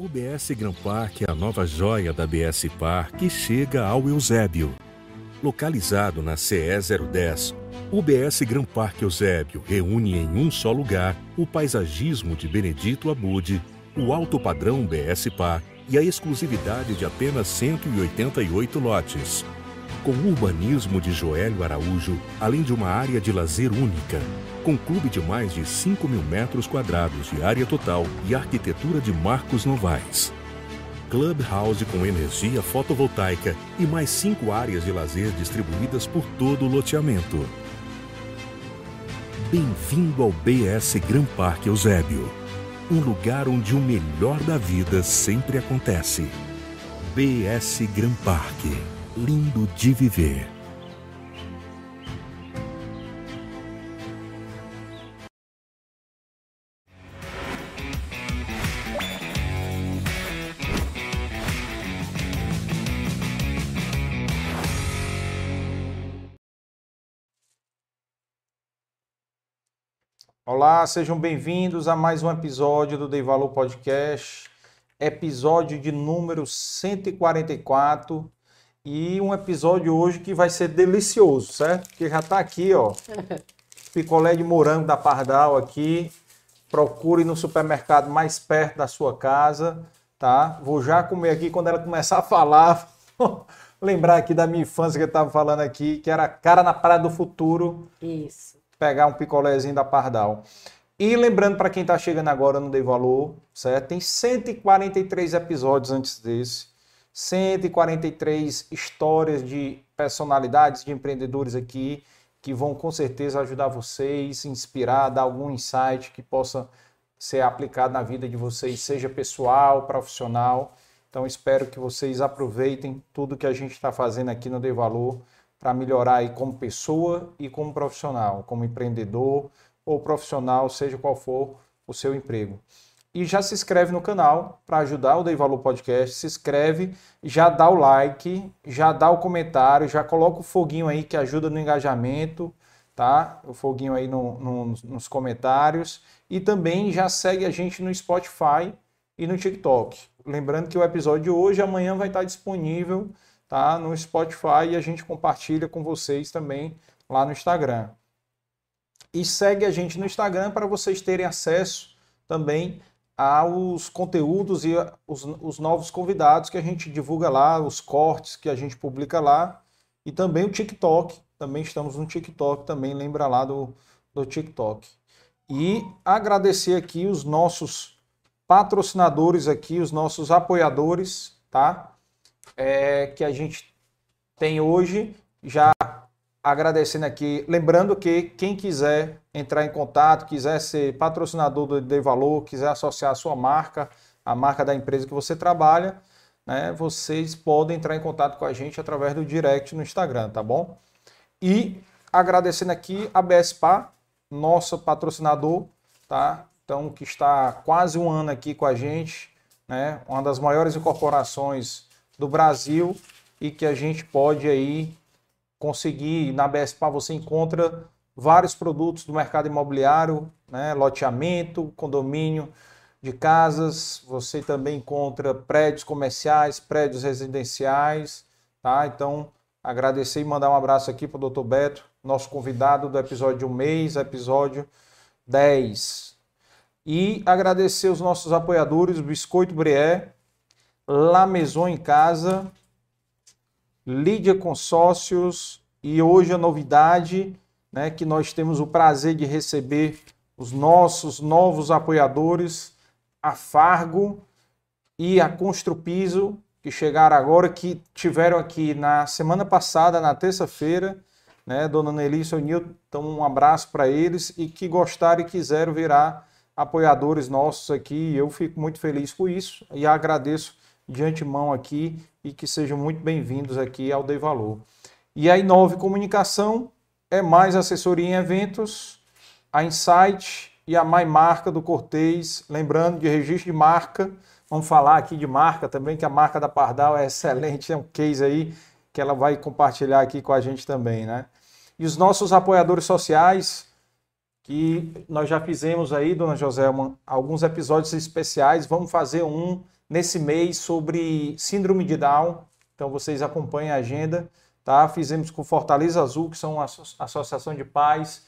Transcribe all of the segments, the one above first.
O BS Gran Park é a nova joia da BS Par que chega ao Eusébio. Localizado na CE 010, o BS Gran Park Eusébio reúne em um só lugar o paisagismo de Benedito Abude, o alto padrão BS Par e a exclusividade de apenas 188 lotes. Com o urbanismo de Joélio Araújo, além de uma área de lazer única, com clube de mais de 5 mil metros quadrados de área total e arquitetura de Marcos Novaes. Clubhouse com energia fotovoltaica e mais cinco áreas de lazer distribuídas por todo o loteamento. Bem-vindo ao BS Gran Parque Eusébio, um lugar onde o melhor da vida sempre acontece. BS Gran Parque lindo de viver. Olá, sejam bem-vindos a mais um episódio do Dei Valor Podcast, episódio de número 144 e um episódio hoje que vai ser delicioso, certo? Porque já está aqui, ó, picolé de morango da Pardal aqui. Procure no supermercado mais perto da sua casa, tá? Vou já comer aqui quando ela começar a falar. Lembrar aqui da minha infância que eu estava falando aqui, que era cara na praia do futuro. Isso. Pegar um picolézinho da Pardal. E lembrando para quem está chegando agora no Dei Valor, certo? Tem 143 episódios antes desse. 143 histórias de personalidades, de empreendedores aqui, que vão com certeza ajudar vocês, inspirar, dar algum insight que possa ser aplicado na vida de vocês, seja pessoal, profissional. Então espero que vocês aproveitem tudo que a gente está fazendo aqui no Dei Valor para melhorar aí como pessoa e como profissional, como empreendedor ou profissional, seja qual for o seu emprego e já se inscreve no canal para ajudar o Dei Valor Podcast. Se inscreve, já dá o like, já dá o comentário, já coloca o foguinho aí que ajuda no engajamento, tá? O foguinho aí no, no, nos comentários. E também já segue a gente no Spotify e no TikTok. Lembrando que o episódio de hoje, amanhã vai estar disponível tá? no Spotify e a gente compartilha com vocês também lá no Instagram. E segue a gente no Instagram para vocês terem acesso também aos conteúdos e os, os, novos convidados que a gente divulga lá, os cortes que a gente publica lá, e também o TikTok. Também estamos no TikTok, também lembra lá do, do TikTok. E agradecer aqui os nossos patrocinadores aqui, os nossos apoiadores, tá? É, que a gente tem hoje, já agradecendo aqui, lembrando que quem quiser entrar em contato, quiser ser patrocinador do De Valor, quiser associar a sua marca, a marca da empresa que você trabalha, né, vocês podem entrar em contato com a gente através do direct no Instagram, tá bom? E agradecendo aqui a BSPA, nosso patrocinador, tá? Então, que está quase um ano aqui com a gente, né? Uma das maiores incorporações do Brasil e que a gente pode aí conseguir, na BSPA você encontra vários produtos do mercado imobiliário, né, loteamento, condomínio de casas, você também encontra prédios comerciais, prédios residenciais, tá? Então, agradecer e mandar um abraço aqui para o Dr. Beto, nosso convidado do episódio 1 mês, episódio 10. E agradecer os nossos apoiadores, Biscoito Brié, La Maison em Casa, Lídia Consórcios e hoje a novidade, né, que nós temos o prazer de receber os nossos novos apoiadores, a Fargo e a Construpiso, que chegaram agora, que tiveram aqui na semana passada, na terça-feira, né, Dona Nelly e seu Nilton, então um abraço para eles e que gostaram e quiseram virar apoiadores nossos aqui. Eu fico muito feliz com isso e agradeço de antemão aqui e que sejam muito bem-vindos aqui ao Dei Valor. E a Inove Comunicação é mais assessoria em eventos, a Insight e a My Marca do Cortez, lembrando de registro de marca, vamos falar aqui de marca também, que a marca da Pardal é excelente, é um case aí que ela vai compartilhar aqui com a gente também, né? E os nossos apoiadores sociais, que nós já fizemos aí, dona Joselma, alguns episódios especiais, vamos fazer um nesse mês sobre síndrome de Down. Então vocês acompanhem a agenda, tá? Fizemos com Fortaleza Azul, que são uma associação de pais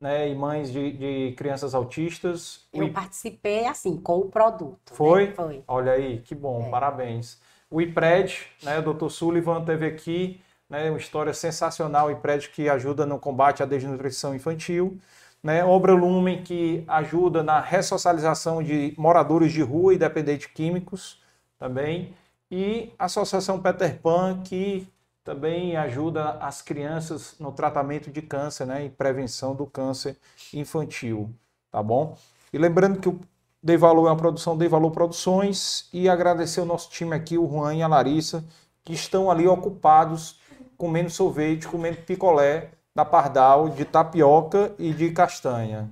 né, e mães de, de crianças autistas. Eu participei assim, com o produto. Né? Foi? Né? Foi. Olha aí, que bom, é. parabéns. O IPRED, né, o Dr. Sullivan teve aqui, né, uma história sensacional, o IPRED que ajuda no combate à desnutrição infantil. Né, Obra Lumen, que ajuda na ressocialização de moradores de rua e dependentes químicos também. E a Associação Peter Pan, que também ajuda as crianças no tratamento de câncer, né, e prevenção do câncer infantil, tá bom? E lembrando que o Dei Valor é uma produção Dei Valor Produções e agradecer o nosso time aqui, o Juan e a Larissa, que estão ali ocupados comendo sorvete, comendo picolé da Pardal de tapioca e de castanha,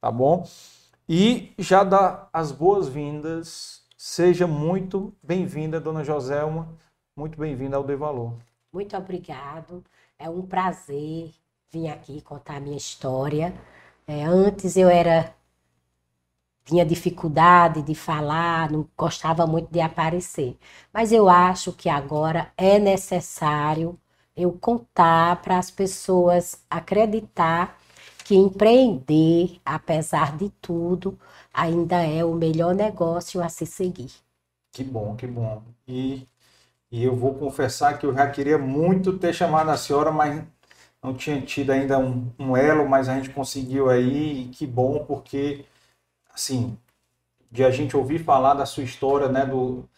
tá bom? E já dá as boas-vindas, seja muito bem-vinda, dona Joselma, muito bem-vinda ao Dei Valor. Muito obrigado. É um prazer vir aqui contar a minha história. É, antes eu era tinha dificuldade de falar, não gostava muito de aparecer. Mas eu acho que agora é necessário eu contar para as pessoas acreditar que empreender, apesar de tudo, ainda é o melhor negócio a se seguir. Que bom, que bom. E e eu vou confessar que eu já queria muito ter chamado a senhora, mas não tinha tido ainda um, um elo, mas a gente conseguiu aí, e que bom, porque, assim, de a gente ouvir falar da sua história, né, do,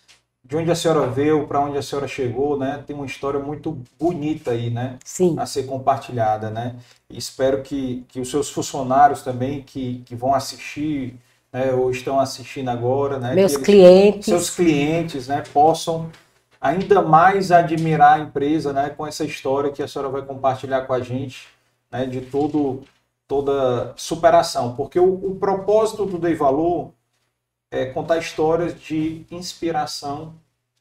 de onde a senhora veio, para onde a senhora chegou, né, tem uma história muito bonita aí, né, Sim. a ser compartilhada, né, e espero que, que os seus funcionários também, que, que vão assistir, né, ou estão assistindo agora, né, meus eles, clientes, seus clientes, né, possam ainda mais admirar a empresa, né, com essa história que a senhora vai compartilhar com a gente, né, de todo, toda superação. Porque o, o propósito do Dei Valor é contar histórias de inspiração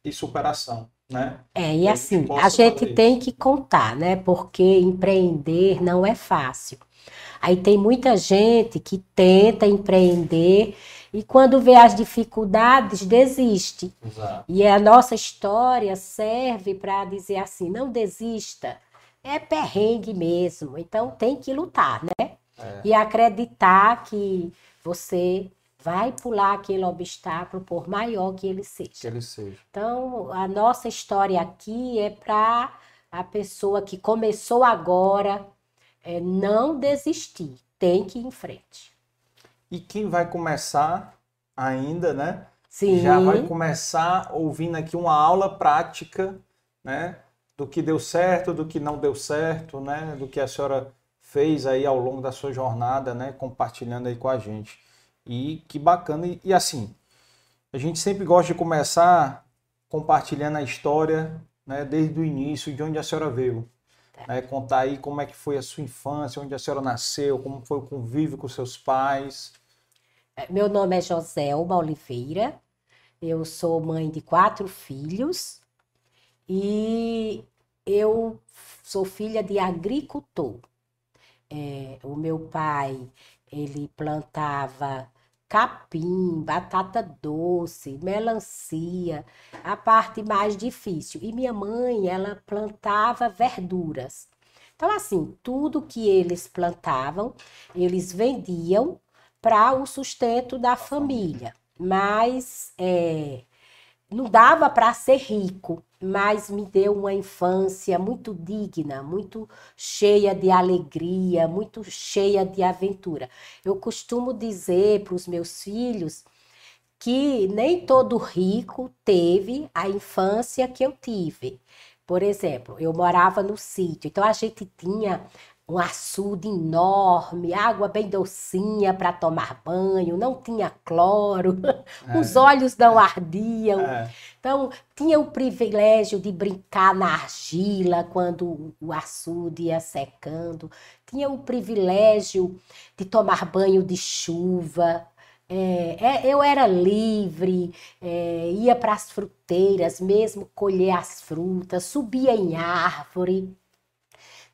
e superação. Né? É, e assim, a gente tem que contar, né? Porque empreender não é fácil. Aí tem muita gente que tenta empreender e quando vê as dificuldades, desiste. Exato. E a nossa história serve para dizer assim: não desista. É perrengue mesmo. Então tem que lutar, né? É. E acreditar que você vai pular aquele obstáculo por maior que ele seja. Que ele seja. Então, a nossa história aqui é para a pessoa que começou agora é, não desistir, tem que ir em frente. E quem vai começar ainda, né? Sim. Já vai começar ouvindo aqui uma aula prática, né? Do que deu certo, do que não deu certo, né? Do que a senhora fez aí ao longo da sua jornada, né? Compartilhando aí com a gente. E que bacana. E, e assim, a gente sempre gosta de começar compartilhando a história, né? Desde o início, de onde a senhora veio. Né? Contar aí como é que foi a sua infância, onde a senhora nasceu, como foi o convívio com seus pais, é, meu nome é Joselma Oliveira, eu sou mãe de quatro filhos e eu sou filha de agricultor. É, o meu pai, ele plantava capim, batata doce, melancia, a parte mais difícil. E minha mãe, ela plantava verduras. Então, assim, tudo que eles plantavam, eles vendiam para o sustento da família. Mas é, não dava para ser rico, mas me deu uma infância muito digna, muito cheia de alegria, muito cheia de aventura. Eu costumo dizer para os meus filhos que nem todo rico teve a infância que eu tive. Por exemplo, eu morava no sítio, então a gente tinha um açude enorme, água bem docinha para tomar banho, não tinha cloro, é. os olhos não ardiam. É. Então, tinha o privilégio de brincar na argila quando o açude ia secando, tinha o privilégio de tomar banho de chuva. É, é eu era livre, é, ia para as fruteiras mesmo colher as frutas, subia em árvore.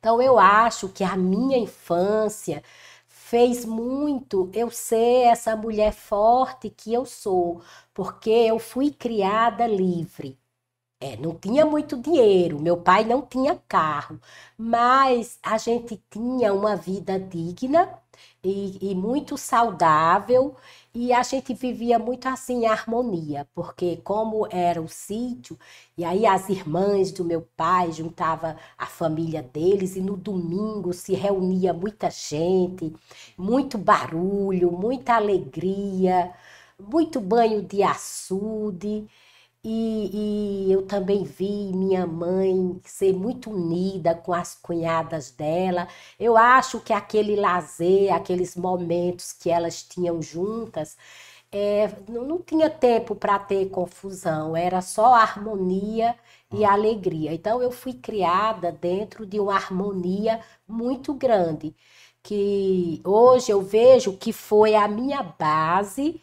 Então eu acho que a minha infância fez muito eu ser essa mulher forte que eu sou, porque eu fui criada livre. É, não tinha muito dinheiro, meu pai não tinha carro, mas a gente tinha uma vida digna e, e muito saudável e a gente vivia muito assim em harmonia, porque como era o sítio, e aí as irmãs do meu pai juntava a família deles e no domingo se reunia muita gente, muito barulho, muita alegria, muito banho de açude. E, e, eu também vi minha mãe ser muito unida com as cunhadas dela. Eu acho que aquele lazer, aqueles momentos que elas tinham juntas, é, não, não tinha tempo para ter confusão, era só harmonia e ah. alegria. Então eu fui criada dentro de uma harmonia muito grande, que hoje eu vejo que foi a minha base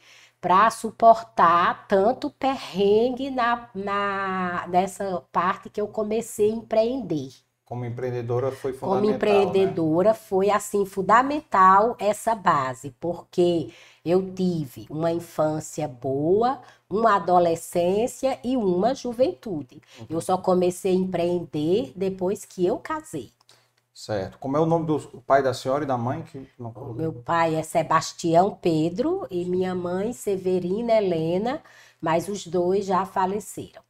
para suportar tanto perrengue na, na, nessa parte que eu comecei a empreender. Como empreendedora foi fundamental. Como empreendedora né? foi assim fundamental essa base, porque eu tive uma infância boa, uma adolescência e uma juventude. Uhum. Eu só comecei a empreender depois que eu casei. Certo. Como é o nome do pai da senhora e da mãe? Que não... Meu pai é Sebastião Pedro e minha mãe Severina Helena, mas os dois já faleceram.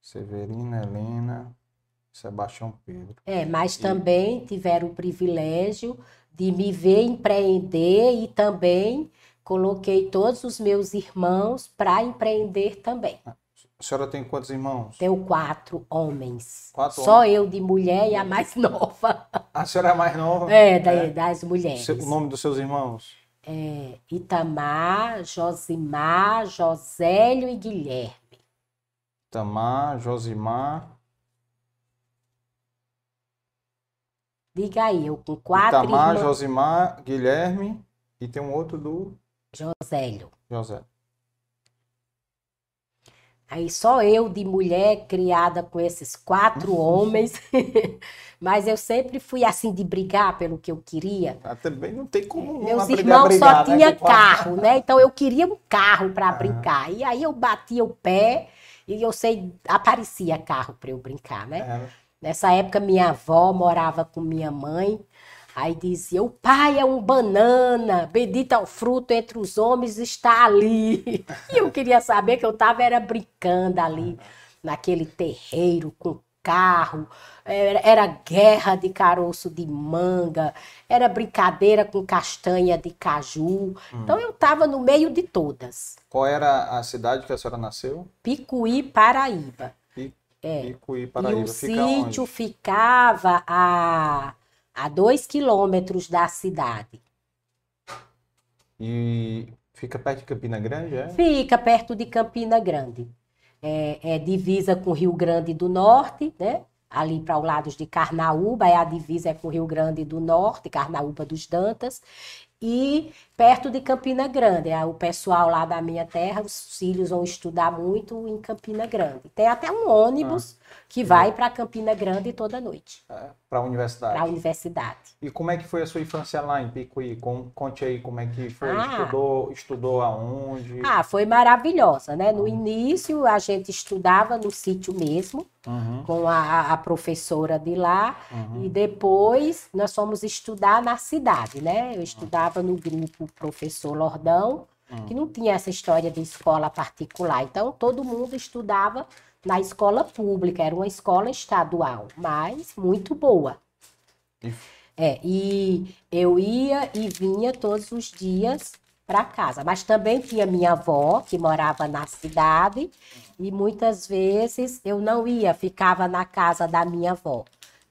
Severina Helena, Sebastião Pedro. É, mas e... também tiveram o privilégio de me ver empreender e também coloquei todos os meus irmãos para empreender também. A senhora tem quantos irmãos? Tenho quatro homens. Quatro Só homens? eu de mulher e a mais nova. A senhora é a mais nova? É, da, é. das mulheres. O nome dos seus irmãos? É, Itamar, Josimar, Josélio e Guilherme. Itamar, Josimar. Diga aí, eu com quatro Itamar, irmãos. Josimar, Guilherme e tem um outro do... Josélio. Josélio. Aí só eu de mulher criada com esses quatro homens, mas eu sempre fui assim de brigar pelo que eu queria. Ah, também não tem como Meus irmãos brigar, só né, tinha carro, né? Então eu queria um carro para ah. brincar. E aí eu batia o pé e eu sei aparecia carro para eu brincar, né? É. Nessa época minha avó morava com minha mãe. Aí dizia: O pai é um banana, bendito é o fruto entre os homens está ali. E eu queria saber que eu estava era brincando ali, naquele terreiro com carro, era, era, guerra de caroço de manga, era brincadeira com castanha de caju. Hum. Então eu estava no meio de todas. Qual era a cidade que a senhora nasceu? Picuí, Paraíba. é. Picuí, Paraíba. E o Fica sítio onde? ficava a a dois quilômetros da cidade. E fica perto de Campina Grande, é? Fica perto de Campina Grande. É, é divisa com Rio Grande do Norte, né? Ali para o lado de Carnaúba, é a divisa é com Rio Grande do Norte, Carnaúba dos Dantas e perto de Campina Grande. O pessoal lá da minha terra, os filhos vão estudar muito em Campina Grande. Tem até um ônibus ah, que vai para Campina Grande toda noite. É, para a universidade. Para a universidade. E como é que foi a sua infância lá em Picuí? Conte aí como é que foi. Ah, estudou, estudou aonde? Ah, foi maravilhosa, né? No início a gente estudava no sítio mesmo, uhum. com a, a, professora de lá, uhum. e depois nós fomos estudar na cidade, né? Eu estudava estava no grupo Professor Lordão, hum. que não tinha essa história de escola particular. Então, todo mundo estudava na escola pública, era uma escola estadual, mas muito boa. É, e eu ia e vinha todos os dias para casa. Mas também tinha minha avó, que morava na cidade, e muitas vezes eu não ia, ficava na casa da minha avó.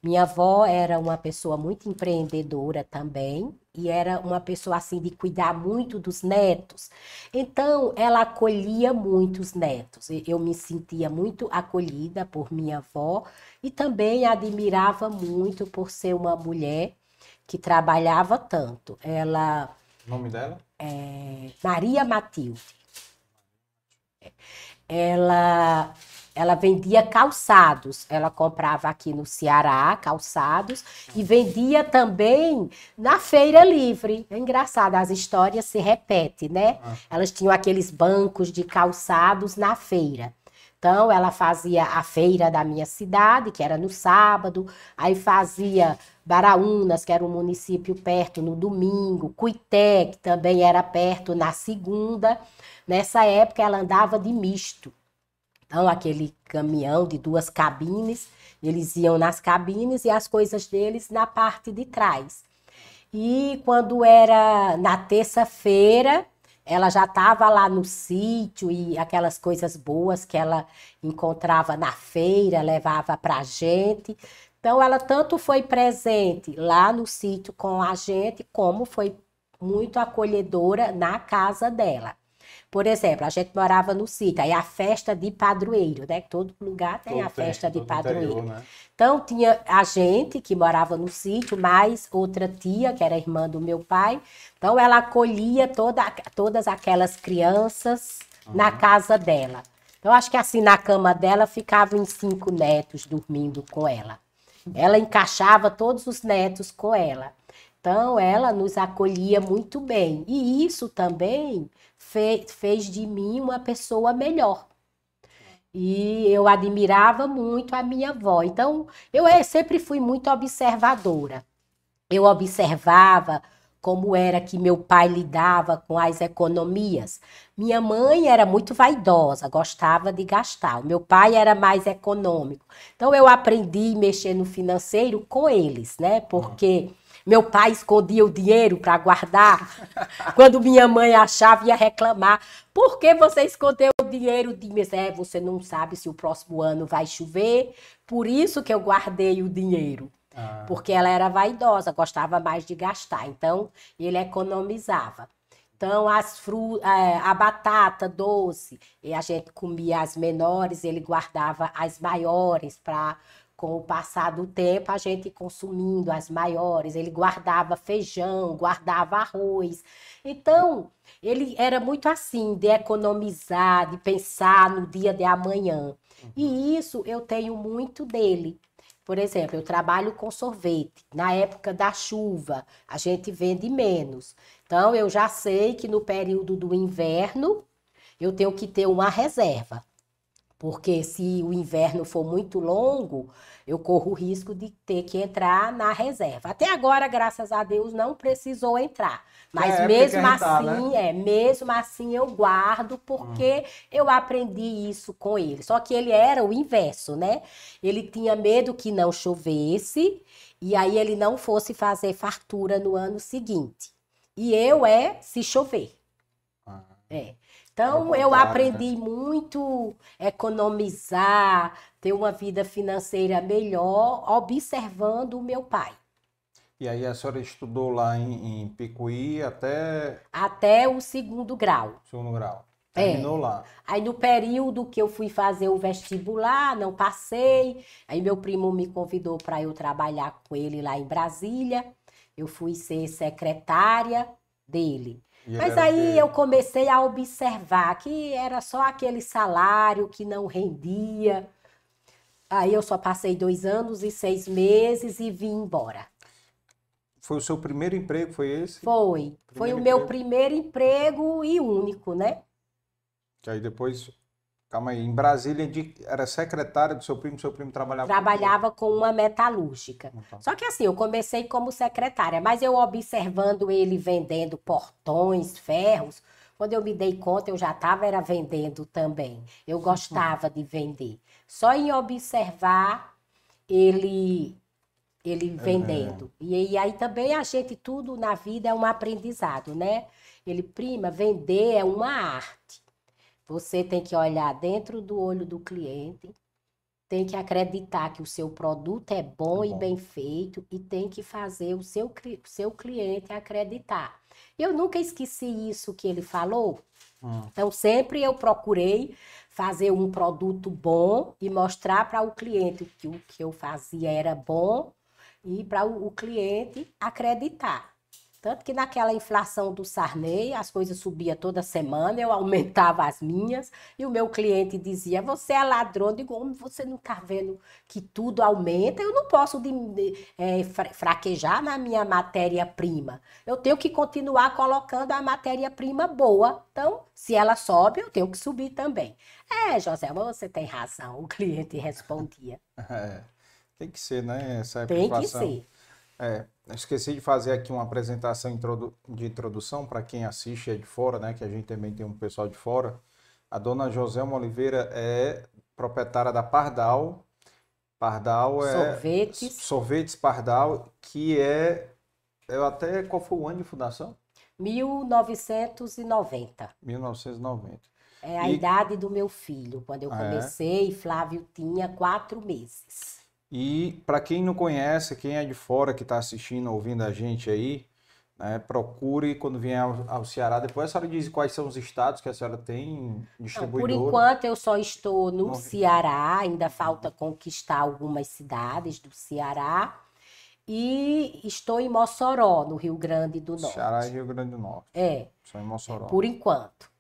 Minha avó era uma pessoa muito empreendedora também, e era uma pessoa assim de cuidar muito dos netos. Então, ela acolhia muito os netos. Eu me sentia muito acolhida por minha avó e também admirava muito por ser uma mulher que trabalhava tanto. Ela O nome dela? É Maria Matilde. Ela ela vendia calçados. Ela comprava aqui no Ceará calçados e vendia também na feira livre. É engraçado, as histórias se repetem, né? Ah. Elas tinham aqueles bancos de calçados na feira. Então, ela fazia a feira da minha cidade, que era no sábado, aí fazia Baraunas, que era um município perto, no domingo, Cuité, que também era perto, na segunda. Nessa época, ela andava de misto. Então, aquele caminhão de duas cabines, eles iam nas cabines e as coisas deles na parte de trás. E quando era na terça-feira, ela já estava lá no sítio e aquelas coisas boas que ela encontrava na feira, levava para a gente. Então, ela tanto foi presente lá no sítio com a gente, como foi muito acolhedora na casa dela. Por exemplo, a gente morava no sítio, aí a festa de padroeiro, né? Todo lugar tem todo a festa de padroeiro. Interior, né? Então, tinha a gente que morava no sítio, mais outra tia, que era irmã do meu pai. Então, ela acolhia toda, todas aquelas crianças uhum. na casa dela. Então, acho que assim, na cama dela ficavam cinco netos dormindo com ela. Ela encaixava todos os netos com ela. Então, ela nos acolhia muito bem. E isso também fez, fez de mim uma pessoa melhor. E eu admirava muito a minha avó. Então, eu é, sempre fui muito observadora. Eu observava como era que meu pai lidava com as economias. Minha mãe era muito vaidosa, gostava de gastar. O meu pai era mais econômico. Então eu aprendi a mexer no financeiro com eles, né? Porque meu pai escondia o dinheiro para guardar. Quando minha mãe achava, ia reclamar. Por que você escondeu o dinheiro de mim? É, você não sabe se o próximo ano vai chover. Por isso que eu guardei o dinheiro. Ah. Porque ela era vaidosa, gostava mais de gastar. Então, ele economizava. Então, as fru é, a batata doce, e a gente comia as menores, ele guardava as maiores para com o passar do tempo, a gente consumindo as maiores, ele guardava feijão, guardava arroz. Então, ele era muito assim, de economizar, de pensar no dia de amanhã. Uhum. E isso eu tenho muito dele. Por exemplo, eu trabalho com sorvete. Na época da chuva, a gente vende menos. Então, eu já sei que no período do inverno, eu tenho que ter uma reserva porque se o inverno for muito longo, eu corro o risco de ter que entrar na reserva. Até agora, graças a Deus, não precisou entrar. Mas é mesmo assim, tá, né? é, mesmo assim eu guardo porque hum. eu aprendi isso com ele. Só que ele era o inverso, né? Ele tinha medo que não chovesse e aí ele não fosse fazer fartura no ano seguinte. E eu é se chover. Ah. É. Então, eu aprendi muito economizar, ter uma vida financeira melhor, observando o meu pai. E aí a senhora estudou lá em, em Picuí até. Até o segundo grau. Segundo grau. Terminou é. lá. Aí no período que eu fui fazer o vestibular, não passei. Aí meu primo me convidou para eu trabalhar com ele lá em Brasília. Eu fui ser secretária dele. Mas aí eu comecei a observar que era só aquele salário que não rendia. Aí eu só passei dois anos e seis meses e vim embora. Foi o seu primeiro emprego, foi esse? Foi. Primeiro foi o meu primeiro emprego e único, né? Que aí depois Calma aí, em Brasília era secretária do seu primo, seu primo trabalhava Trabalhava com, com uma metalúrgica. Então. Só que assim, eu comecei como secretária, mas eu observando ele vendendo portões, ferros, quando eu me dei conta, eu já estava era vendendo também. Eu gostava de vender. Só em observar ele ele é, vendendo. É. E, e aí também a gente tudo na vida é um aprendizado, né? Ele prima, vender é uma arte. Você tem que olhar dentro do olho do cliente, tem que acreditar que o seu produto é bom, é bom. e bem feito e tem que fazer o seu, seu cliente acreditar. Eu nunca esqueci isso que ele falou. Hum. Então, sempre eu procurei fazer um produto bom e mostrar para o cliente que o que eu fazia era bom e para o cliente acreditar. Tanto que naquela inflação do Sarney, as coisas subiam toda semana, eu aumentava as minhas, e o meu cliente dizia: Você é ladrão. Eu digo: Homem, você não está vendo que tudo aumenta? Eu não posso de, de, é, fraquejar na minha matéria-prima. Eu tenho que continuar colocando a matéria-prima boa. Então, se ela sobe, eu tenho que subir também. É, José, mas você tem razão, o cliente respondia. É, tem que ser, né? Essa tem que ser. É, esqueci de fazer aqui uma apresentação de introdução para quem assiste é de fora, né? Que a gente também tem um pessoal de fora. A dona Joselma Oliveira é proprietária da Pardal. Pardal é. Sorvetes. Sorvetes Pardal, que é. Eu até. Qual foi o ano de fundação? 1990. 1990. É a e... idade do meu filho. Quando eu é? comecei, é? Flávio tinha quatro meses. E para quem não conhece, quem é de fora que está assistindo, ouvindo a gente aí, né, procure quando vier ao, ao, Ceará. Depois a senhora diz quais são os estados que a senhora tem distribuidor. Por enquanto eu só estou no, no Ceará, ainda falta conquistar algumas cidades do Ceará. E estou em Mossoró, no Rio Grande do Norte. Ceará e Rio Grande do Norte. É. Só em Mossoró. É, por enquanto.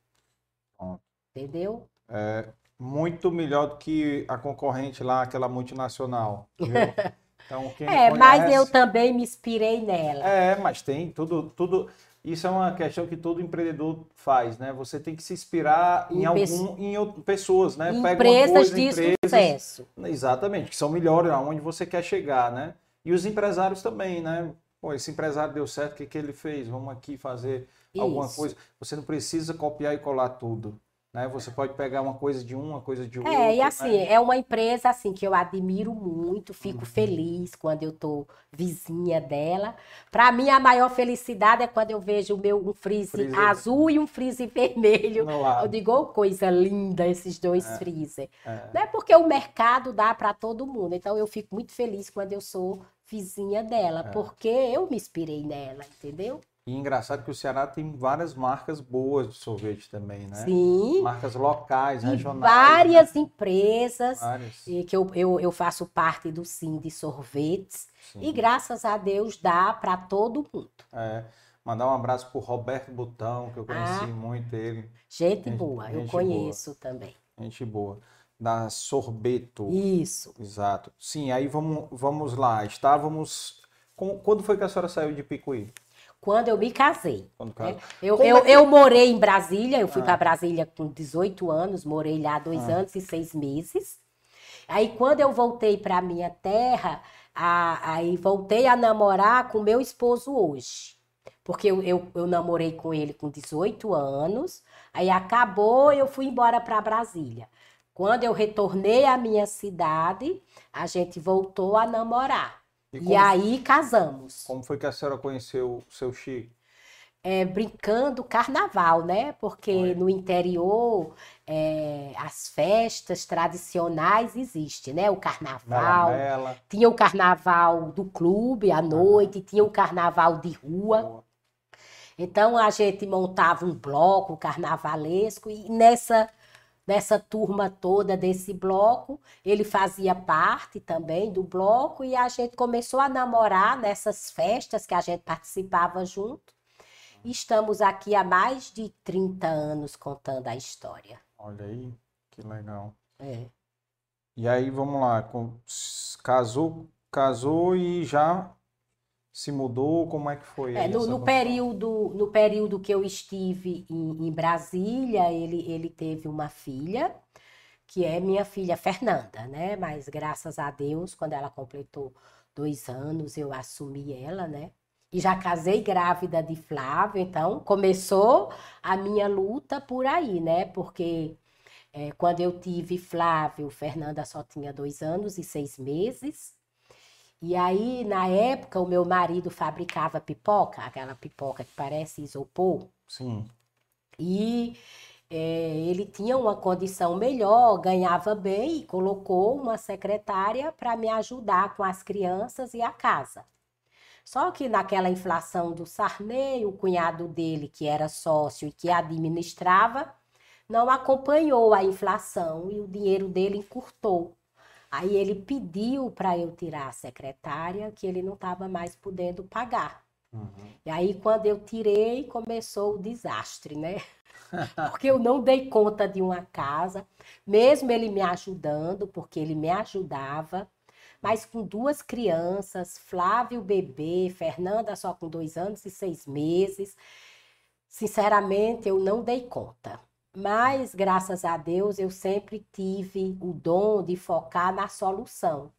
Pronto. Entendeu? É, muito melhor do que a concorrente lá, aquela multinacional. Então, quem é, conhece... mas eu também me inspirei nela. É, mas tem tudo, tudo. Isso é uma questão que todo empreendedor faz, né? Você tem que se inspirar em, em algum, em pessoas, né? Empresas de empresas, sucesso. Exatamente, que são melhores aonde você quer chegar, né? E os empresários também, né? Pô, esse empresário deu certo, o que, que ele fez? Vamos aqui fazer Isso. alguma coisa. Você não precisa copiar e colar tudo. Né? Você pode pegar uma coisa de uma, coisa de outra. É, e assim, né? é uma empresa assim que eu admiro muito, fico uhum. feliz quando eu tô vizinha dela. Para mim, a maior felicidade é quando eu vejo o meu um freezer, freezer. azul e um freezer vermelho. Eu digo, oh, coisa linda esses dois é. freezer. É. Não é porque o mercado dá para todo mundo. Então eu fico muito feliz quando eu sou vizinha dela, é. porque eu me inspirei nela, entendeu? E engraçado que o Ceará tem várias marcas boas de sorvete também, né? Sim. Marcas locais, e regionais. Várias né? empresas várias. E que eu, eu, eu faço parte do Sim de Sorvetes. Sim. E graças a Deus dá para todo mundo. É. Mandar um abraço pro Roberto Botão, que eu conheci ah, muito ele. Gente, gente boa, gente eu conheço boa. também. Gente boa. Da Sorbeto. Isso. Exato. Sim, aí vamos, vamos lá. Estávamos. Quando foi que a senhora saiu de Picuí? Quando eu me casei. Né? Eu, eu, é eu, morei em Brasília, eu fui ah. para Brasília com 18 anos, morei lá dois ah. anos e seis meses. Aí quando eu voltei para minha terra, a, aí voltei a namorar com meu esposo hoje. Porque eu, eu, eu namorei com ele com 18 anos, aí acabou, eu fui embora para Brasília. Quando eu retornei à minha cidade, a gente voltou a namorar. E, e aí casamos. Como foi que a senhora conheceu o seu Chico? É, brincando carnaval, né? Porque Oi. no interior é, as festas tradicionais existem, né? O carnaval. Tinha o carnaval do clube à noite, tinha o carnaval de rua. Boa. Então a gente montava um bloco carnavalesco e nessa nessa turma toda desse bloco. Ele fazia parte também do bloco e a gente começou a namorar nessas festas que a gente participava junto. E estamos aqui há mais de 30 anos contando a história. Olha aí, que legal. É. E aí, vamos lá, casou, casou e já se mudou? Como é que foi? É, no, no período, no período que eu estive em, em, Brasília, ele, ele teve uma filha, que é minha filha Fernanda, né? Mas graças a Deus, quando ela completou dois anos, eu assumi ela, né? E já casei grávida de Flávio, então começou a minha luta por aí, né? Porque é, quando eu tive Flávio, Fernanda só tinha dois anos e seis meses. E aí, na época, o meu marido fabricava pipoca, aquela pipoca que parece isopor. Sim. E é, ele tinha uma condição melhor, ganhava bem e colocou uma secretária para me ajudar com as crianças e a casa. Só que naquela inflação do Sarney, o cunhado dele, que era sócio e que administrava, não acompanhou a inflação e o dinheiro dele encurtou. Aí ele pediu para eu tirar a secretária, que ele não estava mais podendo pagar. Uhum. E aí, quando eu tirei, começou o desastre, né? Porque eu não dei conta de uma casa, mesmo ele me ajudando, porque ele me ajudava, mas com duas crianças, Flávio bebê, Fernanda só com dois anos e seis meses. Sinceramente, eu não dei conta. Mas, graças a Deus, eu sempre tive o dom de focar na solução.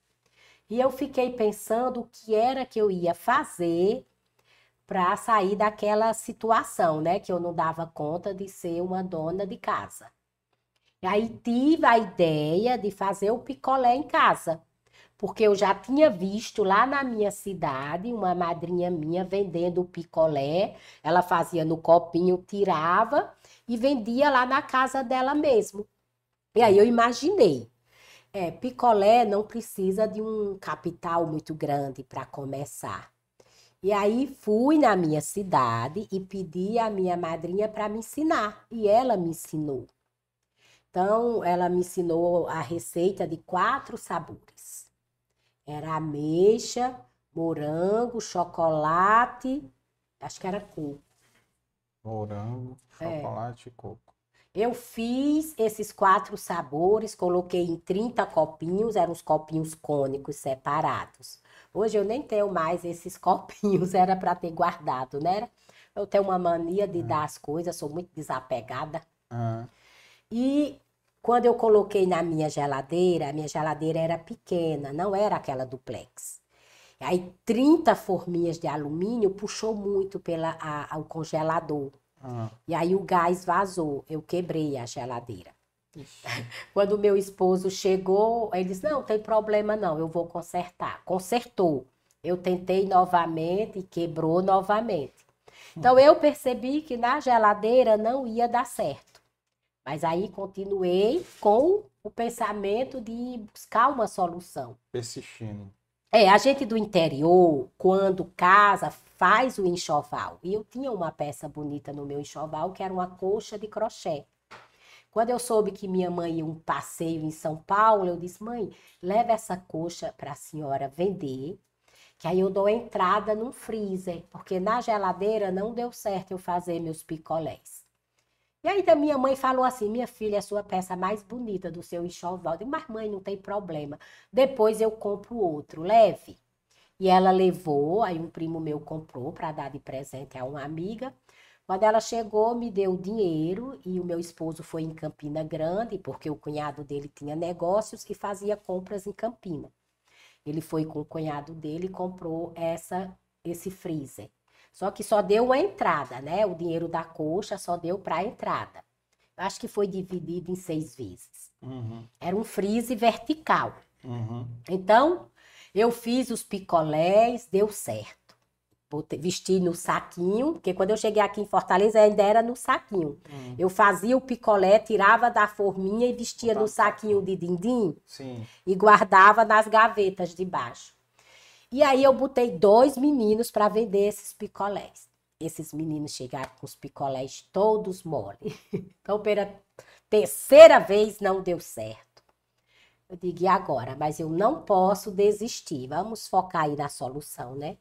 E eu fiquei pensando o que era que eu ia fazer para sair daquela situação, né? Que eu não dava conta de ser uma dona de casa. E aí tive a ideia de fazer o picolé em casa, porque eu já tinha visto lá na minha cidade uma madrinha minha vendendo o picolé. Ela fazia no copinho, tirava e vendia lá na casa dela mesmo. E aí eu imaginei. É, picolé não precisa de um capital muito grande para começar. E aí fui na minha cidade e pedi à minha madrinha para me ensinar. E ela me ensinou. Então, ela me ensinou a receita de quatro sabores. Era ameixa, morango, chocolate, acho que era coco. Morango, É. chocolate e coco. Eu fiz esses quatro sabores, coloquei em 30 copinhos, eram os copinhos cônicos separados. Hoje eu nem tenho mais esses copinhos, era para ter guardado, né? Eu tenho uma mania de dar as coisas, sou muito desapegada. Ah, E quando eu coloquei na minha geladeira, a minha geladeira era pequena, não era aquela duplex. Aí 30 forminhas de alumínio puxou muito pela a- congelador. Ah. E aí o gás vazou, eu quebrei a geladeira. Quando o meu esposo chegou, ele disse: Não, tem problema não, eu vou consertar. Consertou. Eu tentei novamente e quebrou novamente. Então eu percebi que na geladeira não ia dar certo. Mas aí continuei com o pensamento de buscar uma solução. Persistindo. É, a gente do interior, quando casa, faz o enxoval. E eu tinha uma peça bonita no meu enxoval, que era uma coxa de crochê. Quando eu soube que minha mãe ia um passeio em São Paulo, eu disse: mãe, leva essa coxa para a senhora vender, que aí eu dou entrada num freezer, porque na geladeira não deu certo eu fazer meus picolés. E aí da minha mãe falou assim: minha filha, é a sua peça mais bonita do seu enxoval. Eu disse, mas mãe, não tem problema. Depois eu compro outro, leve. E ela levou, aí um primo meu comprou para dar de presente a uma amiga. Quando ela chegou, me deu o dinheiro e o meu esposo foi em Campina Grande, porque o cunhado dele tinha negócios e fazia compras em Campina. Ele foi com o cunhado dele e comprou essa esse freezer. Só que só deu uma entrada, né? O dinheiro da coxa só deu para a entrada. Acho que foi dividido em seis vezes. Uhum, Era um freezer vertical. uhum. Então, eu fiz os picolés, deu certo. Botei- vesti no saquinho, porque quando eu cheguei aqui em Fortaleza ainda era no saquinho. Hum. Eu fazia o picolé, tirava da forminha e vestia no saquinho de dindim Sim. e guardava nas gavetas de baixo. E aí eu botei dois meninos para vender esses picolés. Esses meninos chegaram com os picolés todos mole. Então, pela terceira vez não deu certo. Eu digo, e agora? Mas eu não posso desistir. Vamos focar aí na solução, né?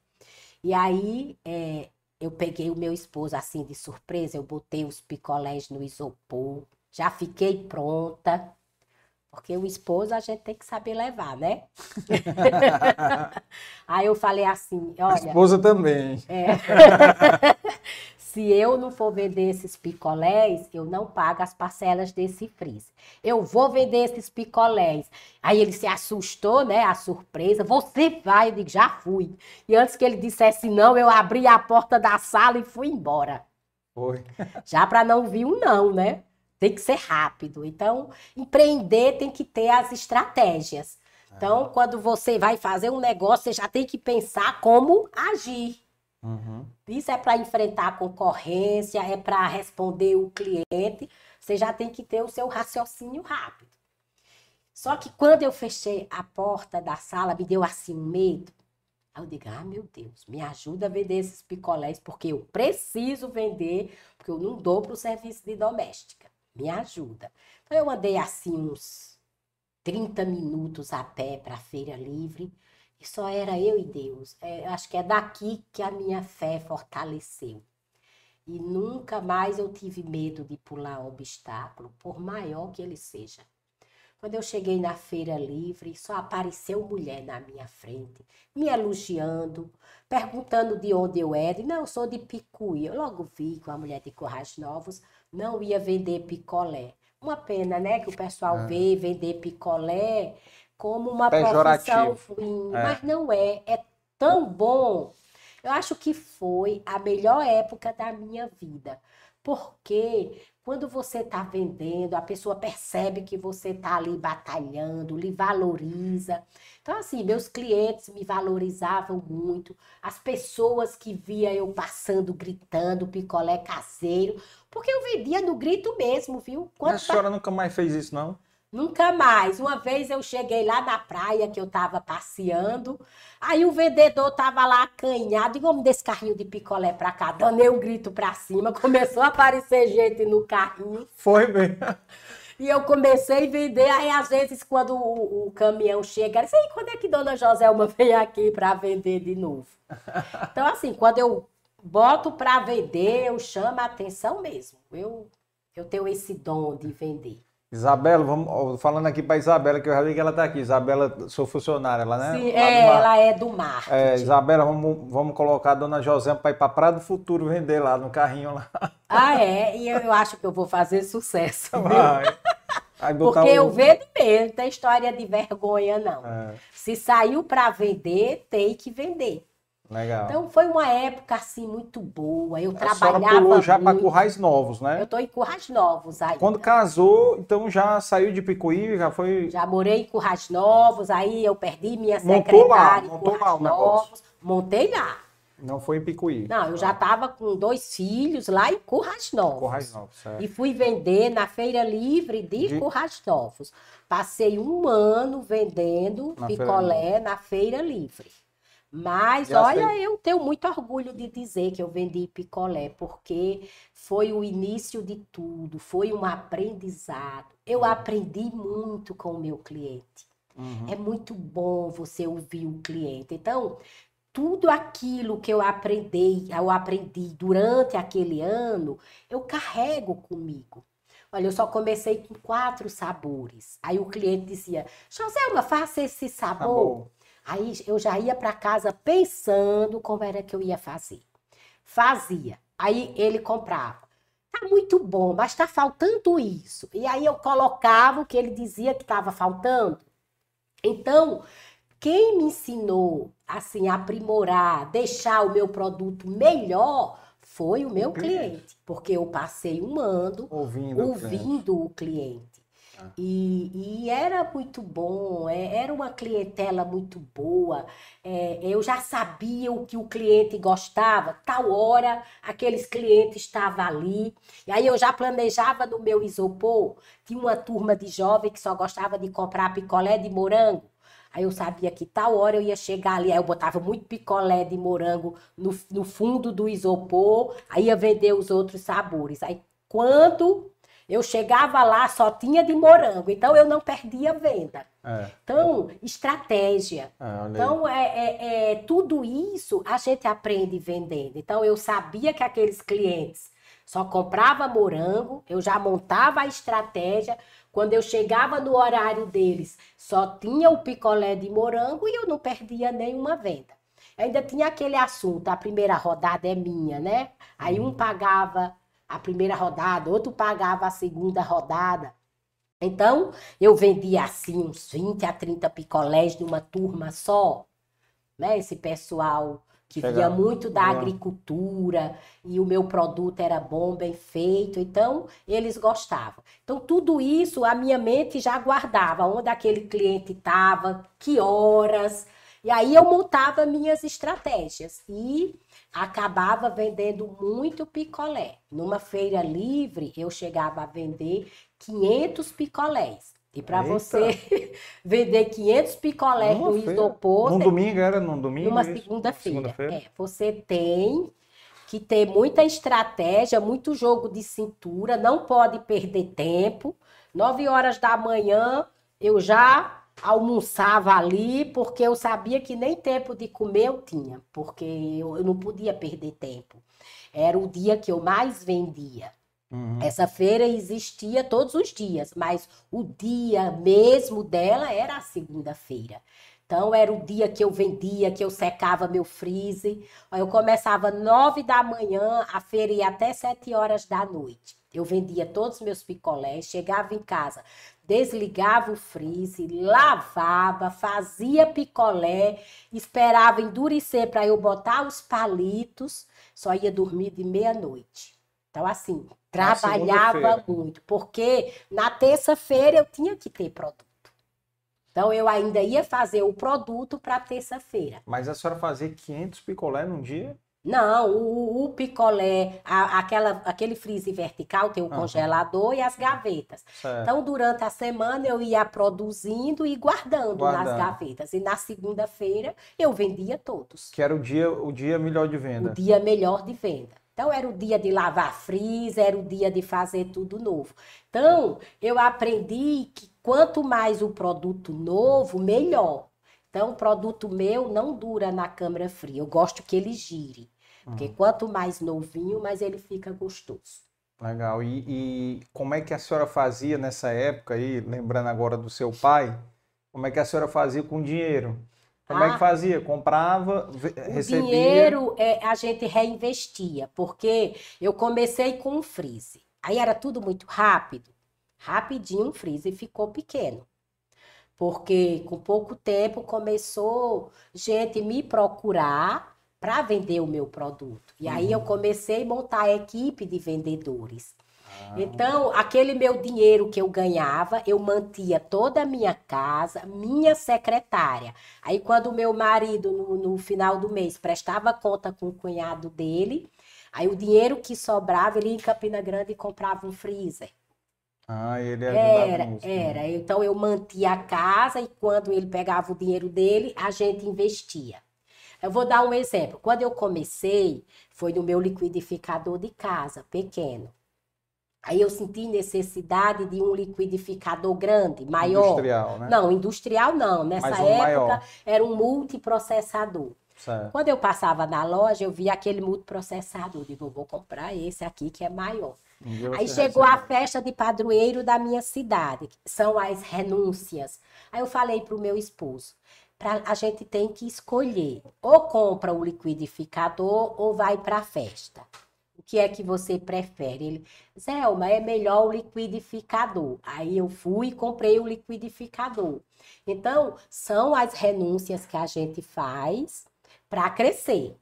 E aí, é, eu peguei o meu esposo assim de surpresa, eu botei os picolés no isopor, já fiquei pronta. Porque o esposo a gente tem que saber levar, né? Aí eu falei assim, A olha, esposa também. é, se eu não for vender esses picolés, eu não pago as parcelas desse freezer. Eu vou vender esses picolés. Aí ele se assustou, né? A surpresa. Você vai? Eu digo, já fui. E antes que ele dissesse não, eu abri a porta da sala e fui embora. Foi. Já para não vir um não, né? Tem que ser rápido. Então, empreender tem que ter as estratégias. Então, quando você vai fazer um negócio, você já tem que pensar como agir. Uhum. Isso é para enfrentar a concorrência, é para responder o cliente. Você já tem que ter o seu raciocínio rápido. Só que quando eu fechei a porta da sala, me deu assim um medo. Aí eu digo, ah, meu Deus, me ajuda a vender esses picolés, porque eu preciso vender, porque eu não dou para o serviço de doméstica. Me ajuda. Então eu andei assim uns 30 minutos a pé para a feira livre. E só era eu e Deus. É, acho que é daqui que a minha fé fortaleceu. E nunca mais eu tive medo de pular obstáculo, por maior que ele seja. Quando eu cheguei na feira livre, só apareceu mulher na minha frente, me elogiando, perguntando de onde eu era. E não, eu sou de Picuí. Eu logo vi que uma mulher de Corrais Novos não ia vender picolé. Uma pena, né, que o pessoal é. vê vender picolé como uma profissão ruim, é. mas não é. É tão bom. Eu acho que foi a melhor época da minha vida, porque quando você está vendendo, a pessoa percebe que você está ali batalhando, lhe valoriza. Então, assim, meus clientes me valorizavam muito. As pessoas que via eu passando, gritando, picolé caseiro, porque eu vendia no grito mesmo, viu? Quando a senhora nunca mais fez isso, não? Nunca mais. Uma vez eu cheguei lá na praia que eu estava passeando, aí o vendedor estava lá acanhado, digo, vamos desse carrinho de picolé para cá, dando um grito para cima, começou a aparecer gente no carrinho. Foi mesmo. E eu comecei a vender, aí às vezes quando o, o caminhão chega, eu disse, quando é que Dona Joselma vem aqui para vender de novo? Então assim, quando eu boto para vender, eu chamo a atenção mesmo. Eu, eu tenho esse dom de vender. Isabela, vamos, falando aqui para Isabela, que eu já vi que ela está aqui. Isabela, sou funcionária, ela, né? Sim, é, ela é do mar. É, Isabela, vamos, vamos colocar a dona José para ir para Praia do Futuro vender lá no carrinho lá. Ah, é? E eu acho que eu vou fazer sucesso. Vai. Porque um... eu vendo mesmo, não tem história de vergonha, não. É. Se saiu para vender, tem que vender. Legal. Então foi uma época assim muito boa. Eu a trabalhava. pulou já para Currais Novos, né? Eu estou em Currais Novos aí. Quando casou, então já saiu de Picuí, já foi. Já morei em Currais Novos, aí eu perdi minha montou secretária lá, em Currais lá Novos. Montei lá. Não foi em Picuí. Não, eu já estava com dois filhos lá em Currais Novos. Currais Novos, certo. E fui vender na Feira Livre de, de... Currais Novos. Passei um ano vendendo na picolé feira na Feira Livre. Mas, olha, sei. eu tenho muito orgulho de dizer que eu vendi picolé, porque foi o início de tudo, foi um aprendizado. Eu uhum. aprendi muito com o meu cliente. Uhum. É muito bom você ouvir o cliente. Então, tudo aquilo que eu aprendi, eu aprendi durante aquele ano, eu carrego comigo. Olha, eu só comecei com quatro sabores. Aí o cliente dizia: Joselma, faça esse sabor. sabor. Aí eu já ia para casa pensando como era que eu ia fazer. Fazia. Aí ele comprava. Tá muito bom, mas tá faltando isso. E aí eu colocava o que ele dizia que estava faltando. Então, quem me ensinou assim a aprimorar, deixar o meu produto melhor foi o meu cliente. porque eu passei um ano ouvindo, ouvindo o cliente. O cliente. E, e, era muito bom, é, era uma clientela muito boa. É, eu já sabia o que o cliente gostava, tal hora aqueles clientes estavam ali. E aí eu já planejava no meu isopor. Tinha uma turma de jovem que só gostava de comprar picolé de morango. Aí eu sabia que tal hora eu ia chegar ali, aí eu botava muito picolé de morango no, no fundo do isopor, aí ia vender os outros sabores. Aí quando eu chegava lá, só tinha de morango, então eu não perdia venda. É. Então, estratégia. É, então, é, é, é, tudo isso a gente aprende vendendo. Então, eu sabia que aqueles clientes só comprava morango, eu já montava a estratégia. Quando eu chegava no horário deles, só tinha o picolé de morango e eu não perdia nenhuma venda. Ainda tinha aquele assunto, a primeira rodada é minha, né? Aí um uhum. pagava a primeira rodada, outro pagava a segunda rodada. Então, eu vendia assim uns 20 a 30 picolés numa turma só. Né? Esse pessoal que via muito da agricultura e o meu produto era bom, bem feito, então eles gostavam. Então tudo isso a minha mente já guardava, onde aquele cliente estava, que horas, e aí eu montava minhas estratégias e acabava vendendo muito picolé. Numa feira livre, eu chegava a vender 500 picolés. E para você vender 500 picolés no isopor... Num domingo, era num domingo? Numa segunda-feira. Segunda é, você tem que ter muita estratégia, muito jogo de cintura, não pode perder tempo. 9 horas da manhã, eu já almoçava ali, porque eu sabia que nem tempo de comer eu tinha, porque eu, eu não podia perder tempo. Era o dia que eu mais vendia. Uhum. Essa feira existia todos os dias, mas o dia mesmo dela era a segunda-feira. Então, era o dia que eu vendia, que eu secava meu freezer. Eu começava nove da manhã, a feira ia até sete horas da noite. Eu vendia todos os meus picolés, chegava em casa, desligava o freezer, lavava, fazia picolé, esperava endurecer para eu botar os palitos, só ia dormir de meia-noite. Então, assim, trabalhava muito, porque na terça-feira eu tinha que ter produto. Então eu ainda ia fazer o produto para terça-feira. Mas a senhora fazia 500 picolé num dia? Não, o, o picolé, a, aquela, aquele freezer vertical tem o uhum. congelador e as gavetas. Certo. Então, durante a semana eu ia produzindo e guardando, guardando. nas gavetas. E na segunda-feira eu vendia todos. Que era o dia, o dia melhor de venda. O dia melhor de venda. Então, era o dia de lavar freezer, era o dia de fazer tudo novo. Então, eu aprendi que quanto mais o produto novo, melhor. Então, o produto meu não dura na câmara fria. Eu gosto que ele gire. Porque quanto mais novinho, mais ele fica gostoso. Legal. E, e, como é que a senhora fazia nessa época aí, lembrando agora do seu pai, como é que a senhora fazia com dinheiro? Como ah, é que ah. fazia? Comprava, recebia? O dinheiro é, a gente reinvestia, porque eu comecei com um freezer. Aí era tudo muito rápido. Rapidinho um freezer ficou pequeno. Porque com pouco tempo começou gente me procurar para vender o meu produto. E aí eu uhum. comecei a montar a equipe de vendedores. Ah. Então, aquele meu dinheiro que eu ganhava, eu mantia toda a minha casa, minha secretária. Aí, quando o meu marido, no, no final do mês, prestava conta com o cunhado dele, aí o dinheiro que sobrava, ele ia em Campina Grande e comprava um freezer. Ah, ele era, nisso, era. Né? Então eu mantia a casa e quando ele pegava o dinheiro dele, a gente investia. Eu vou dar um exemplo. Quando eu comecei, foi no meu liquidificador de casa, pequeno. Aí eu senti necessidade de um liquidificador grande, maior. Industrial, né? Não, industrial não. Nessa um época maior. era um multiprocessador. Certo. Quando eu passava na loja, eu via aquele multiprocessador. Digo, vou comprar esse aqui que é maior. Aí chegou recebe. a festa de padroeiro da minha cidade, que são as renúncias. Aí eu falei para o meu esposo, pra, a gente tem que escolher, ou compra o liquidificador ou vai para a festa. O que é que você prefere? Ele, Zelma, é melhor o liquidificador. Aí eu fui e comprei o liquidificador. Então, são as renúncias que a gente faz para crescer.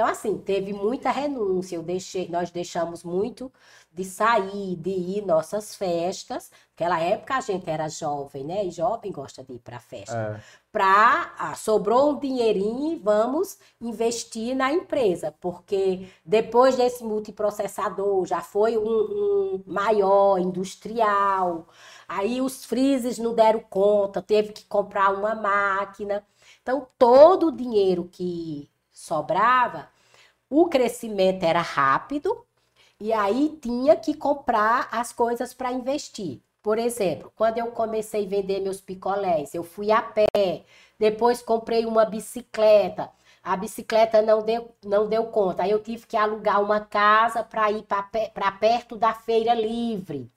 Então, assim, teve muita renúncia. Eu deixei, nós deixamos muito de sair, de ir nossas festas. Naquela época a gente era jovem, né? E jovem gosta de ir para festa. É. Para ah, sobrou um dinheirinho e vamos investir na empresa, porque depois desse multiprocessador já foi um, um maior industrial. Aí os freezes não deram conta, teve que comprar uma máquina. Então todo o dinheiro que sobrava, o crescimento era rápido e aí tinha que comprar as coisas para investir. Por exemplo, quando eu comecei a vender meus picolés, eu fui a pé, depois comprei uma bicicleta. A bicicleta não deu, não deu conta. Aí eu tive que alugar uma casa para ir para perto da feira livre.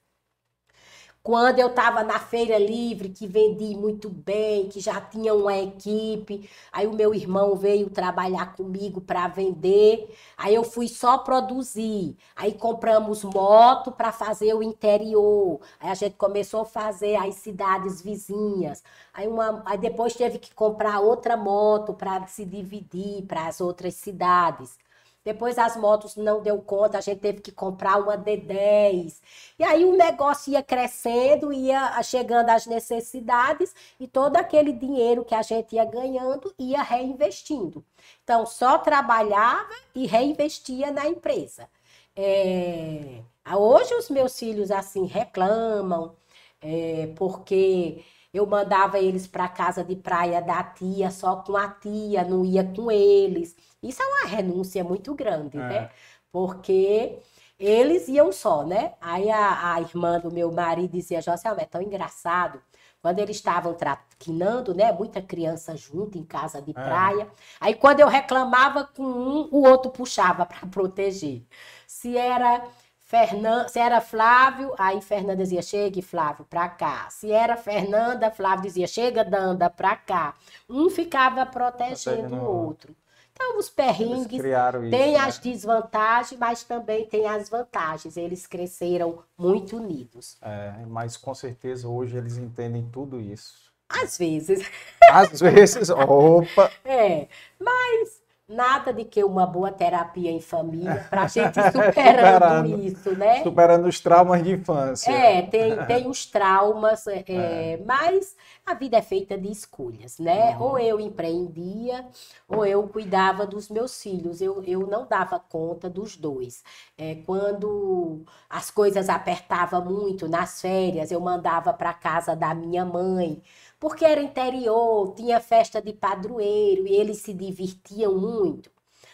Quando eu estava na feira livre, que vendi muito bem, que já tinha uma equipe, aí o meu irmão veio trabalhar comigo para vender, aí eu fui só produzir. Aí compramos moto para fazer o interior. Aí a gente começou a fazer as cidades vizinhas. Aí, uma, aí depois teve que comprar outra moto para se dividir para as outras cidades. Depois as motos não deu conta, a gente teve que comprar uma D10. E aí o negócio ia crescendo, ia chegando às necessidades e todo aquele dinheiro que a gente ia ganhando ia reinvestindo. Então só trabalhava e reinvestia na empresa. É... Hoje os meus filhos assim reclamam, é, porque eu mandava eles para casa de praia da tia, só com a tia, não ia com eles. Isso é uma renúncia muito grande, né? é. né? Porque eles iam só, né? Aí a, a irmã do meu marido dizia, José, é tão engraçado. Quando eles estavam traquinando, né? Muita criança junto em casa de praia. Aí quando eu reclamava com um, o outro puxava para proteger. Se era Fernan... se era Flávio, aí Fernanda dizia, chegue, Flávio, para cá. Se era Fernanda, Flávio dizia, chega, Danda, para cá. Um ficava protegendo o outro. Então, os perrengues têm as né? desvantagens, mas também têm as vantagens. Eles cresceram muito unidos. É, mas com certeza hoje eles entendem tudo isso. Às vezes. Às vezes, opa! É, mas nada de que uma boa terapia em família para a gente superando, superando, isso, né? Superando os traumas de infância. É, tem, tem os traumas, é, é. mas a vida é feita de escolhas, né? Uhum. Ou eu empreendia, ou eu cuidava dos meus filhos. Eu, eu não dava conta dos dois. É, quando as coisas apertavam muito nas férias, eu mandava para casa da minha mãe porque era interior, tinha festa de padroeiro e eles se divertiam muito.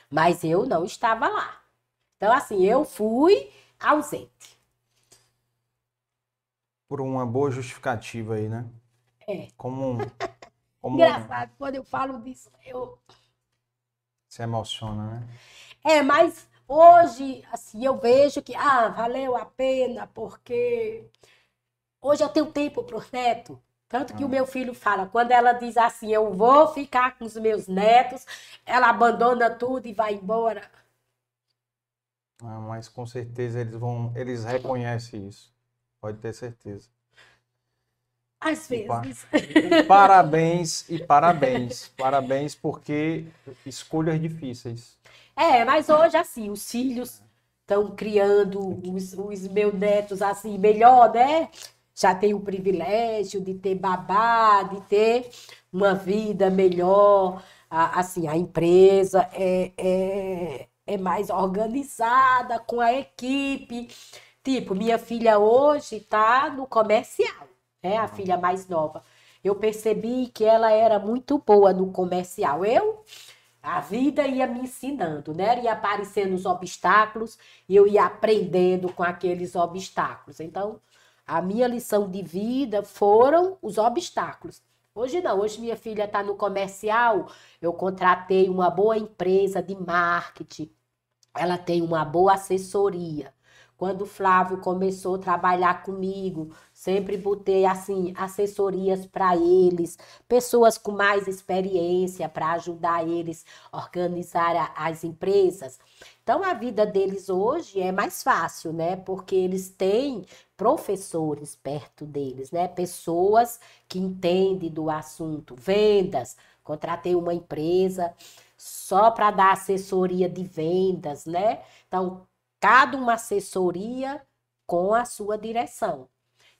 Mas eu não estava lá. Então, assim, eu fui ausente. Por uma boa justificativa aí, né? É. Como. como... Engraçado, quando eu falo disso, eu. Se emociona, né? É, mas hoje, assim, eu vejo que, ah, valeu a pena, porque hoje eu tenho tempo para o neto. Tanto que o meu filho fala, quando ela diz assim, eu vou ficar com os meus netos, ela abandona tudo e vai embora. Ah, mas com certeza eles vão, eles reconhecem isso. Pode ter certeza. Às vezes. E parabéns e parabéns. Parabéns porque escolhas difíceis. É, mas hoje assim, os filhos estão criando os, os meus netos assim melhor, né? Já tem o privilégio de ter babá, de ter uma vida melhor. assim, a empresa é, é, é mais organizada com a equipe. Tipo, minha filha hoje está no comercial, é a filha mais nova. Eu percebi que ela era muito boa no comercial. Eu, a vida ia me ensinando, né? Ia aparecendo os obstáculos e eu ia aprendendo com aqueles obstáculos. Então, a minha lição de vida foram os obstáculos. Hoje não, hoje minha filha está no comercial, eu contratei uma boa empresa de marketing, ela tem uma boa assessoria. Quando o Flávio começou a trabalhar comigo, sempre botei assim assessorias para eles, pessoas com mais experiência para ajudar eles a organizar as empresas. Então a vida deles hoje é mais fácil, né? Porque eles têm professores perto deles, né? Pessoas que entendem do assunto, vendas. Contratei uma empresa só para dar assessoria de vendas, né? Então, cada uma assessoria com a sua direção.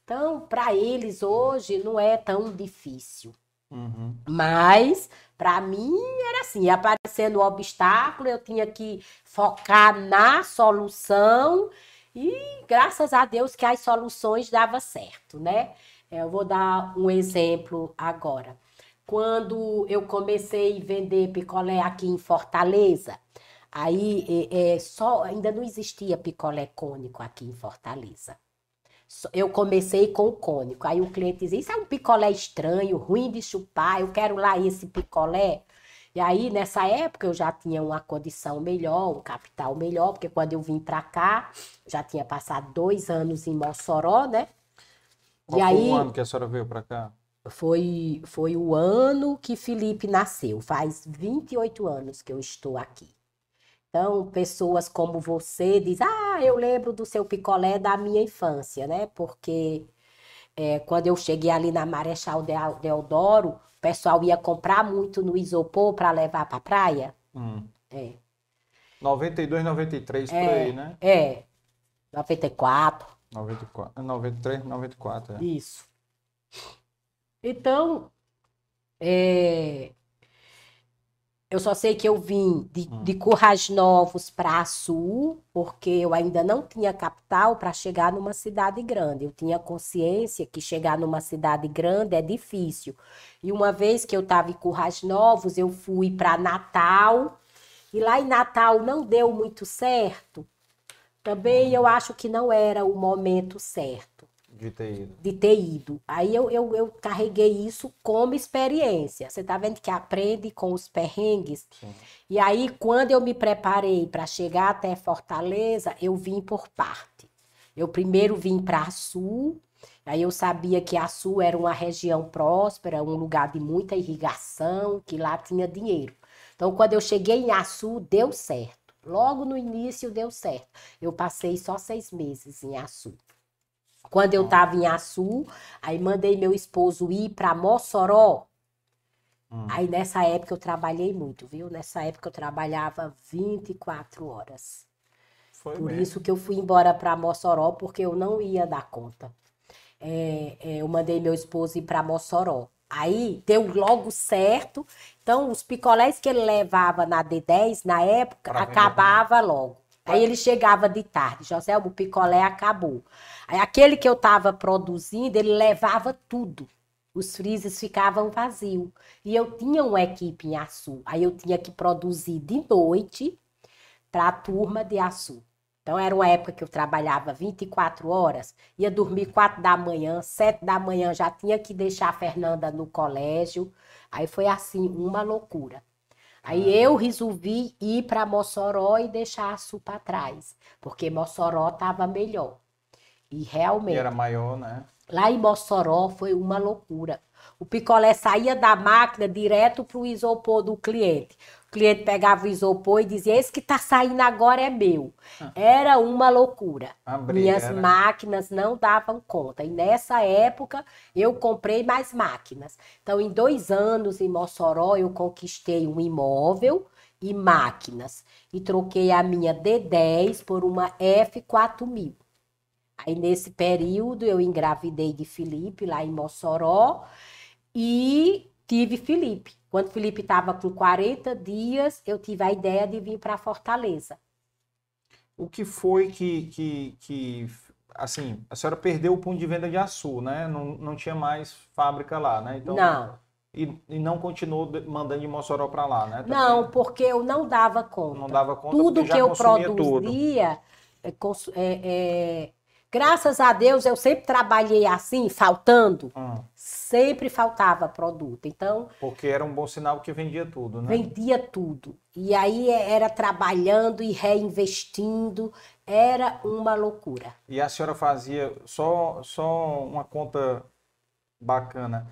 Então, para eles hoje não é tão difícil. Uhum. Mas, para mim, era assim: aparecendo um obstáculo, eu tinha que focar na solução e graças a Deus que as soluções davam certo, né? Eu vou dar um exemplo agora. Quando eu comecei a vender picolé aqui em Fortaleza, aí é, é, só ainda não existia picolé cônico aqui em Fortaleza. Eu comecei com o cônico. Aí o cliente dizia: Isso é um picolé estranho, ruim de chupar, eu quero lá esse picolé. E aí, nessa época, eu já tinha uma condição melhor, um capital melhor, porque quando eu vim para cá, já tinha passado dois anos em Mossoró, né? Qual e foi aí, o ano que a senhora veio para cá? Foi, foi o ano que Felipe nasceu. Faz 28 anos que eu estou aqui. Então, pessoas como você dizem, ah, eu lembro do seu picolé da minha infância, né? Porque é, quando eu cheguei ali na Marechal Deodoro, o pessoal ia comprar muito no isopor para levar para a praia. Hum. É. 92, 93 é, por aí, né? É. 94. 94. 93, 94. É. Isso. Então, é, eu só sei que eu vim de, hum. de Currais Novos para Sul, porque eu ainda não tinha capital para chegar numa cidade grande. Eu tinha consciência que chegar numa cidade grande é difícil. E uma vez que eu estava em Currais Novos, eu fui para Natal. E lá em Natal não deu muito certo. Também eu acho que não era o momento certo. De ter ido. de ter ido. Aí eu, eu, eu carreguei isso como experiência. Você tá vendo que aprende com os perrengues? Sim. E aí, quando eu me preparei para chegar até Fortaleza, eu vim por parte. Eu primeiro vim para Açu, aí eu sabia que Açu era uma região próspera, um lugar de muita irrigação, que lá tinha dinheiro. Então, quando eu cheguei em Açu, deu certo. Logo no início deu certo. Eu passei só seis meses em Açu. Quando eu estava em Açu, aí mandei meu esposo ir para Mossoró. Hum. Aí nessa época eu trabalhei muito, viu? Nessa época eu trabalhava 24 horas. Foi Por mesmo. isso que eu fui embora para Mossoró, porque eu não ia dar conta. É, é, eu mandei meu esposo ir para Mossoró. Aí deu logo certo. Então, os picolés que ele levava na D10, na época, Pra vender acabava logo. Aí ele chegava de tarde, José, o picolé acabou. Aí aquele que eu estava produzindo, ele levava tudo. Os freezers ficavam vazios. E eu tinha uma equipe em Açu. Aí eu tinha que produzir de noite para a turma de Açu. Então era uma época que eu trabalhava 24 horas, ia dormir 4 da manhã, 7 da manhã já tinha que deixar a Fernanda no colégio. Aí foi assim, uma loucura. Aí eu resolvi ir para Mossoró e deixar Açu para trás, porque Mossoró estava melhor. E E realmente, era maior, né? lá em Mossoró foi uma loucura. O picolé saía da máquina direto para o isopor do cliente. O cliente pegava o isopor e dizia: Esse que está saindo agora é meu. Era uma loucura. Minhas era- máquinas não davam conta. E nessa época eu comprei mais máquinas. Então, em dois anos em Mossoró, eu conquistei um imóvel e máquinas. E troquei a minha D10 por uma F4000. Aí, nesse período, eu engravidei de Felipe lá em Mossoró e tive Felipe. Quando Felipe estava com 40 dias, eu tive a ideia de vir para Fortaleza. O que foi que, que, que, assim, a senhora perdeu o ponto de venda de Açu, né? Não, não tinha mais fábrica lá, né? Então, Não, E, e não continuou mandando de Mossoró para lá, né? Também não, porque eu não dava conta. Não dava conta tudo que eu produzia, é, é, é, graças a Deus, eu sempre trabalhei assim, faltando. Hum, Sempre faltava produto. Então, porque era um bom sinal que vendia tudo, né? vendia tudo. E aí é, era trabalhando e reinvestindo. Era uma loucura. E a senhora fazia só, só uma conta bacana.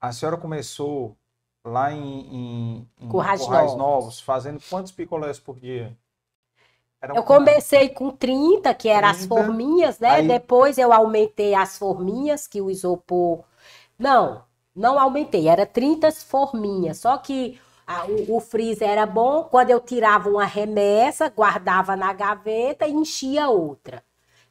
A senhora começou lá em, em, em Currais Currais Novos. Novos, fazendo quantos picolés por dia? Era Eu comecei com 30, que eram as 30, forminhas, né? aí- Depois eu aumentei as forminhas, que o isopor. Não, não aumentei, era 30 forminhas. Só que a- o, o freezer era bom, quando eu tirava uma remessa, guardava na gaveta e enchia outra.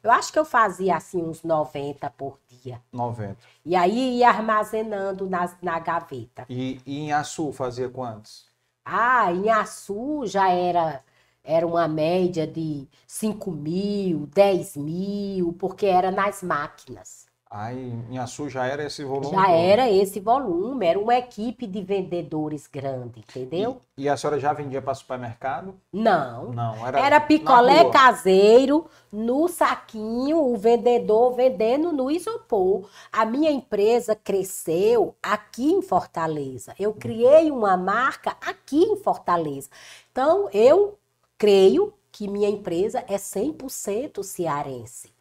Eu acho que eu fazia assim uns 90 por dia. 90. E aí ia armazenando nas, na gaveta. E, e em Açu fazia quantos? Ah, em Açu já era, era uma média de 5 mil, 10 mil, porque era nas máquinas. Aí em Açu já era esse volume Já todo. era esse volume, era uma equipe de vendedores grande, entendeu? E, e a senhora já vendia para supermercado? Não. Não, era Era picolé caseiro, no saquinho, o vendedor vendendo no isopor. A minha empresa cresceu aqui em Fortaleza. Eu criei uma marca aqui em Fortaleza. Então, eu creio que minha empresa é 100% cearense.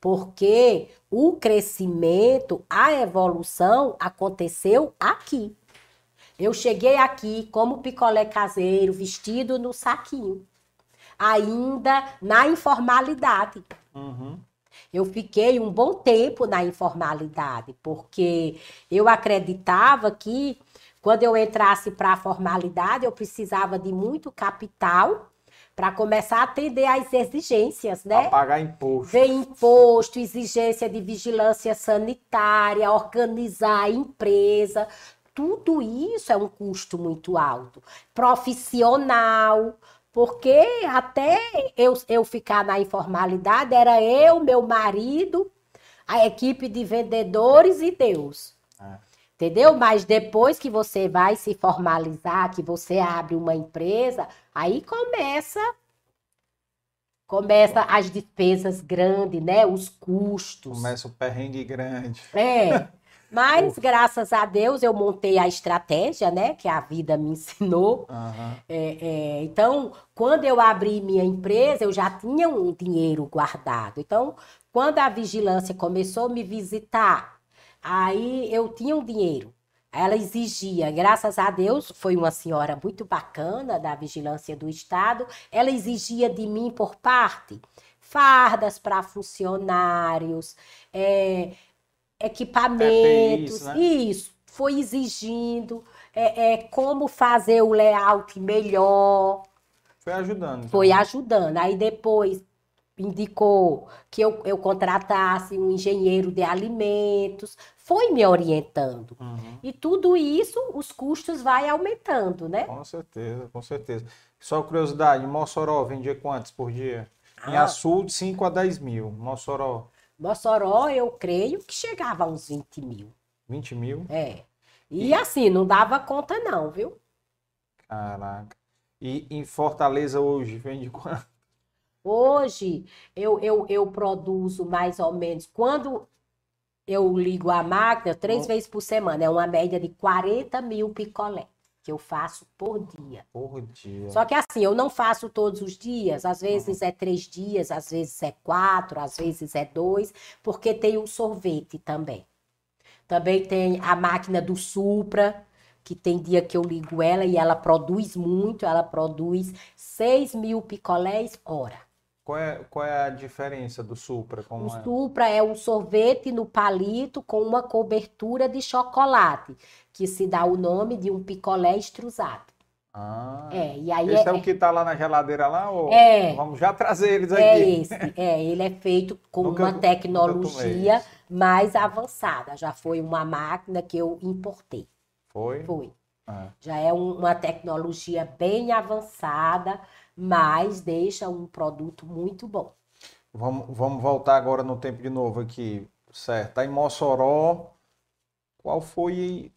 Porque o crescimento, a evolução aconteceu aqui. Eu cheguei aqui como picolé caseiro, vestido no saquinho ainda na informalidade. Uhum. Eu fiquei um bom tempo na informalidade, porque eu acreditava que quando eu entrasse para a formalidade, eu precisava de muito capital para começar a atender às exigências, né? A pagar imposto. Ver imposto, exigência de vigilância sanitária, organizar a empresa. Tudo isso é um custo muito alto. Profissional, porque até eu, eu ficar na informalidade, era eu, meu marido, a equipe de vendedores e Deus. É. Entendeu? Mas depois que você vai se formalizar, que você abre uma empresa, aí começa Começa as despesas grandes, né? Os custos. Começa o perrengue grande. É. Mas, graças a Deus, eu montei a estratégia, né? Que a vida me ensinou. Aham. É, é, então, quando eu abri minha empresa, eu já tinha um dinheiro guardado. Então, quando a vigilância começou a me visitar, aí eu tinha um dinheiro. Ela exigia, graças a Deus, foi uma senhora muito bacana da vigilância do Estado, ela exigia de mim por parte fardas para funcionários, é, equipamentos, EPIs, né? isso, foi exigindo é, é, como fazer o layout melhor, Foi ajudando. foi ajudando. Aí depois indicou que eu, eu contratasse um engenheiro de alimentos, foi me orientando. Uhum. E tudo isso, os custos vai aumentando, né? Com certeza, com certeza. Só curiosidade, Mossoró vendia quantos por dia? Em Ah. Açu, de 5 a 10 mil. Mossoró, Mossoró, eu creio que chegava a uns 20 mil. 20 mil. É. E assim, não dava conta não, viu? Caraca. E em Fortaleza hoje vende quanto? Hoje, eu, eu, eu produzo mais ou menos, quando eu ligo a máquina, três Bom. vezes por semana, é uma média de 40 mil picolé que eu faço por dia. Por dia. Só que assim, eu não faço todos os dias, às vezes é três dias, às vezes é quatro, às vezes é dois, porque tem o sorvete também. Também tem a máquina do Supra, que tem dia que eu ligo ela e ela produz muito, ela produz 6 mil picolés hora. Qual é, qual é a diferença do Supra? Como O é? Supra é um sorvete no palito com uma cobertura de chocolate, que se dá o nome de um picolé extrusado. Ah, É, e aí esse é, é, o que tá lá na geladeira lá? Ou... É. Vamos já trazer eles é aqui. esse. É, ele é feito com Nunca- uma tecnologia mais avançada. Já foi uma máquina que eu importei. Foi? Foi. Ah, Já é um- uma tecnologia bem avançada, mas deixa um produto muito bom. Vamos, vamos voltar agora no tempo de novo aqui. Certo. Tá em Mossoró. Qual foi.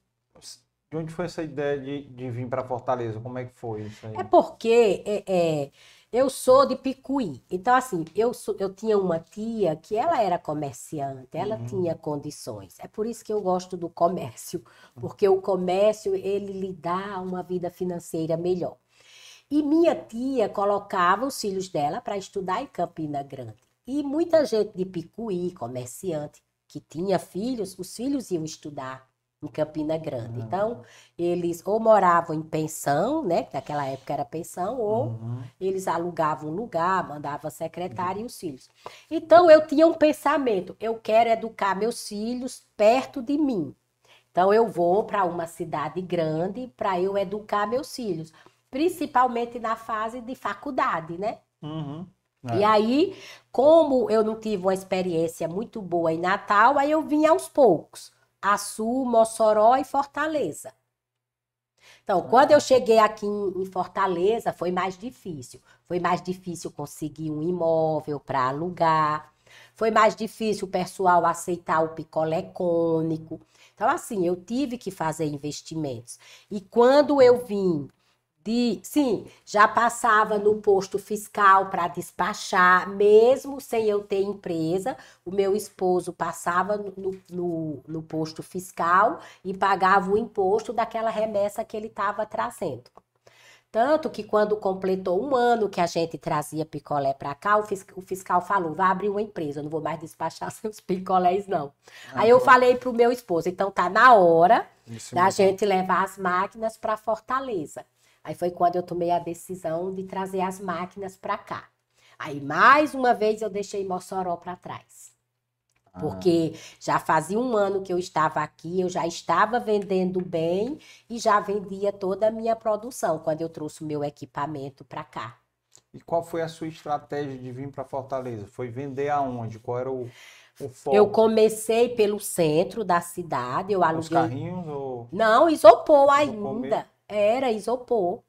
De onde foi essa ideia de, de vir para Fortaleza? Como é que foi isso aí? É porque é, é, eu sou de Picuí. Então, assim, eu, sou- eu tinha uma tia que ela era comerciante, ela Uhum. tinha condições. É por isso que eu gosto do comércio, porque o comércio, ele lhe dá uma vida financeira melhor. E minha tia colocava os filhos dela para estudar em Campina Grande. E muita gente de Picuí, comerciante, que tinha filhos, os filhos iam estudar em Campina Grande. Ah. Então, eles ou moravam em pensão, né? que Naquela época era pensão, ou Uhum. eles alugavam um lugar, mandavam a secretária e os filhos. Então, eu tinha um pensamento: eu quero educar meus filhos perto de mim. Então, eu vou para uma cidade grande para eu educar meus filhos, principalmente na fase de faculdade, né? Uhum. E aí, como eu não tive uma experiência muito boa em Natal, aí eu vim aos poucos. Açu, Mossoró e Fortaleza. Então, quando eu cheguei aqui em em Fortaleza, foi mais difícil. Foi mais difícil conseguir um imóvel para alugar. Foi mais difícil o pessoal aceitar o picolé cônico. Então, assim, eu tive que fazer investimentos. E quando eu vim de, sim, já passava no posto fiscal para despachar, mesmo sem eu ter empresa, o meu esposo passava no, no, no posto fiscal e pagava o imposto daquela remessa que ele estava trazendo. Tanto que quando completou um ano que a gente trazia picolé para cá, o, fis- o fiscal falou: vai abrir uma empresa, eu não vou mais despachar seus picolés, não. Aí eu falei pro meu esposo, então tá na hora Isso da mesmo. gente levar as máquinas para Fortaleza. Aí foi quando eu tomei a decisão de trazer as máquinas para cá. Aí mais uma vez eu deixei Mossoró para trás. Ah. Porque já fazia um ano que eu estava aqui, eu já estava vendendo bem e já vendia toda a minha produção quando eu trouxe o meu equipamento para cá. E qual foi a sua estratégia de vir para Fortaleza? Foi vender aonde? Qual era o, o foco? Eu comecei pelo centro da cidade, eu Os aluguei. carrinhos ou Não, Isopor ainda. Era isopor.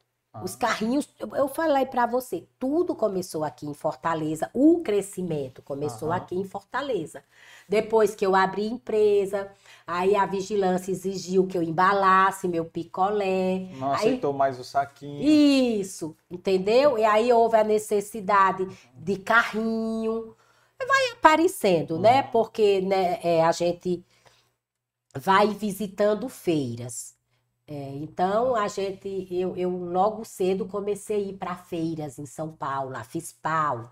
Os carrinhos, eu- falei para você, tudo começou aqui em Fortaleza, o crescimento começou Aham. aqui em Fortaleza. Depois que eu abri empresa, aí a vigilância exigiu que eu embalasse meu picolé. Não Aí- aceitou mais o saquinho. Isso, entendeu? E aí houve a necessidade de carrinho. Vai aparecendo, né? Uhum. Porque né, é, a gente vai visitando feiras. É, então, a gente, eu, eu logo cedo comecei a ir para feiras em São Paulo, a FISPAL.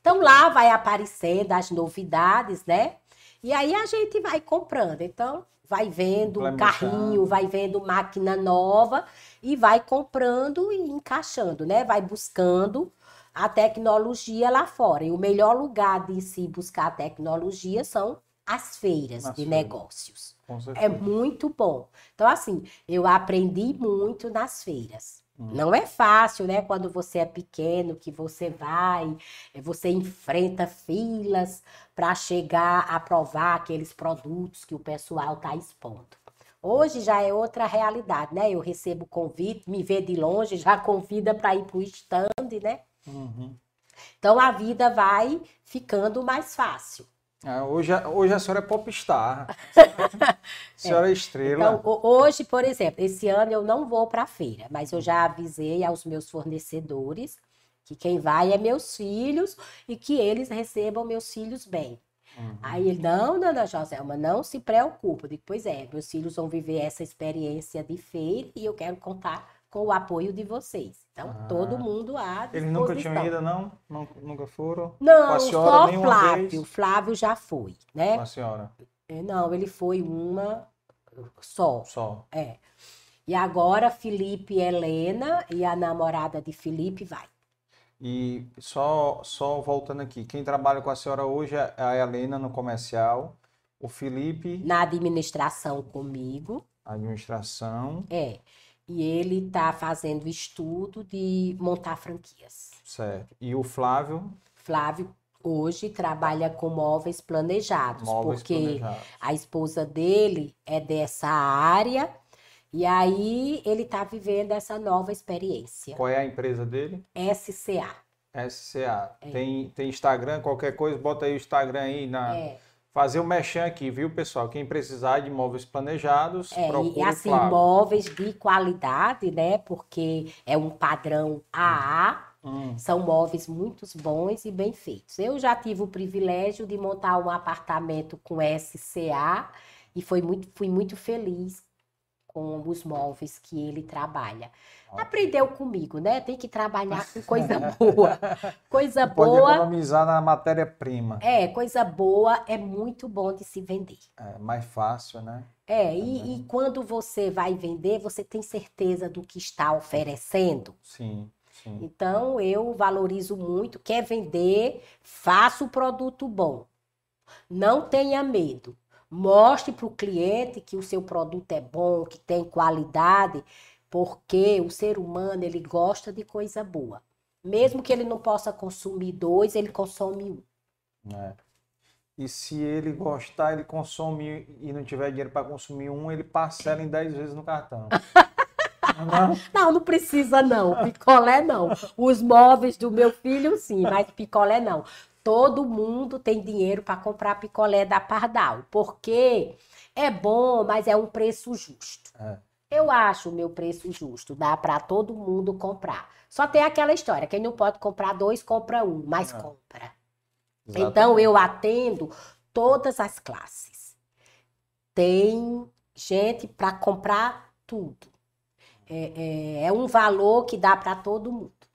Então, lá vai aparecendo as novidades, né? E aí a gente vai comprando. Então, vai vendo um carrinho, vai vendo máquina nova e vai comprando e encaixando, né? Vai buscando a tecnologia lá fora. E o melhor lugar de se buscar a tecnologia são as feiras Nas de negócios. É muito bom. Então, assim, eu aprendi muito nas feiras. Hum. Não é fácil, né? Quando você é pequeno, que você vai, eh, você enfrenta filas para chegar a provar aqueles produtos que o pessoal está expondo. Hoje já é outra realidade, né? Eu recebo convite, me vê de longe, já convida para ir para o stand, né? Uhum. Então a vida vai ficando mais fácil. Ah, hoje, a- hoje a senhora é popstar. A senhora é estrela. Então, ho- hoje, por exemplo, esse ano eu não vou para a feira, mas eu já avisei aos meus fornecedores que quem vai é meus filhos e que eles recebam meus filhos bem. Uhum. Aí ele, não, dona Joselma, não se preocupa. Eu digo, pois é, meus filhos vão viver essa experiência de feira e eu quero contar com o apoio de vocês. Então, Ah. todo mundo à Eles nunca tinham ido, não? Nun- Nunca foram? Com Não, a senhora só nenhuma Flávio. vez? Flávio já foi, né? Com a senhora? É, Não, ele foi uma só. Só. É. E agora Felipe e Helena e a namorada de Felipe vai. E só, só voltando aqui, quem trabalha com a senhora hoje é a Helena no comercial, o Felipe, Na administração comigo, administração, é. E ele está fazendo estudo de montar franquias. certo. E o Flávio, Flávio hoje trabalha com móveis planejados, móveis porque planejados. a esposa dele é dessa área e aí ele está vivendo essa nova experiência. Qual é a empresa dele? SCA. SCA. Tem, tem Instagram, qualquer coisa, bota aí o Instagram aí na. É. Fazer o mexer aqui, viu, pessoal? Quem precisar de móveis planejados, É, procura e assim, Flávio. móveis de qualidade, né? Porque é um padrão AA, Hum, são móveis muito bons e bem feitos. Eu já tive o privilégio de montar um apartamento com SCA e foi muito, fui muito feliz com os móveis que ele trabalha. Aprendeu comigo, né? Tem que trabalhar com coisa boa. Coisa Pode boa. economizar na matéria-prima. É, coisa boa é muito bom de se vender. É mais fácil, né? É, e, e quando você vai vender, você tem certeza do que está oferecendo. Sim, sim. Então, eu valorizo muito. Quer vender, faça o produto bom. Não tenha medo. Mostre para o cliente que o seu produto é bom, que tem qualidade, porque o ser humano ele gosta de coisa boa. Mesmo que ele não possa consumir dois, ele consome um. É. E se ele gostar, ele consome e não tiver dinheiro para consumir um, ele parcela em 10 vezes no cartão. Não? Não, não precisa não. Picolé não. Os móveis do meu filho sim, mas picolé não. Todo mundo tem dinheiro para comprar picolé da Pardal, porque é bom, mas é um preço justo. É. Eu acho o meu preço justo, dá para todo mundo comprar. Só tem aquela história, quem não pode comprar dois, compra um, mas É. compra. Exatamente. Então eu atendo todas as classes. Tem gente para comprar tudo. É, é- é um valor que dá para todo mundo.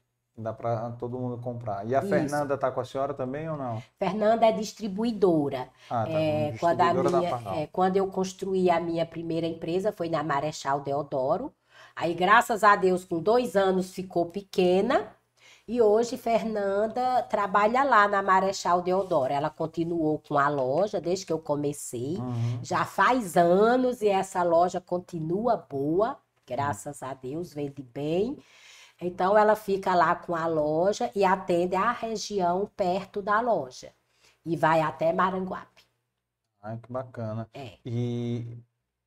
Dá para todo mundo comprar. E a Isso. Fernanda tá com a senhora também ou não? Fernanda é distribuidora. Ah, tá. É, quando, a minha, é, quando eu construí a minha primeira empresa, foi na Marechal Deodoro. Aí, graças a Deus, com dois anos ficou pequena. E hoje, Fernanda trabalha lá na Marechal Deodoro. Ela continuou com a loja desde que eu comecei. Uhum. Já faz anos e essa loja continua boa, graças a Deus, vende bem. Então, ela fica lá com a loja e atende a região perto da loja. E vai até Maranguape. Ai, que bacana. É. E,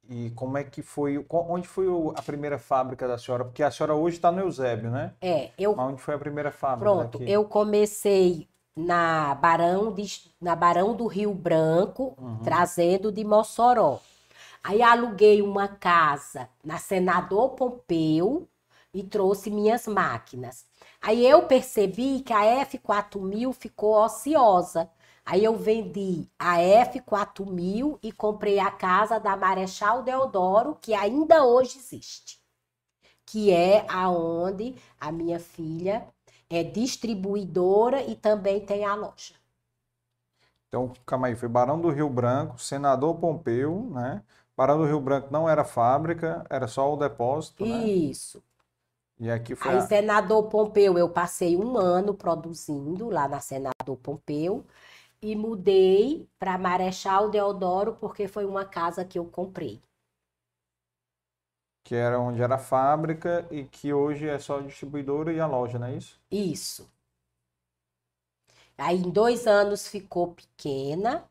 e como é que foi, onde foi a primeira fábrica da senhora? Porque a senhora hoje está no Eusébio, né? É, eu Mas onde foi a primeira fábrica Pronto, daqui? eu comecei na Barão, de, na Barão do Rio Branco, Uhum. trazendo de Mossoró. Aí aluguei uma casa na Senador Pompeu e trouxe minhas máquinas. Aí eu percebi que a F4000 ficou ociosa. Aí eu vendi a F4000 e comprei a casa da Marechal Deodoro, que ainda hoje existe. Que é aonde a minha filha é distribuidora e também tem a loja. Então, calma aí, foi Barão do Rio Branco, Senador Pompeu, né? Barão do Rio Branco não era fábrica, era só o depósito, né? Isso. E aqui foi Aí, a... Senador Pompeu, eu passei um ano produzindo lá na Senador Pompeu e mudei para Marechal Deodoro porque foi uma casa que eu comprei. que era onde era a fábrica e que hoje é só a distribuidora e a loja, não é isso? Isso. Aí, em dois anos ficou pequena.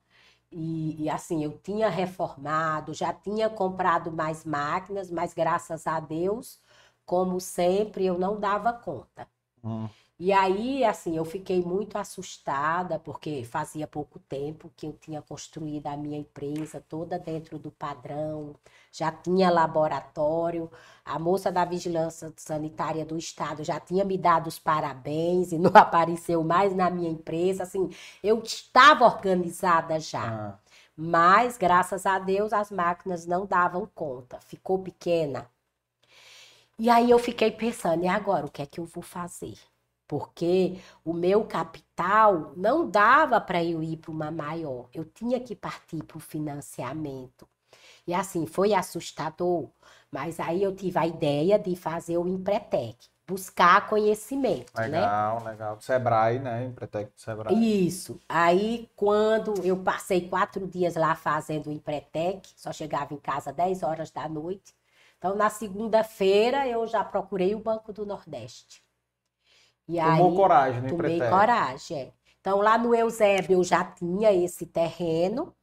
E, e, assim, eu tinha reformado, já tinha comprado mais máquinas, mas graças a Deus, como sempre, eu não dava conta. Hum. E aí, assim, eu fiquei muito assustada, porque fazia pouco tempo que eu tinha construído a minha empresa toda dentro do padrão, já tinha laboratório, a moça da Vigilância Sanitária do Estado já tinha me dado os parabéns e não apareceu mais na minha empresa, assim, eu estava organizada já. Ah, Mas, graças a Deus, as máquinas não davam conta, ficou pequena. E aí eu fiquei pensando, e agora o que é que eu vou fazer? Porque o meu capital não dava para eu ir para uma maior, eu tinha que partir para o financiamento. E assim, foi assustador, mas aí eu tive a ideia de fazer o Empretec, buscar conhecimento, né? legal, legal. Sebrae, né? Empretec do Sebrae. Isso. Aí, quando eu passei quatro dias lá fazendo o Empretec, só chegava em casa 10 horas da noite. Então, na segunda-feira, eu já procurei o Banco do Nordeste. E Tomou aí, coragem no tomei Empretec. coragem. é. Então, lá no Eusébio, eu já tinha esse terreno.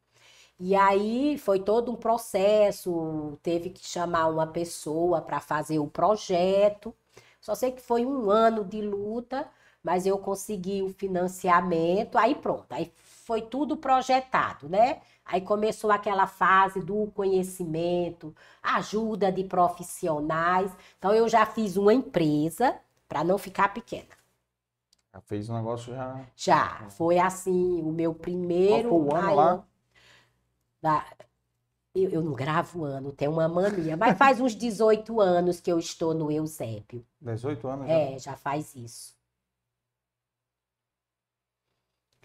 E aí, foi todo um processo. Teve que chamar uma pessoa para fazer o projeto. Só sei que foi um ano de luta, mas eu consegui o financiamento. Aí pronto, aí foi tudo projetado, né? Aí começou aquela fase do conhecimento, ajuda de profissionais. Então eu já fiz uma empresa para não ficar pequena. Já fez um negócio já. Já foi assim o meu primeiro Qual foi o ano maior- lá? da- Eu, eu não gravo ano, tenho uma mania, mas faz uns 18 anos que eu estou no Eusébio. 18 anos já. É, já faz isso.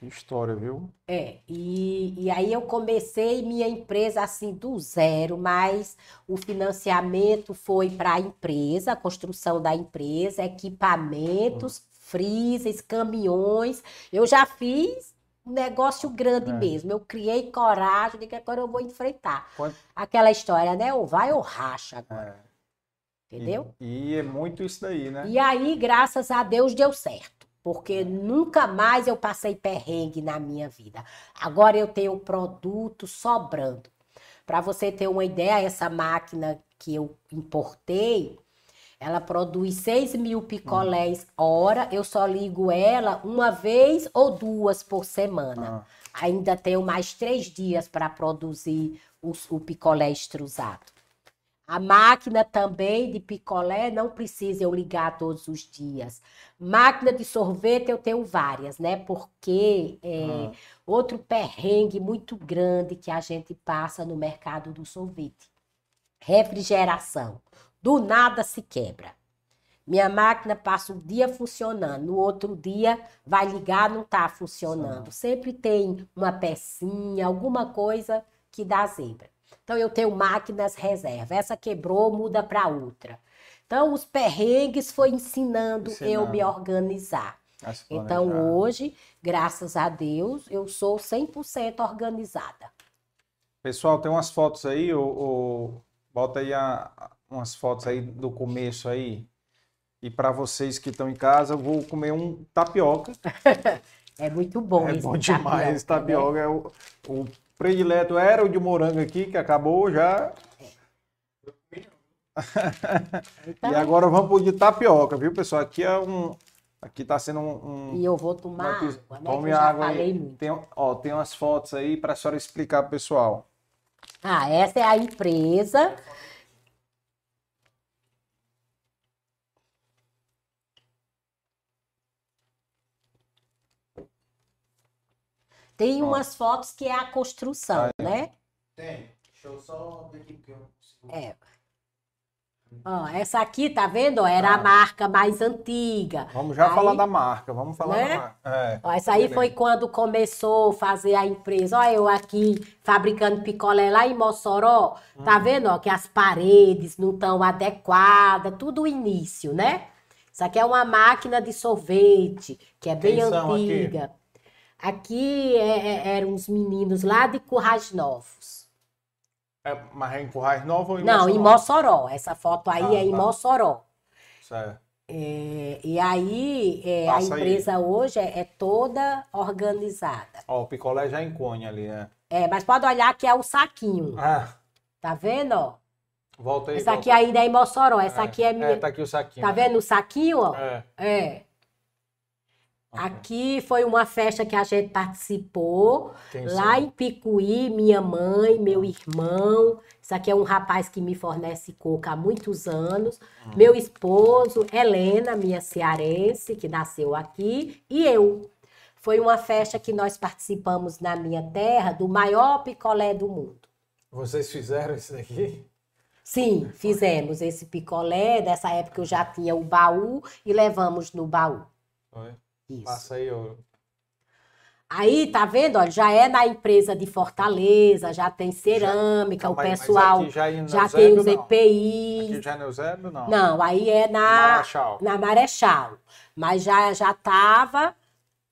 Que história, viu? É, e, e aí eu comecei minha empresa assim do zero, mas o financiamento foi para a empresa, a construção da empresa, equipamentos, freezers, caminhões. Eu já fiz um negócio grande É. mesmo. Eu criei coragem de que agora eu vou enfrentar. Quanto- Aquela história, né? Ou vai ou racha agora, É. entendeu? E, e é muito isso daí, né? E aí, graças a Deus, deu certo. Porque nunca mais eu passei perrengue na minha vida. Agora eu tenho produto sobrando. Para você ter uma ideia, essa máquina que eu importei, ela produz 6 mil picolés hora. Eu só ligo ela uma vez ou duas por semana. Ah, Ainda tenho mais três dias para produzir os- o picolé extrusado. A máquina também de picolé não precisa eu ligar todos os dias. Máquina de sorvete eu tenho várias, né? Porque é, Ah. outro perrengue muito grande que a gente passa no mercado do sorvete. Refrigeração. Do nada se quebra. Minha máquina passa o dia funcionando, no outro dia vai ligar, não está funcionando. Sempre tem uma pecinha, alguma coisa que dá zebra. Então eu tenho máquinas reserva. Essa quebrou, muda para outra. Então os perrengues foi ensinando eu me Ensinando. organizar. Então hoje, graças a Deus, eu sou 100% organizada. Pessoal, tem umas fotos aí, o, o- bota aí a- umas fotos aí do começo aí. E para vocês que estão em casa, eu vou comer um tapioca. É muito bom é bom demais, tapioca, né? tapioca. é o, o predileto era o de morango aqui, que acabou já. Então, E agora vamos pro de tapioca, viu, pessoal? Aqui é um. Aqui tá sendo um. um- e eu vou tomar Marquinhos, água, né? Tome água falei aí. muito. Tem, ó, tem umas fotos aí pra senhora explicar pro pessoal. Ah, essa é a empresa. Tem Ó. umas fotos que é a construção, Aí. né? Tem. Deixa eu só ver aqui, porque eu consigo. É. Ó, essa aqui, tá vendo? Era a Ah. marca mais antiga. Vamos já Aí- falar da marca. Vamos falar Né? da marca. É. Ó, essa aí Beleza. foi quando começou a fazer a empresa. Ó, eu aqui fabricando picolé lá em Mossoró. Hum. Tá vendo, ó, que as paredes não estão adequadas, tudo o início, né? Isso aqui é uma máquina de sorvete, que é bem Quem são aqui? antiga. Aqui é- é- eram uns meninos lá de Currais Novos. É, mas é em Currais Nova ou em Não, em Mossoró? Mossoró. Essa foto aí Ah, é em tá. Mossoró. Certo. É, e aí, é, a Passa aí. empresa hoje é, é toda organizada. Ó, o picolé já enconha ali, né? É, mas pode olhar que é o saquinho. Ah, Tá vendo, ó? volta aí. Essa volta aqui ainda é em Mossoró. Essa aí. aqui é minha. tá aqui o saquinho. Tá vendo o saquinho, ó? É. É. ok. Aqui foi uma festa que a gente participou. Quem Lá em Picuí, minha mãe, meu irmão. Isso aqui é um rapaz que me fornece coco há muitos anos. Hum. Meu esposo, Helena, minha cearense, que nasceu aqui, e eu. Foi uma festa que nós participamos na minha terra do maior picolé do mundo. Vocês fizeram isso daqui? Sim, fizemos esse picolé. Nessa época eu já tinha o baú e levamos no baú. Foi. Isso. Passa aí, ó. Aí, tá vendo? Ó, já é na empresa de Fortaleza, já tem cerâmica, o Mas- mas pessoal aqui já, em já tem os não. EPIs. Aqui já é Eusébio, não. Não, aí é na, Marechal. na Marechal. Mas já já estava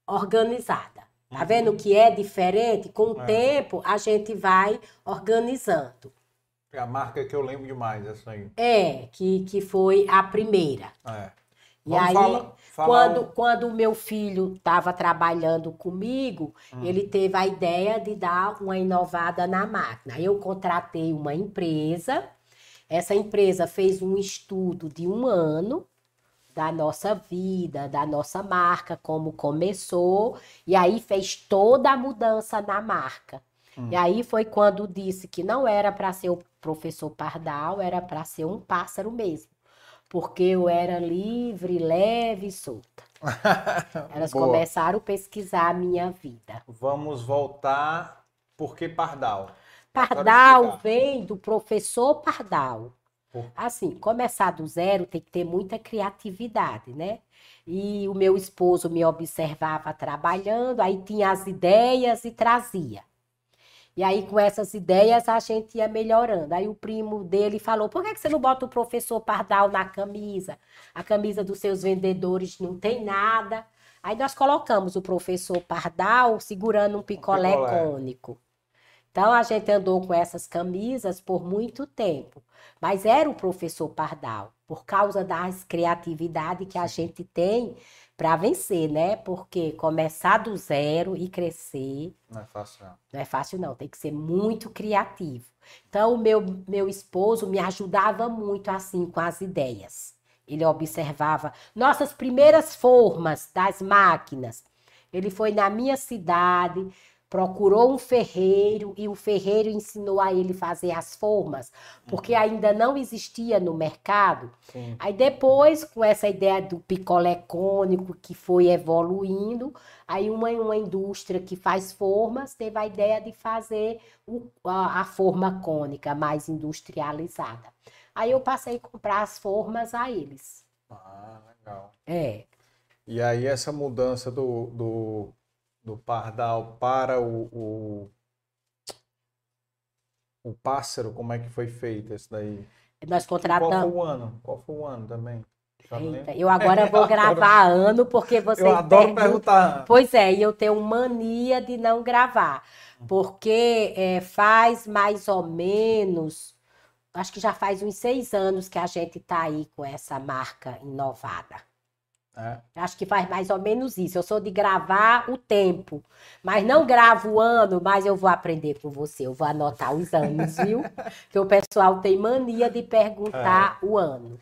organizada. Tá vendo que é diferente? Com o Uhum. É. tempo, a gente vai organizando. É a marca que eu lembro demais, essa aí. É, que, que foi a primeira. É. E Vamos aí, falar- falar quando, um- quando o meu filho estava trabalhando comigo, Hum. ele teve a ideia de dar uma inovada na máquina. Eu contratei uma empresa, essa empresa fez um estudo de um ano da nossa vida, da nossa marca, como começou, e aí fez toda a mudança na marca. Hum. E aí foi quando disse que não era para ser o professor Pardal, era para ser um pássaro mesmo. Porque eu era livre, leve e solta. Elas Boa. começaram a pesquisar a minha vida. Vamos voltar. Por que Pardal? Pardal vem do professor Pardal. Assim, começar do zero tem que ter muita criatividade, né? E o meu esposo me observava trabalhando, aí tinha as ideias e trazia. E aí, com essas ideias, a gente ia melhorando. Aí o primo dele falou: por que que você não bota o professor Pardal na camisa? A camisa dos seus vendedores não tem nada. Aí nós colocamos o professor Pardal segurando um picolé, picolé. cônico. Então a gente andou com essas camisas por muito tempo. Mas era o professor Pardal, por causa das criatividade que a gente tem para vencer, né? Porque começar do zero e crescer Não é fácil, não. não é fácil, não, tem que ser muito criativo. Então, o meu, meu esposo me ajudava muito assim com as ideias. Ele observava nossas primeiras formas das máquinas. Ele foi na minha cidade, procurou um ferreiro e o ferreiro ensinou a ele fazer as formas, porque ainda não existia no mercado. Sim. Aí depois, com essa ideia do picolé cônico que foi evoluindo, aí uma, uma indústria que faz formas teve a ideia de fazer o- a, a forma cônica mais industrializada. Aí eu passei a comprar as formas a eles. Ah, legal. É. E aí essa mudança do, do, do Pardal para o, o, o pássaro, como é que foi feita isso daí? Nós E Qual foi contratamos. o ano? Qual foi o ano também? Eita, eu agora vou gravar ano, porque vocês Eu adoro perguntam- perguntar. Pois é, e eu tenho mania de não gravar, porque é, faz mais ou menos, acho que já faz uns seis anos que a gente está aí com essa marca inovada. É. Acho que faz mais ou menos isso. Eu sou de gravar o tempo, mas não gravo o ano, mas eu vou aprender com você. Eu vou anotar os anos, viu? que o pessoal tem mania de perguntar o ano.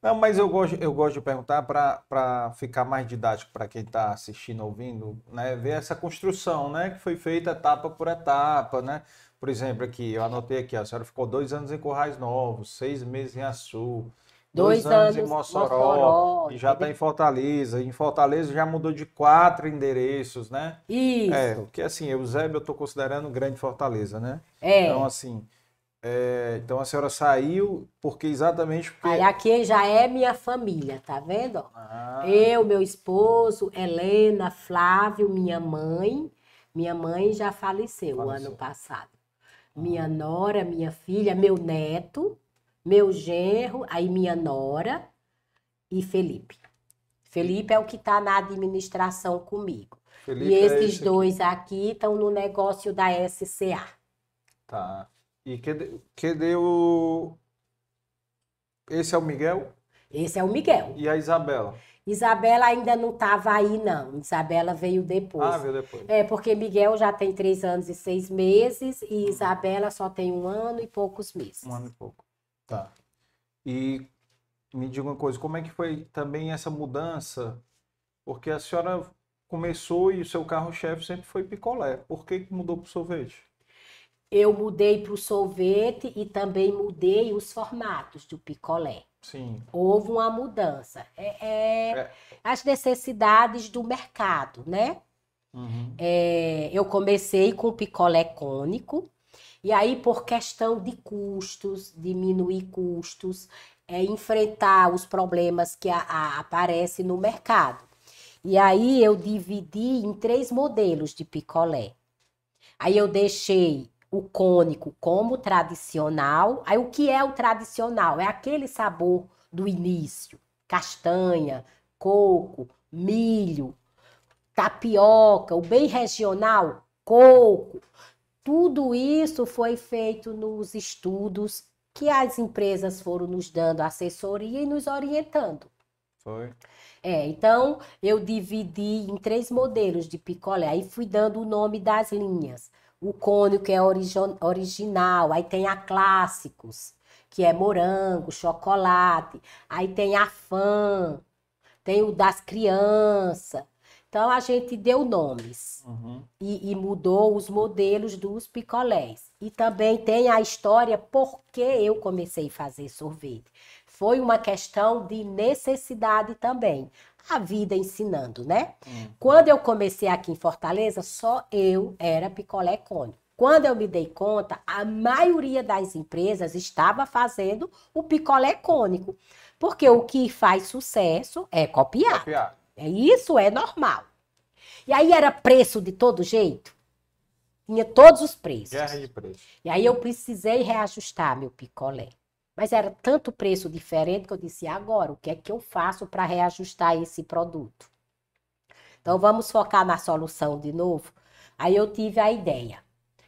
Não, mas eu gosto, eu gosto de perguntar para ficar mais didático para quem está assistindo, ouvindo, né? Ver essa construção, né? Que foi feita etapa por etapa, né? Por exemplo, aqui, eu anotei aqui, a senhora ficou dois anos em Corrais Novos, seis meses em Açu, Dois, anos, em Mossoró, Mossoró, e já está em Fortaleza. Em Fortaleza já mudou de quatro endereços, né? Isso. É, porque assim, Eusébio eu estou considerando grande Fortaleza, né? É. Então, assim, é, então a senhora saiu porque exatamente porque... Aí aqui já é minha família, tá vendo? Ah, Eu, meu esposo, Helena, Flávio, minha mãe. Minha mãe já faleceu, o Faleceu. ano passado. Minha nora, minha filha, meu neto, meu genro, aí minha nora e Felipe. Felipe é o que está na administração comigo. Felipe e é esses esse aqui. dois aqui estão no negócio da SCA. Tá. E cadê, cadê o... Esse é o Miguel Esse é o Miguel. e a Isabela? Isabela ainda não estava aí, não. Isabela veio depois. Ah, viu depois. É, porque Miguel já tem três anos e seis meses e Isabela só tem um ano e poucos meses. Um ano e pouco. Tá. E me diga uma coisa, como é que foi também essa mudança? Porque a senhora começou e o seu carro-chefe sempre foi picolé. Por que mudou para o sorvete? Eu mudei para o sorvete e também mudei os formatos do picolé. Sim. Houve uma mudança. É, é É. as necessidades do mercado, né? Uhum. É, eu comecei com o picolé cônico, e aí, por questão de custos, diminuir custos, é, enfrentar os problemas que a- a- aparecem no mercado. E aí, eu dividi em três modelos de picolé. Aí, eu deixei o cônico como tradicional. Aí, o que é o tradicional? É aquele sabor do início: castanha, coco, milho, tapioca, o bem regional, coco. Tudo isso foi feito nos estudos que as empresas foram nos dando assessoria e nos orientando. Foi. É, então eu dividi em três modelos de picolé, aí fui dando o nome das linhas. O cônico é origi- original, aí tem a clássicos, que é morango, chocolate, aí tem a fã, tem o das crianças. Então a gente deu nomes Uhum. e, e mudou os modelos dos picolés. E também tem a história por que eu comecei a fazer sorvete. Foi uma questão de necessidade também. A vida ensinando, né? Hum. Quando eu comecei aqui em Fortaleza, só eu era picolé cônico. Quando eu me dei conta, a maioria das empresas estava fazendo o picolé cônico. Porque o que faz sucesso é copiar. Copiar. É, Isso é normal. E aí era preço de todo jeito. Tinha todos os preços. Guerra de preço. E aí eu precisei reajustar meu picolé. Mas era tanto preço diferente que eu disse, "E agora, o que é que eu faço para reajustar esse produto? Então vamos focar na solução de novo. Aí eu tive a ideia.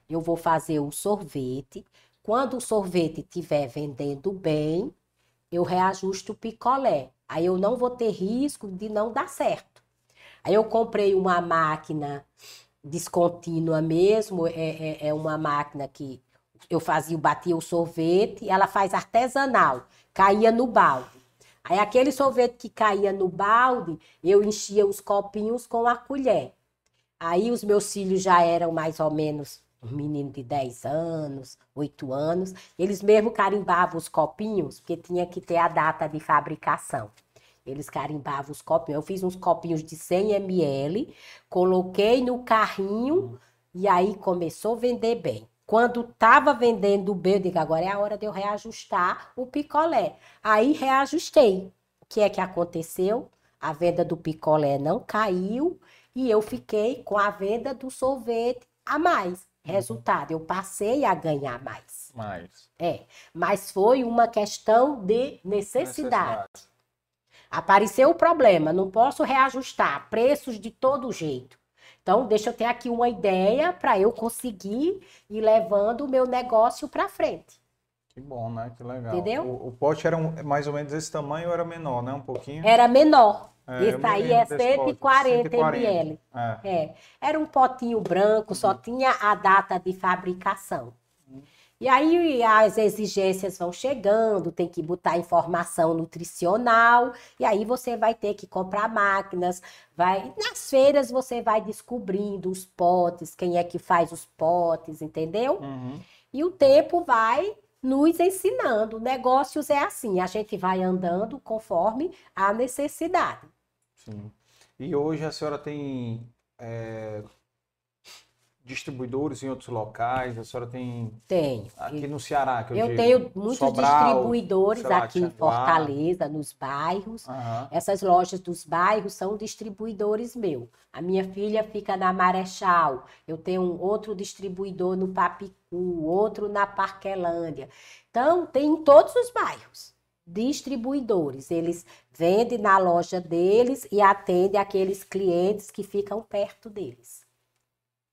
Eu vou fazer o sorvete. Quando o sorvete estiver vendendo bem, eu reajusto o picolé. Aí eu não vou ter risco de não dar certo. Aí eu comprei uma máquina descontínua mesmo, é, é, é uma máquina que eu fazia, batia o sorvete, ela faz artesanal, caía no balde. Aí aquele sorvete que caía no balde, eu enchia os copinhos com a colher. Aí os meus filhos já eram mais ou menos um menino de 10 anos, 8 anos, eles mesmo carimbavam os copinhos, porque tinha que ter a data de fabricação. Eles carimbavam os copinhos. Eu fiz uns copinhos de 100 ml, coloquei no carrinho e aí começou a vender bem. Quando estava vendendo bem, eu digo, agora é a hora de eu reajustar o picolé. Aí reajustei. O que é que aconteceu? A venda do picolé não caiu e eu fiquei com a venda do sorvete a mais. Resultado, eu passei a ganhar mais. Mais. É, mas foi uma questão de necessidade. Necessidade. Apareceu o problema, não posso reajustar preços de todo jeito. Então, deixa eu ter aqui uma ideia para eu conseguir ir levando o meu negócio para frente. Que bom, né? Que legal. Entendeu? O, o pote era um- mais ou menos esse tamanho ou era menor, né? Um pouquinho? Era menor, É, me aí é desse pote, 140 ml. É. É, era um potinho branco, só tinha a data de fabricação. E aí as exigências vão chegando, tem que botar informação nutricional, e aí você vai ter que comprar máquinas, vai nas feiras você vai descobrindo os potes, quem é que faz os potes, entendeu? Uhum. E o tempo vai nos ensinando. Negócios é assim, a gente vai andando conforme a necessidade. Sim. E hoje a senhora tem é, distribuidores em outros locais, a senhora tem Tenho. aqui no Ceará, que eu, Eu digo, tenho muitos Sobral, distribuidores lá, aqui em. Fortaleza, nos bairros. Aham. Essas lojas dos bairros são distribuidores meu. A minha filha fica na Marechal. Eu tenho um outro distribuidor no Papicu, outro na Parquelândia. Então, tem em todos os bairros distribuidores. Eles vendem na loja deles e atendem aqueles clientes que ficam perto deles.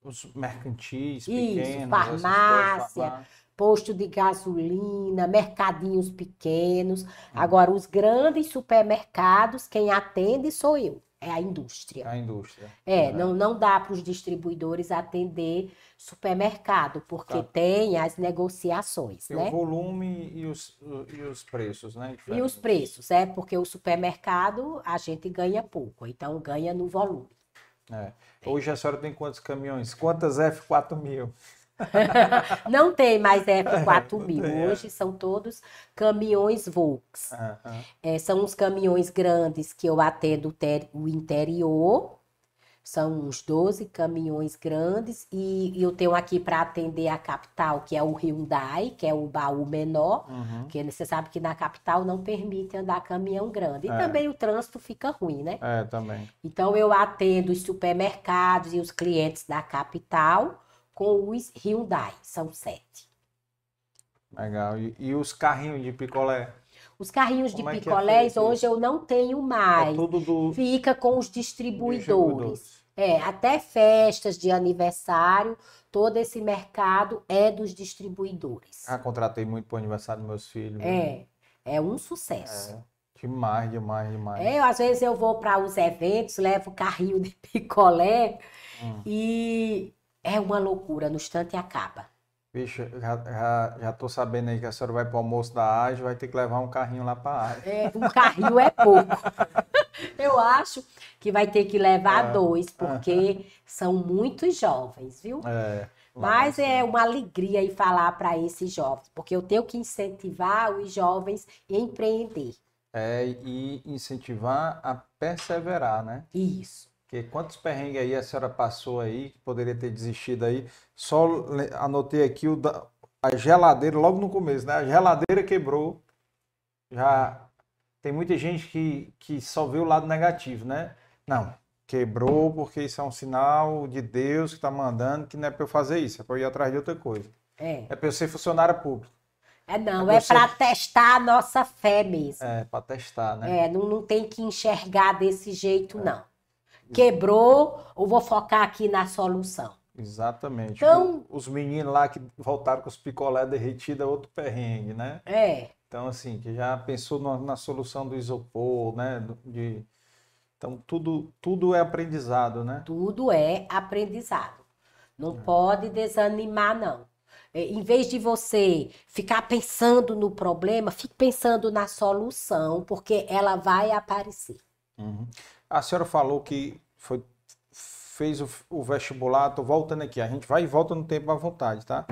Os mercantis Isso, pequenos, coisas, farmácia. farmácia. posto de gasolina, mercadinhos pequenos. Agora, os grandes supermercados, quem atende sou eu, é a indústria. a indústria. É, não, não dá para os distribuidores atender supermercado, porque Tá. tem as negociações, Tem né? o volume e os, e os preços, né? E os preços, é porque o supermercado a gente ganha pouco, então ganha no volume. É. Hoje a senhora tem quantos caminhões? Quantas F4000? Não tem mais F4000, tem, é. hoje são todos caminhões Volks. É, são os caminhões grandes que eu atendo o interior. São uns 12 caminhões grandes. E, e eu tenho aqui para atender a capital, que é o Hyundai, que é o baú menor. Uhum. Porque você sabe que na capital não permite andar caminhão grande. E É. também o trânsito fica ruim, né? É, também. Então eu atendo os supermercados e os clientes da capital com os Hyundai. São sete. Legal. E, e os carrinhos de picolé? Os carrinhos de Como é é picolés hoje eu não tenho É mais. tudo do Fica com os distribuidores. É, até festas de aniversário, todo esse mercado é dos distribuidores. Ah, contratei muito para o aniversário dos meus filhos. É, é um sucesso. É. Demais, demais, demais. É, às vezes eu vou para os eventos, levo carrinho de picolé Hum. e é uma loucura, no instante acaba. Bicho, já, já, já tô sabendo aí que a senhora vai para o almoço da AGE, vai ter que levar um carrinho lá para a AGE. É, um carrinho é pouco. Eu acho que vai ter que levar É. dois, porque são muitos jovens, viu? É. Mas é uma alegria ir falar para esses jovens, porque eu tenho que incentivar os jovens a empreender. É, e incentivar a perseverar, né? Isso. Porque quantos perrengues aí a senhora passou aí, que poderia ter desistido aí? Só anotei aqui o da, a geladeira, logo no começo, né? A geladeira quebrou. Já tem muita gente que, que só vê o lado negativo, né? Não, quebrou porque isso é um sinal de Deus que está mandando que não é para eu fazer isso, é para eu ir atrás de outra coisa. É, É para eu ser funcionário público, é não, É é para testar a nossa fé mesmo. é para testar, né? É, não, não tem que enxergar desse jeito, não. Quebrou, eu vou focar aqui na solução. Exatamente. Então- Os meninos lá que voltaram com os picolé derretidos é outro perrengue, né? É, Então, assim, que já pensou na, na solução do isopor, né? De... Então, tudo, tudo é aprendizado, né? tudo é aprendizado. Não pode desanimar, não. É, Em vez de você ficar pensando no problema, fique pensando na solução, porque ela vai aparecer. Uhum. A senhora falou que foi, fez o, o vestibular, tô voltando aqui, a gente vai e volta no tempo à vontade, tá?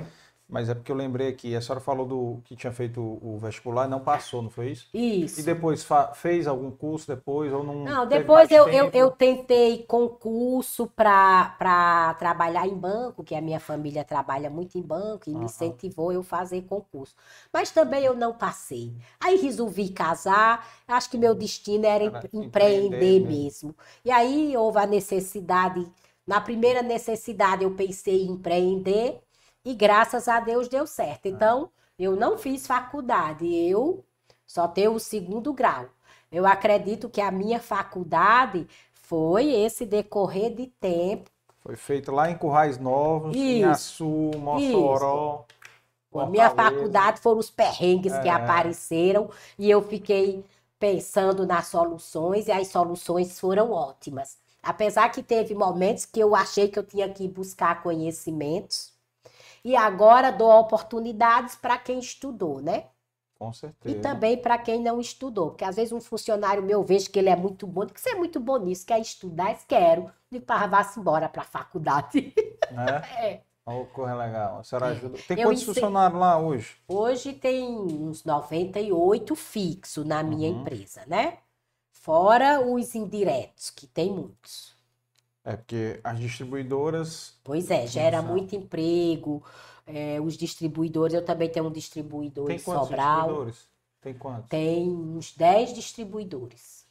Mas é porque eu lembrei aqui, a senhora falou do que tinha feito o, vestibular e não passou, não foi isso? E Isso. depois fa- fez algum curso depois ou não Não, depois eu, eu, eu tentei concurso para trabalhar em banco, que a minha família trabalha muito em banco, e Aham. me incentivou eu fazer concurso. Mas também eu não passei. Aí resolvi casar, acho que meu destino era Era empre- empreender empreender mesmo. mesmo. E aí houve a necessidade, na primeira necessidade eu pensei em empreender, e graças a Deus deu certo. Então, eu não fiz faculdade, eu só tenho o segundo grau. Eu acredito que a minha faculdade foi esse decorrer de tempo. Foi feito lá em Currais Novos, em Isso. Açu, Mossoró. A minha faculdade foram os perrengues que É. apareceram e eu fiquei pensando nas soluções e as soluções foram ótimas. Apesar que teve momentos que eu achei que eu tinha que buscar conhecimentos e agora dou oportunidades para quem estudou, né? Com certeza. E também para quem não estudou, porque às vezes um funcionário meu eu vejo que ele é muito bom, que você é muito bom nisso, quer estudar, quero. Digo, para vá-se embora para a faculdade. É? É. Uma coisa legal. A senhora É. ajuda. Tem Eu quantos ensino- funcionários lá hoje? Hoje tem uns 98 fixos na minha Uhum. empresa, né? Fora os indiretos, que tem muitos. É porque as distribuidoras. Pois é, gera muito emprego. é, os distribuidores, eu também tenho um distribuidor Tem em Sobral. distribuidores? Tem quantos? Tem uns 10 distribuidores.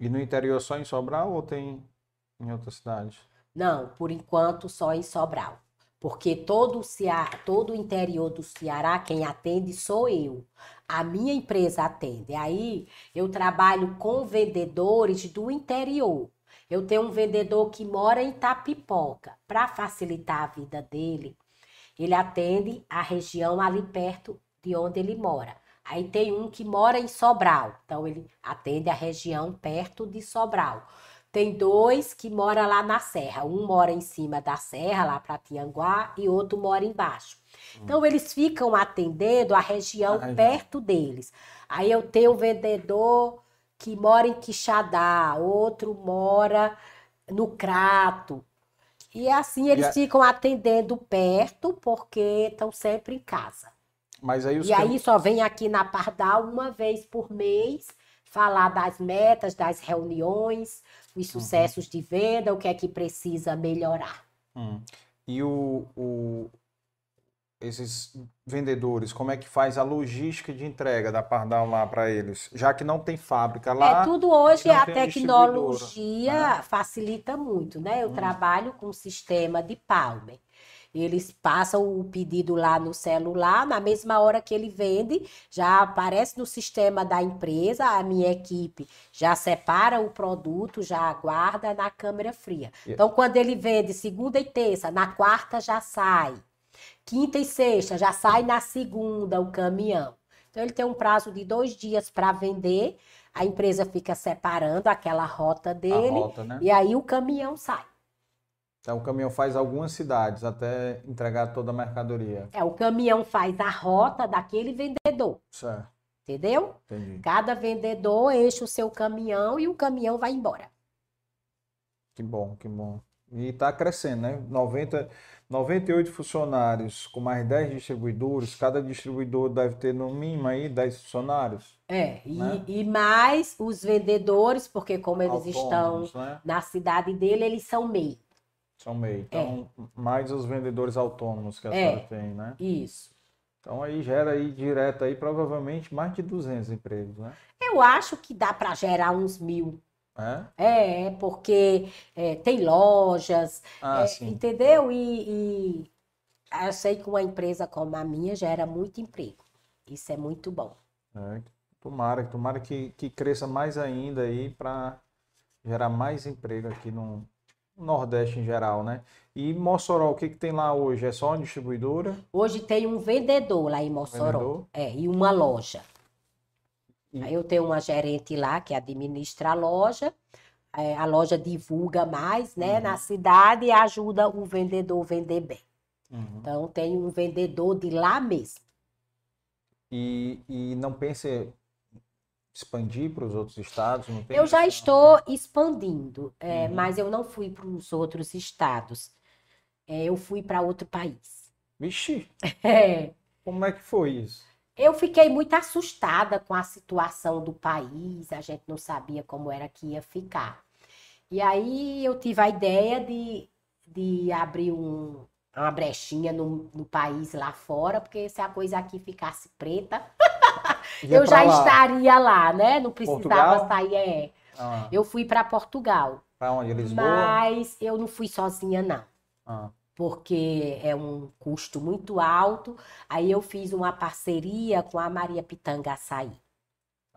E no interior só em Sobral ou tem em outra cidade? Não, por enquanto só em Sobral. Porque todo o, Ceará, todo o interior do Ceará, quem atende sou eu. A minha empresa atende. Aí eu trabalho com vendedores do interior. Eu tenho um vendedor que mora em Tapipoca. Para facilitar a vida dele, ele atende a região ali perto de onde ele mora. Aí tem um que mora em Sobral. Então ele atende a região perto de Sobral. Tem dois que moram lá na serra. Um mora em cima da serra, lá para Tianguá, e outro mora embaixo. Então, eles ficam atendendo a região A região. perto deles. Aí eu tenho um vendedor que mora em Quixadá, outro mora no Crato. E assim eles a- ficam atendendo perto, porque estão sempre em casa. Mas aí os E que- aí só vem aqui na Pardal uma vez por mês falar das metas, das reuniões, Uhum. os sucessos de venda, o que é que precisa melhorar. Hum. E o, o- esses vendedores, como é que faz a logística de entrega da Pardal lá para eles? Já que não tem fábrica lá. é tudo hoje, não a tecnologia facilita muito, né? Eu Hum. trabalho com um sistema de Palmer. Eles passam o pedido lá no celular, na mesma hora que ele vende, já aparece no sistema da empresa, a minha equipe já separa o produto, já aguarda na câmera fria. E- Então, quando ele vende segunda e terça, na quarta já sai. Quinta e sexta já sai na segunda o caminhão. Então, ele tem um prazo de dois dias para vender, a empresa fica separando aquela rota dele, rota, né? e aí o caminhão sai. Então o caminhão faz algumas cidades até entregar toda a mercadoria. É, o caminhão faz a rota daquele vendedor, Certo, entendeu? entendi. Cada vendedor enche o seu caminhão e o caminhão vai embora. Que bom, que bom. E está crescendo, né? 90, 98 funcionários com mais 10 distribuidores, cada distribuidor deve ter no mínimo aí 10 funcionários. É, e, Né? e mais os vendedores, porque como eles estão autônomos, né? na cidade dele, eles são MEI. São meio. Então, mais os vendedores autônomos que a É. senhora tem, né? Isso. Então aí gera aí direto aí provavelmente mais de 200 empregos, né? Eu acho que dá para gerar uns mil. É? É, porque é, tem lojas, Ah, é, entendeu? E, e eu sei que uma empresa como a minha gera muito emprego. Isso é muito bom. É, tomara, tomara que, que cresça mais ainda aí para gerar mais emprego aqui no Nordeste em geral, né? E Mossoró, o que que tem lá hoje? É só uma distribuidora? Hoje tem um vendedor lá em Mossoró. Vendedor? É, e uma loja. Aí eu tenho uma gerente lá que administra a loja. É, a loja divulga mais, né, Uhum. na cidade e ajuda o vendedor a vender bem. Uhum. Então tem um vendedor de lá mesmo. E, e não pense em expandir para os outros estados? Eu já estou expandindo, é, Uhum. mas eu não fui para os outros estados. É, eu fui para outro país. Vixe, É. como é que foi isso? Eu fiquei muito assustada com a situação do país, a gente não sabia como era que ia ficar. E aí eu tive a ideia de, de abrir um- uma brechinha no, no país lá fora, porque se a coisa aqui ficasse preta, eu já lá. estaria lá, né? Não precisava Portugal? sair. é. Ah, Eu fui para Portugal, para onde? Lisboa? mas eu não fui sozinha, não. Ah, porque é um custo muito alto. Aí eu fiz uma parceria com a Maria Pitanga Açaí.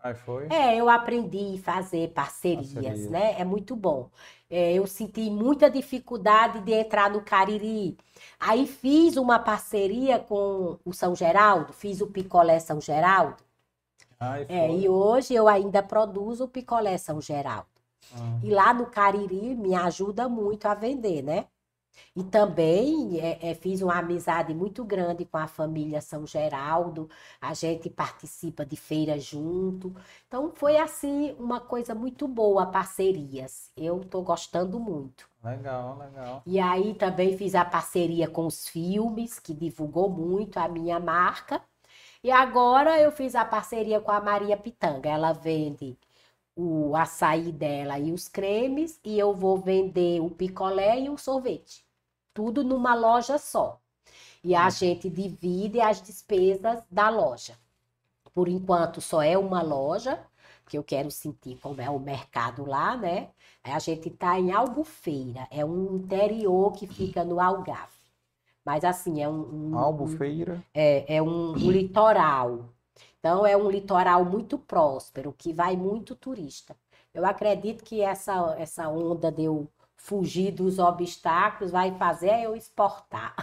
aí foi? É, eu aprendi a fazer parcerias, Parcerias. né? É muito bom. É, eu senti muita dificuldade de entrar no Cariri. Aí fiz uma parceria com o São Geraldo, fiz o Picolé São Geraldo. Ai, É, foi. e hoje eu ainda produzo o picolé São Geraldo. Ah. E lá no Cariri me ajuda muito a vender, né? E também é, é, fiz uma amizade muito grande com a família São Geraldo. A gente participa de feiras junto. Então foi assim uma coisa muito boa, parcerias. Eu estou gostando muito. Legal, legal. E aí também fiz a parceria com os filmes, que divulgou muito a minha marca. E agora eu fiz a parceria com a Maria Pitanga. Ela vende o açaí dela e os cremes, e eu vou vender o picolé e o sorvete. Tudo numa loja só. E a gente divide as despesas da loja. Por enquanto só é uma loja, porque eu quero sentir como é o mercado lá, né? A gente está em Albufeira, é um interior que fica no Algarve. Mas assim, é um, um- Albufeira. é, é um, um litoral. Então, é um litoral muito próspero, que vai muito turista. Eu acredito que essa, essa onda de eu fugir dos obstáculos vai fazer eu exportar.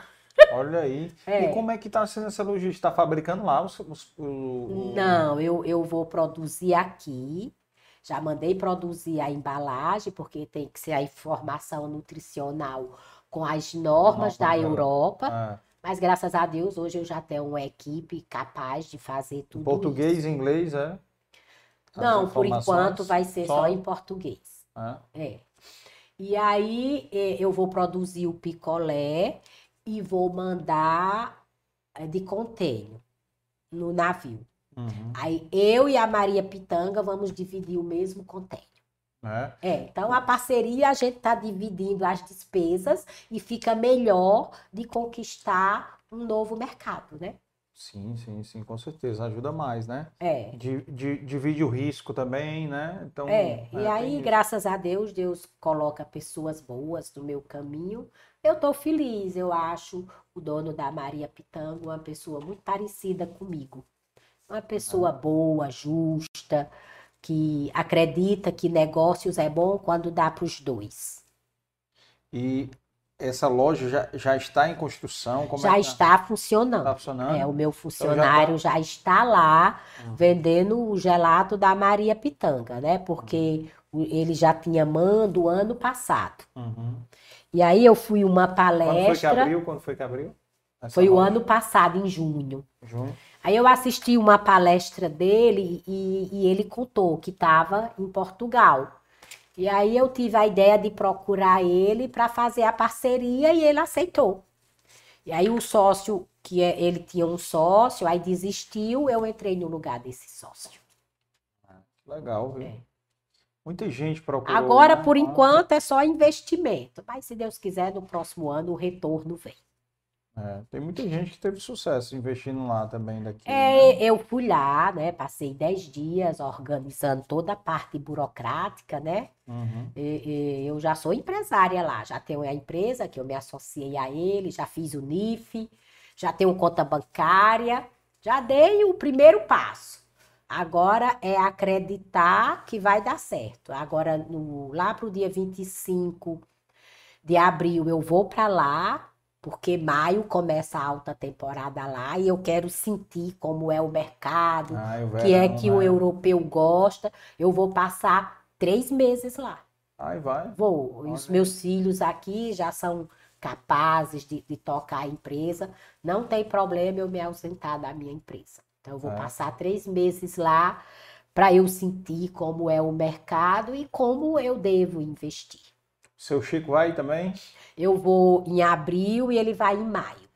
Olha aí. É. E como é que tá sendo essa logística? Tá fabricando lá os, os- Não, eu, eu vou produzir aqui. Já mandei produzir a embalagem, porque tem que ser a informação nutricional com as normas da da- Europa. Ah, Mas graças a Deus, hoje eu já tenho uma equipe capaz de fazer tudo português, isso. inglês, é? As Não, por enquanto vai ser só em português. Ah, É. E aí eh, eu vou produzir o picolé e vou mandar eh, de container no navio. uhum. Aí eu e a Maria Pitanga vamos dividir o mesmo container. É. É, então a parceria a gente está dividindo as despesas e fica melhor de conquistar um novo mercado, né? Sim, sim, sim, com certeza. Ajuda mais, né? É. Di- di- divide o risco também, né? Então, É, e tem aí, graças a Deus, Deus coloca pessoas boas no meu caminho. Eu estou feliz, eu acho o dono da Maria Pitanga uma pessoa muito parecida comigo. Uma pessoa boa, justa, que acredita que negócios é bom quando dá para os dois. E essa loja já, já está em construção? Como é Já que está funcionando. Tá funcionando? É, o meu funcionário já está lá Uhum. vendendo o gelato da Maria Pitanga, né? Porque o- ele já tinha mando ano passado. Uhum. E aí eu fui uma Quando foi que palestra, abriu? Quando foi que abriu? Essa foi o loja? ano passado, em junho. Junho. Aí eu assisti uma palestra dele e, e ele contou que estava em Portugal. E aí eu tive a ideia de procurar ele para fazer a parceria e ele aceitou. E aí o sócio, que é- ele tinha um sócio, aí desistiu, eu entrei no lugar desse sócio. Legal, viu? É. Muita gente procurou. Agora, né? por Ah, enquanto, é só investimento. Mas se Deus quiser, no próximo ano o retorno vem. É, tem muita gente que teve sucesso investindo lá também daqui. É, né? eu fui lá, né? Passei 10 dias organizando toda a parte burocrática, né? Uhum. E- e eu já sou empresária lá, já tenho a empresa que eu me associei a ele, já fiz o NIF, já tenho conta bancária, já dei o primeiro passo. Agora é acreditar que vai dar certo. Agora, no- lá para o dia 25 de abril, eu vou para lá, porque maio começa a alta temporada lá e eu quero sentir como é o mercado, Ah, o que é verão, que o né? europeu gosta. Eu vou passar três meses lá. Aí vai. Vou. E Os meus filhos aqui já são capazes de, de tocar a empresa. Não tem problema eu me ausentar da minha empresa. Então, eu vou É. passar três meses lá para eu sentir como é o mercado e como eu devo investir. Seu Chico vai também? Eu vou em abril e ele vai em maio.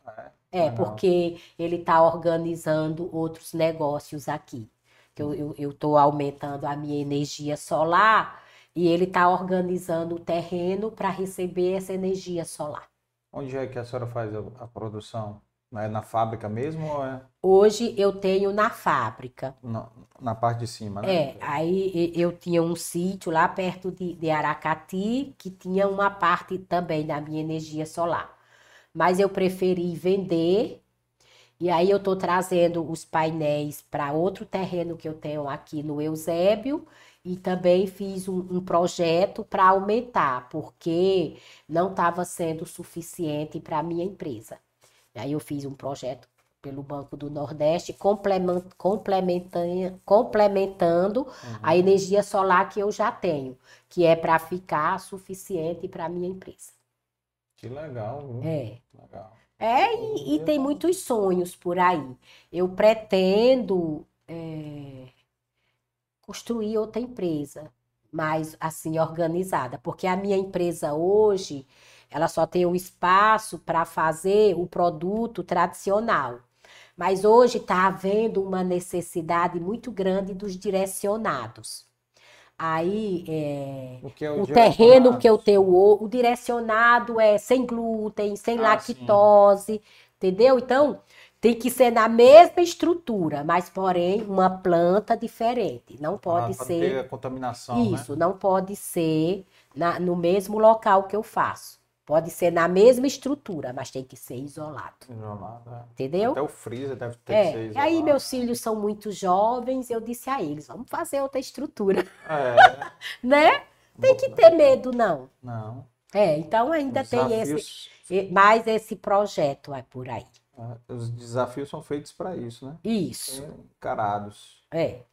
É, Legal. porque ele está organizando outros negócios aqui. Que eu estou aumentando a minha energia solar e ele está organizando o terreno para receber essa energia solar. Onde é que a senhora faz a, a produção? É na fábrica mesmo ou é Hoje eu tenho na fábrica. na, na parte de cima, né? É, aí eu tinha um sítio lá perto de, de Aracati que tinha uma parte também da minha energia solar. Mas eu preferi vender e aí eu estou trazendo os painéis para outro terreno que eu tenho aqui no Eusébio e também fiz um, um projeto para aumentar, porque não estava sendo suficiente para a minha empresa. Aí eu fiz um projeto pelo Banco do Nordeste, complemen- complementan- complementando a energia solar que eu já tenho, que é para ficar suficiente para a minha empresa. Que legal, viu? É. Legal. É, e, e tem muitos sonhos por aí. Eu pretendo é, construir outra empresa, mais assim organizada, porque a minha empresa hoje, ela só tem o espaço para fazer o produto tradicional. Mas hoje está havendo uma necessidade muito grande dos direcionados. Aí, é, O é o direcionado? terreno que eu tenho, o o direcionado é sem glúten, sem Ah, lactose, entendeu? Então, tem que ser na mesma estrutura, mas porém uma planta diferente. Não pode Ah, ser ter a contaminação, né? isso, não pode ser na- no mesmo local que eu faço. Pode ser na mesma estrutura, mas tem que ser isolado, Isolado, é. entendeu? Até o freezer deve ter É, que ser e isolado. aí meus filhos são muito jovens, eu disse a eles, vamos fazer outra estrutura, É, né? Tem que ter medo, não. não. É, então ainda tem esse, mais esse projeto é por aí. é, Os desafios são feitos para isso, né? Isso, encarados. é.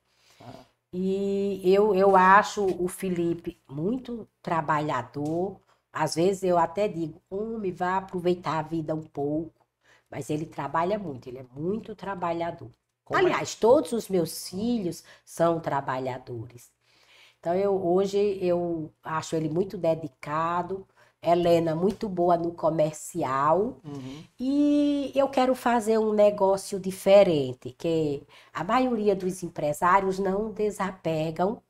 E eu, eu acho o Felipe muito trabalhador. Às vezes eu até digo, homem, vá aproveitar a vida um pouco. Mas ele trabalha muito, ele é muito trabalhador. Como é- Aliás, todos os meus filhos são trabalhadores. Então, eu, hoje eu acho ele muito dedicado, Helena muito boa no comercial, Uhum. e eu quero fazer um negócio diferente, que a maioria dos empresários não desapegam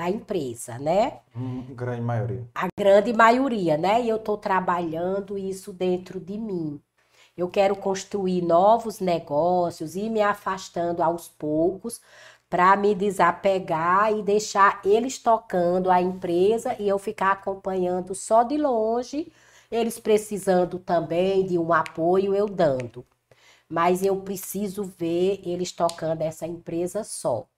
da empresa, né? Hum, grande maioria. A grande maioria, né? E eu estou trabalhando isso dentro de mim. Eu quero construir novos negócios e me afastando aos poucos para me desapegar e deixar eles tocando a empresa e eu ficar acompanhando só de longe, eles precisando também de um apoio, eu dando. Mas eu preciso ver eles tocando essa empresa só.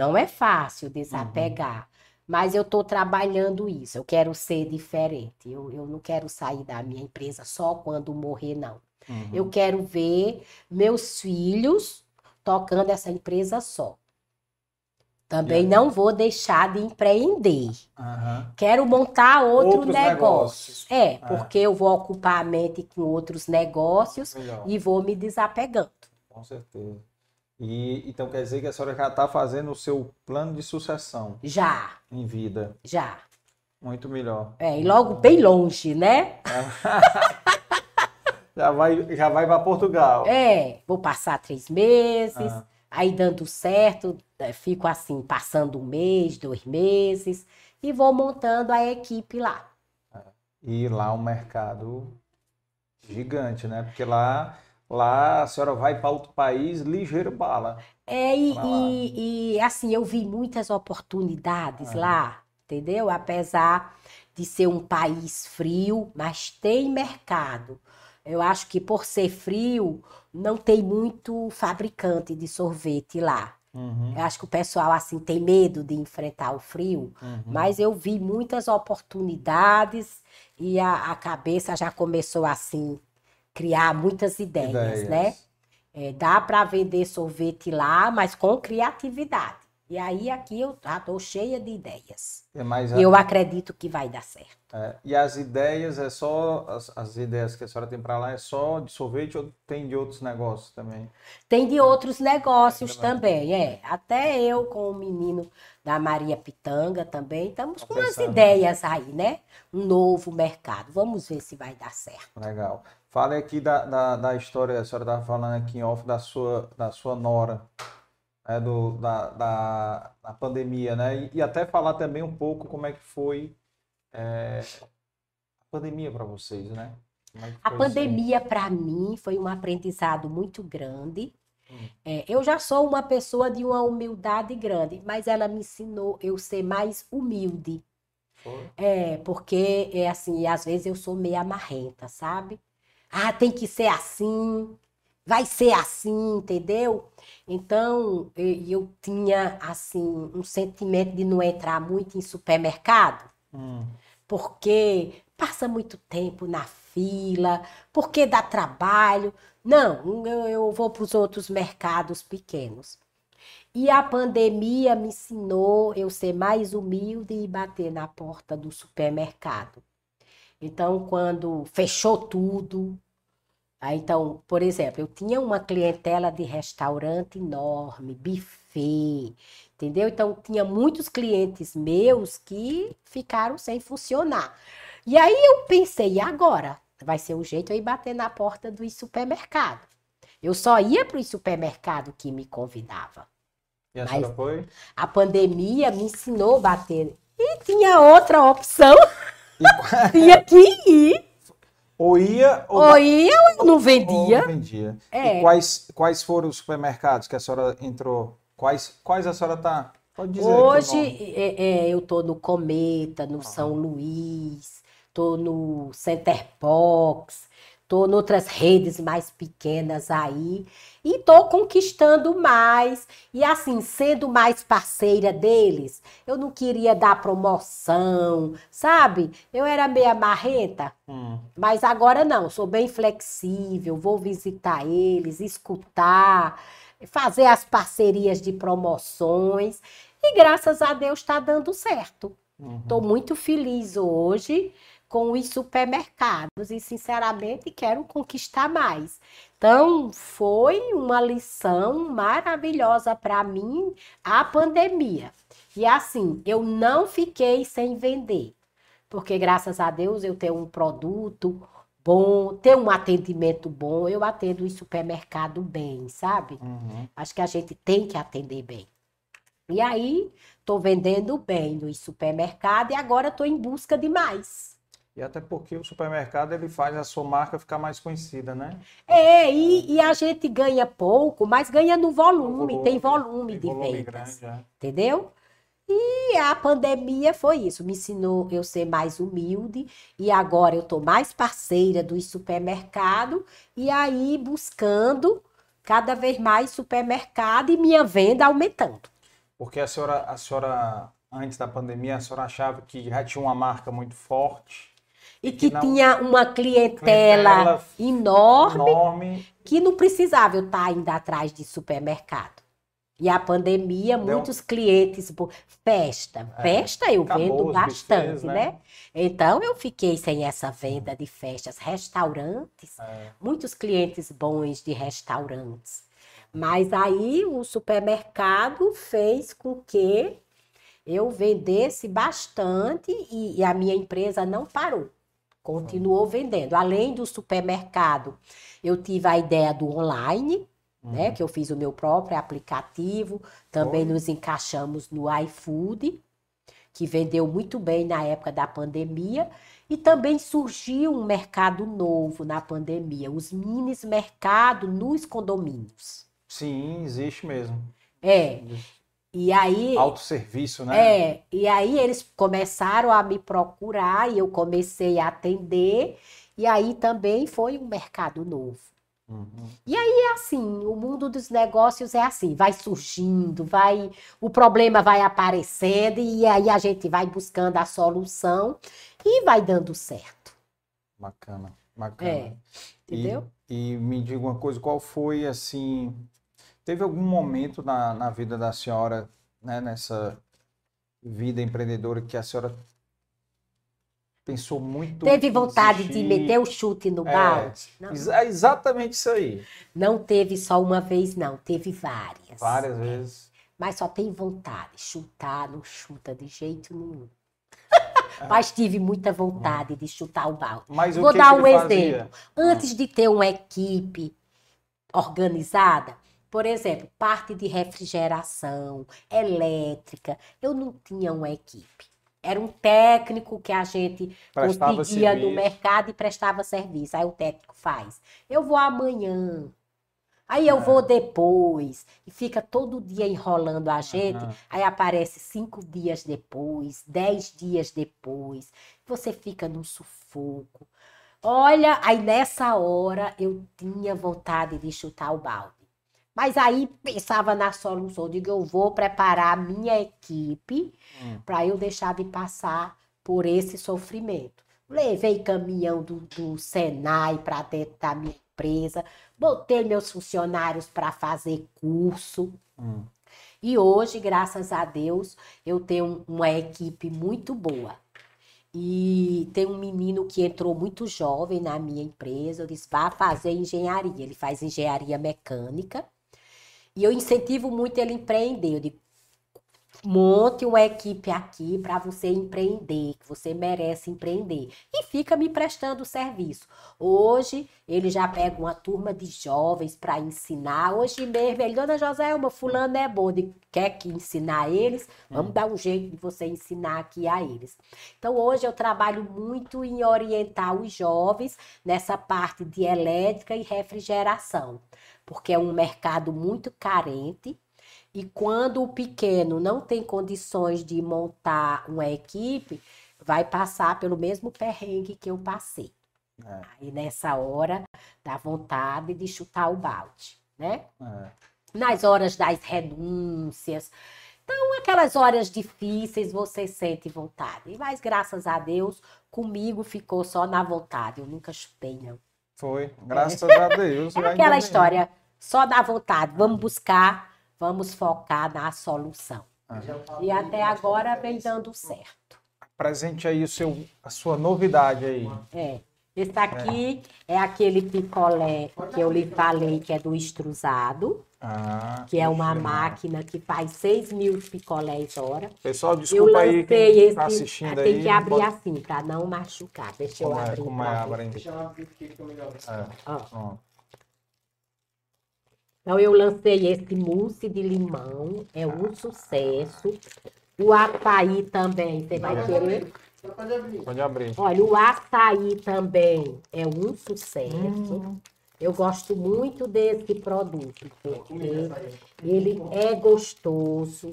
Não é fácil desapegar. Mas eu estou trabalhando isso. Eu quero ser diferente. Eu, eu não quero sair da minha empresa só quando morrer, não. Uhum. Eu quero ver meus filhos tocando essa empresa só. Também não vou deixar de empreender. Aham. Quero montar outro Outros negócio. negócios. É, porque eu vou ocupar a mente com outros negócios Melhor. e vou me desapegando. Com certeza. E então quer dizer que a senhora já está fazendo o seu plano de sucessão Já, em vida. já. Muito melhor. É, e logo bem longe, né? Já vai, já vai para Portugal. É, vou passar três meses, Ah. aí dando certo, eh, fico assim, passando um mês, dois meses, e vou montando a equipe lá. E lá um mercado gigante, né? Porque lá, lá a senhora vai para outro país ligeiro bala. É, e, e, e, assim, eu vi muitas oportunidades Ah. lá, entendeu? Apesar de ser um país frio, mas tem mercado. Eu acho que por ser frio, não tem muito fabricante de sorvete lá. Uhum, Eu acho que o pessoal, assim, tem medo de enfrentar o frio. uhum. Mas eu vi muitas oportunidades e a, a cabeça já começou assim criar muitas ideias, né? É, dá para vender sorvete lá, mas com criatividade. E aí aqui eu já estou cheia de ideias. É mais eu acredito que vai dar certo. É, e as ideias é só as, as ideias que a senhora tem para lá é só de sorvete ou tem de outros negócios também? Tem de outros negócios mais. também, é. Até eu com o menino da Maria Pitanga também estamos com umas ideias aí, né? Um novo mercado. Vamos ver se vai dar certo. Legal. Fale aqui da, da, da história, a senhora estava falando aqui em off da sua, da sua nora, né, do, da, da, da pandemia, né? E, e até falar também um pouco como é que foi é, a pandemia para vocês, né? É A pandemia, para mim, foi um aprendizado muito grande. Hum. É, eu já sou uma pessoa de uma humildade grande, mas ela me ensinou eu ser mais humilde. Foi? É, porque é assim, às vezes eu sou meio amarrenta, sabe? Ah, tem que ser assim, vai ser assim, entendeu? Então, eu, tinha assim um sentimento de não entrar muito em supermercado Hum, porque passa muito tempo na fila, porque dá trabalho. Não, eu, eu vou para os outros mercados pequenos. E a pandemia me ensinou eu ser mais humilde e bater na porta do supermercado. Então, quando fechou tudo, aí, então, por exemplo, eu tinha uma clientela de restaurante enorme, buffet, entendeu? Então, tinha muitos clientes meus que ficaram sem funcionar. E aí eu pensei, e agora? Vai ser o jeito eu ir bater na porta do supermercado. Eu só ia para o supermercado que me convidava. E a Mas- senhora foi? A pandemia me ensinou a bater. E tinha outra opção, E tinha que ir. ou ia ou, Ou ia ou não ou vendia. vendia. É. E quais, quais foram os supermercados que a senhora entrou? Quais, quais a senhora tá? Pode dizer. Hoje é, é, eu tô no Cometa, no São Luís, tô no Center Box, tô em outras redes mais pequenas aí e tô conquistando mais e assim sendo mais parceira deles. Eu não queria dar promoção, sabe? Eu era meia marreta. Hum. Mas agora não, sou bem flexível, vou visitar eles, escutar, fazer as parcerias de promoções e graças a Deus está dando certo. Uhum. Estou muito feliz hoje com os supermercados e, sinceramente, quero conquistar mais. Então, foi uma lição maravilhosa para mim a pandemia. E assim, eu não fiquei sem vender, porque graças a Deus eu tenho um produto bom, tenho um atendimento bom, eu atendo em supermercado bem, sabe? Uhum. Acho que a gente tem que atender bem. E aí, estou vendendo bem no supermercado e agora estou em busca de mais. E até porque o supermercado ele faz a sua marca ficar mais conhecida, né? É, e, e a gente ganha pouco, mas ganha no volume, volume, tem volume Tem de volume vendas, grande, é. entendeu? E a pandemia foi isso, me ensinou eu ser mais humilde e agora eu tô mais parceira do supermercado e aí buscando cada vez mais supermercado e minha venda aumentando. Porque a senhora, a senhora, antes da pandemia, a senhora achava que já tinha uma marca muito forte, E que que não- tinha uma clientela clientela enorme enorme. que não precisava eu estar indo atrás de supermercado. E a pandemia, Deu- muitos clientes, festa, É, festa eu vendo bastante, né? né? Então eu fiquei sem essa venda de festas, restaurantes, É, muitos clientes bons de restaurantes. Mas aí o supermercado fez com que eu vendesse bastante e, e a minha empresa não parou. Continuou vendendo. Além do supermercado, eu tive a ideia do online, né? Que eu fiz o meu próprio aplicativo. Também nos encaixamos no iFood, que vendeu muito bem na época da pandemia. E também surgiu um mercado novo na pandemia, os minis mercado nos condomínios. sim, existe mesmo. É. E aí, Autosserviço, né? é, e aí eles começaram a me procurar e eu comecei a atender. E aí também foi um mercado novo. Uhum. É assim, o mundo dos negócios é assim, vai surgindo, vai, o problema vai aparecendo e aí a gente vai buscando a solução e vai dando certo. Bacana, bacana. É, E- entendeu? E, me diga uma coisa, qual foi assim, teve algum momento na, na vida da senhora, né, nessa vida empreendedora que a senhora pensou muito Teve vontade de meter o chute no É, balde? Não. exa- exatamente isso aí. Não teve só uma vez, não, teve várias. Várias vezes. Mas só tem vontade. Chutar não chuta de jeito nenhum. É. Mas tive muita vontade de chutar o balde. Mas o Vou que dar que um fazia? exemplo. Antes de ter uma equipe organizada, por exemplo, parte de refrigeração, elétrica, eu não tinha uma equipe. Era um técnico que a gente Prestava conseguia no serviço. mercado e prestava serviço. Aí o técnico faz. Eu vou amanhã. Aí eu É. vou depois. E fica todo dia enrolando a gente. Aham. Aí aparece cinco dias depois, dez dias depois. Você fica num sufoco. Olha, aí nessa hora eu tinha vontade de chutar o balde. Mas aí pensava na solução. Digo, eu vou preparar a minha equipe Hum. para eu deixar de passar por esse sofrimento. levei caminhão do, do Senai para dentro da minha empresa, botei meus funcionários para fazer curso. Hum. E hoje, graças a Deus, eu tenho uma equipe muito boa. E tem um menino que entrou muito jovem na minha empresa. Eu disse: vá fazer engenharia. Ele faz engenharia mecânica. E eu incentivo muito ele a empreender. Eu digo: monte uma equipe aqui para você empreender, que você merece empreender. E fica me prestando serviço. Hoje, ele já pega uma turma de jovens para ensinar. Hoje mesmo, ele, dona Joselma, fulano é bom, de, quer que ensinar eles? Vamos dar um jeito de você ensinar aqui a eles. Então, hoje eu trabalho muito em orientar os jovens nessa parte de elétrica e refrigeração, porque é um mercado muito carente, e quando o pequeno não tem condições de montar uma equipe, vai passar pelo mesmo perrengue que eu passei. É. Aí nessa hora dá vontade de chutar o balde, né? É. Nas horas das renúncias. Então, aquelas horas difíceis você sente vontade. Mas graças a Deus, comigo ficou só na vontade. Eu nunca chutei, não. Foi, graças a Deus. É aquela história, só na vontade. Vamos buscar, vamos focar na solução. Falo E até agora vem dando certo. Presente aí o seu, a sua novidade aí. É. Esse aqui é aquele picolé que eu lhe falei que é do extrusado, Ah, que é uma poxa, máquina que faz 6 mil picolés hora. Pessoal, Eu desculpa aí quem esse, tá assistindo tem aí. que abrir bota- assim para não machucar. Deixa eu Como é, abrir. como é, abre. Deixa eu abrir aqui que fica melhor. É, Ó. ó. Então eu lancei esse mousse de limão, é um sucesso. O açaí também, você vai querer? Pode abrir. Pode abrir. Olha, o açaí também é um sucesso. Hum. Eu gosto muito desse produto, porque ele é gostoso,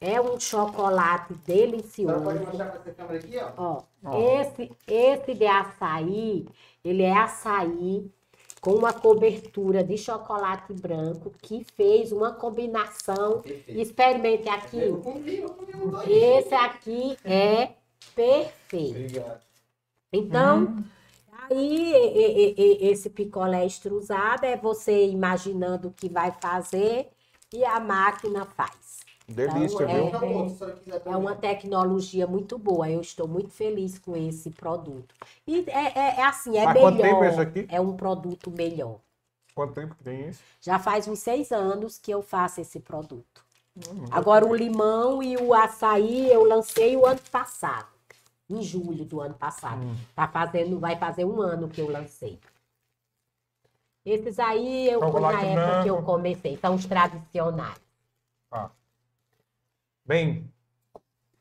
é um chocolate Agora pode delicioso. mostrar com essa câmera aqui, ó. Ó, Ó. esse, esse de açaí, ele é açaí com uma cobertura de chocolate branco que fez uma combinação. Perfeito. Experimente aqui. Eu comi, eu comi um. Esse aqui é perfeito. Obrigado. Então, aí e- e- e- esse picolé extrusado é você imaginando o que vai fazer e a máquina faz. Delícia, Então, viu? é- É também. uma tecnologia muito boa. Eu estou muito feliz com esse produto. E é, é- é assim, é Há melhor. quanto tempo é? É um produto melhor. Quanto tempo que tem isso? Já faz uns seis anos que eu faço esse produto. Agora, o limão e o açaí eu lancei o ano passado, em julho do ano passado. Hum. Tá fazendo, vai fazer um ano que eu lancei. Esses aí, eu, na época que eu comecei, são os tradicionais. Bem,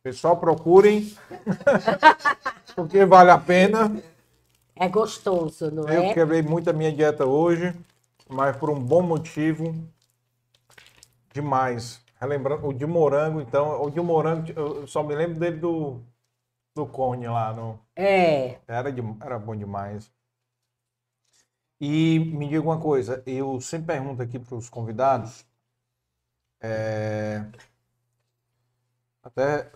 pessoal, procurem. porque vale a pena. É gostoso, não Eu é? quebrei muito a minha dieta hoje, mas por um bom motivo. Demais. Relembrando, o de morango, então, o de morango, eu só me lembro dele do, do cone lá. No, É. era, de- era bom demais. E me diga uma coisa, eu sempre pergunto aqui para os convidados, é, até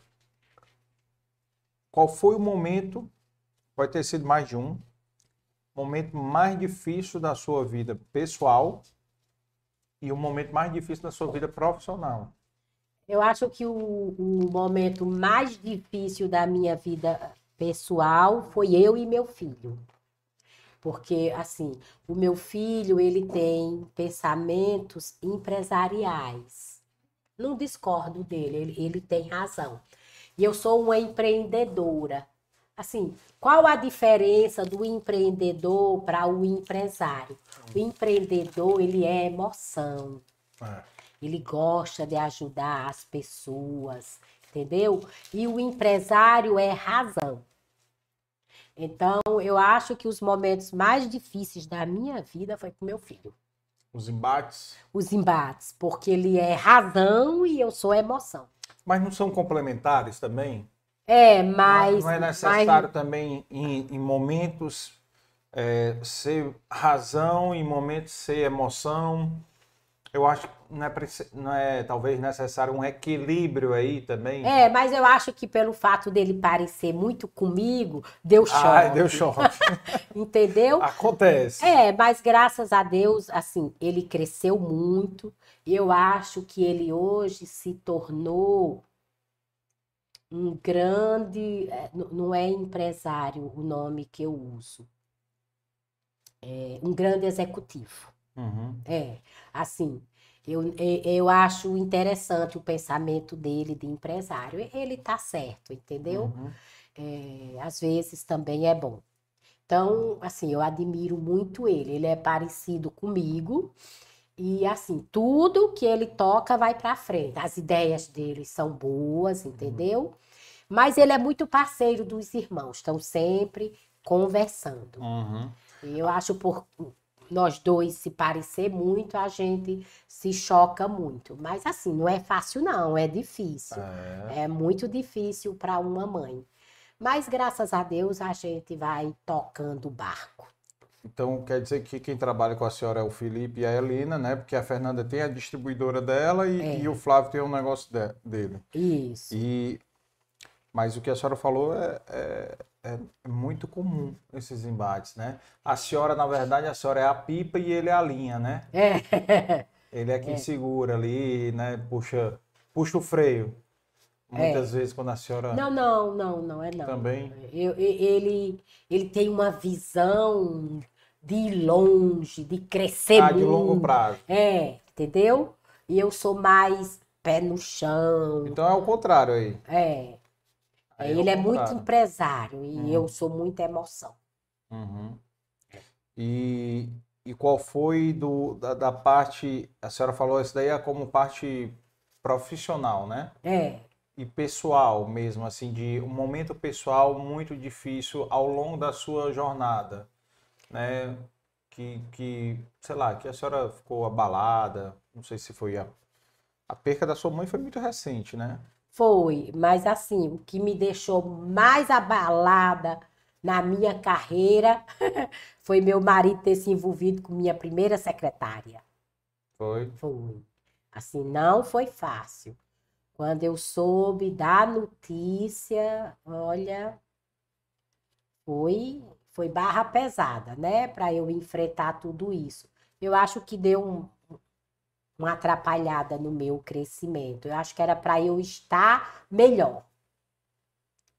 qual foi o momento, pode ter sido mais de um, momento mais difícil da sua vida pessoal e o momento mais difícil da sua vida profissional. Eu acho que o, o momento mais difícil da minha vida pessoal foi eu e meu filho. Porque, assim, o meu filho, ele tem pensamentos empresariais. Não discordo dele, ele, ele tem razão. E eu sou uma empreendedora. Assim, qual a diferença do empreendedor para o empresário? O empreendedor, ele é emoção. Ele gosta de ajudar as pessoas, entendeu? E o empresário é razão. Então, eu acho que os momentos mais difíceis da minha vida foi com meu filho. Os embates, Os embates, porque ele é razão e eu sou emoção. mas não são complementares também? É, Não é- mas. não é mas- necessário também em, em momentos é, ser razão, em momentos ser emoção. Eu acho que não é, não é talvez necessário um equilíbrio aí também. É, mas eu acho que pelo fato dele parecer muito comigo, deu choque. Ai, deu choque. Entendeu? Acontece. É, mas graças a Deus, assim, ele cresceu muito. Eu acho que ele hoje se tornou um grande, é, não é empresário o nome que eu uso, é um grande executivo. Uhum. É, assim, eu, eu acho interessante o pensamento dele de empresário. Ele tá certo, entendeu? Uhum. É, às vezes também é bom. Então, assim, eu admiro muito ele. Ele é parecido comigo e, assim, tudo que ele toca vai para frente. As ideias dele são boas, entendeu? Mas ele é muito parceiro dos irmãos, estão sempre conversando. Uhum. Eu acho por nós dois se parecer muito, a gente se choca muito. Mas, assim, não é fácil, não, é difícil. É. É muito difícil para uma mãe. Mas graças a Deus a gente vai tocando o barco. Então quer dizer que quem trabalha com a senhora é o Felipe e a Helena, né? Porque a Fernanda tem a distribuidora dela e, É. e o Flávio tem um negócio de- dele. Isso. E mas o que a senhora falou é, é- é muito comum esses embates, né? A senhora, na verdade, a senhora é a pipa e ele é a linha, né? É. Ele é quem segura ali, né? Puxa, puxa o freio. Muitas vezes quando a senhora Não, não, não, não é não. também. Eu- ele, ele tem uma visão de longe, de crescer Ah, de longo prazo. É, entendeu? E eu sou mais pé no chão. Então é o contrário aí. É. Aí Ele o é muito empresário e Hum. eu sou muita emoção. Uhum. E, e qual foi do, da, da parte, a senhora falou isso daí é como parte profissional, né? É. E pessoal mesmo, assim, de um momento pessoal muito difícil ao longo da sua jornada, né? Que, que, sei lá, que a senhora ficou abalada, não sei se foi a, a perca da sua mãe foi muito recente, né? Foi, mas assim, o que me deixou mais abalada na minha carreira foi meu marido ter se envolvido com minha primeira secretária. Foi. Foi. Assim, não foi fácil. Quando eu soube da notícia, olha, foi, foi barra pesada, né? Para eu enfrentar tudo isso. Eu acho que deu um, uma atrapalhada no meu crescimento. Eu acho que era para eu estar melhor.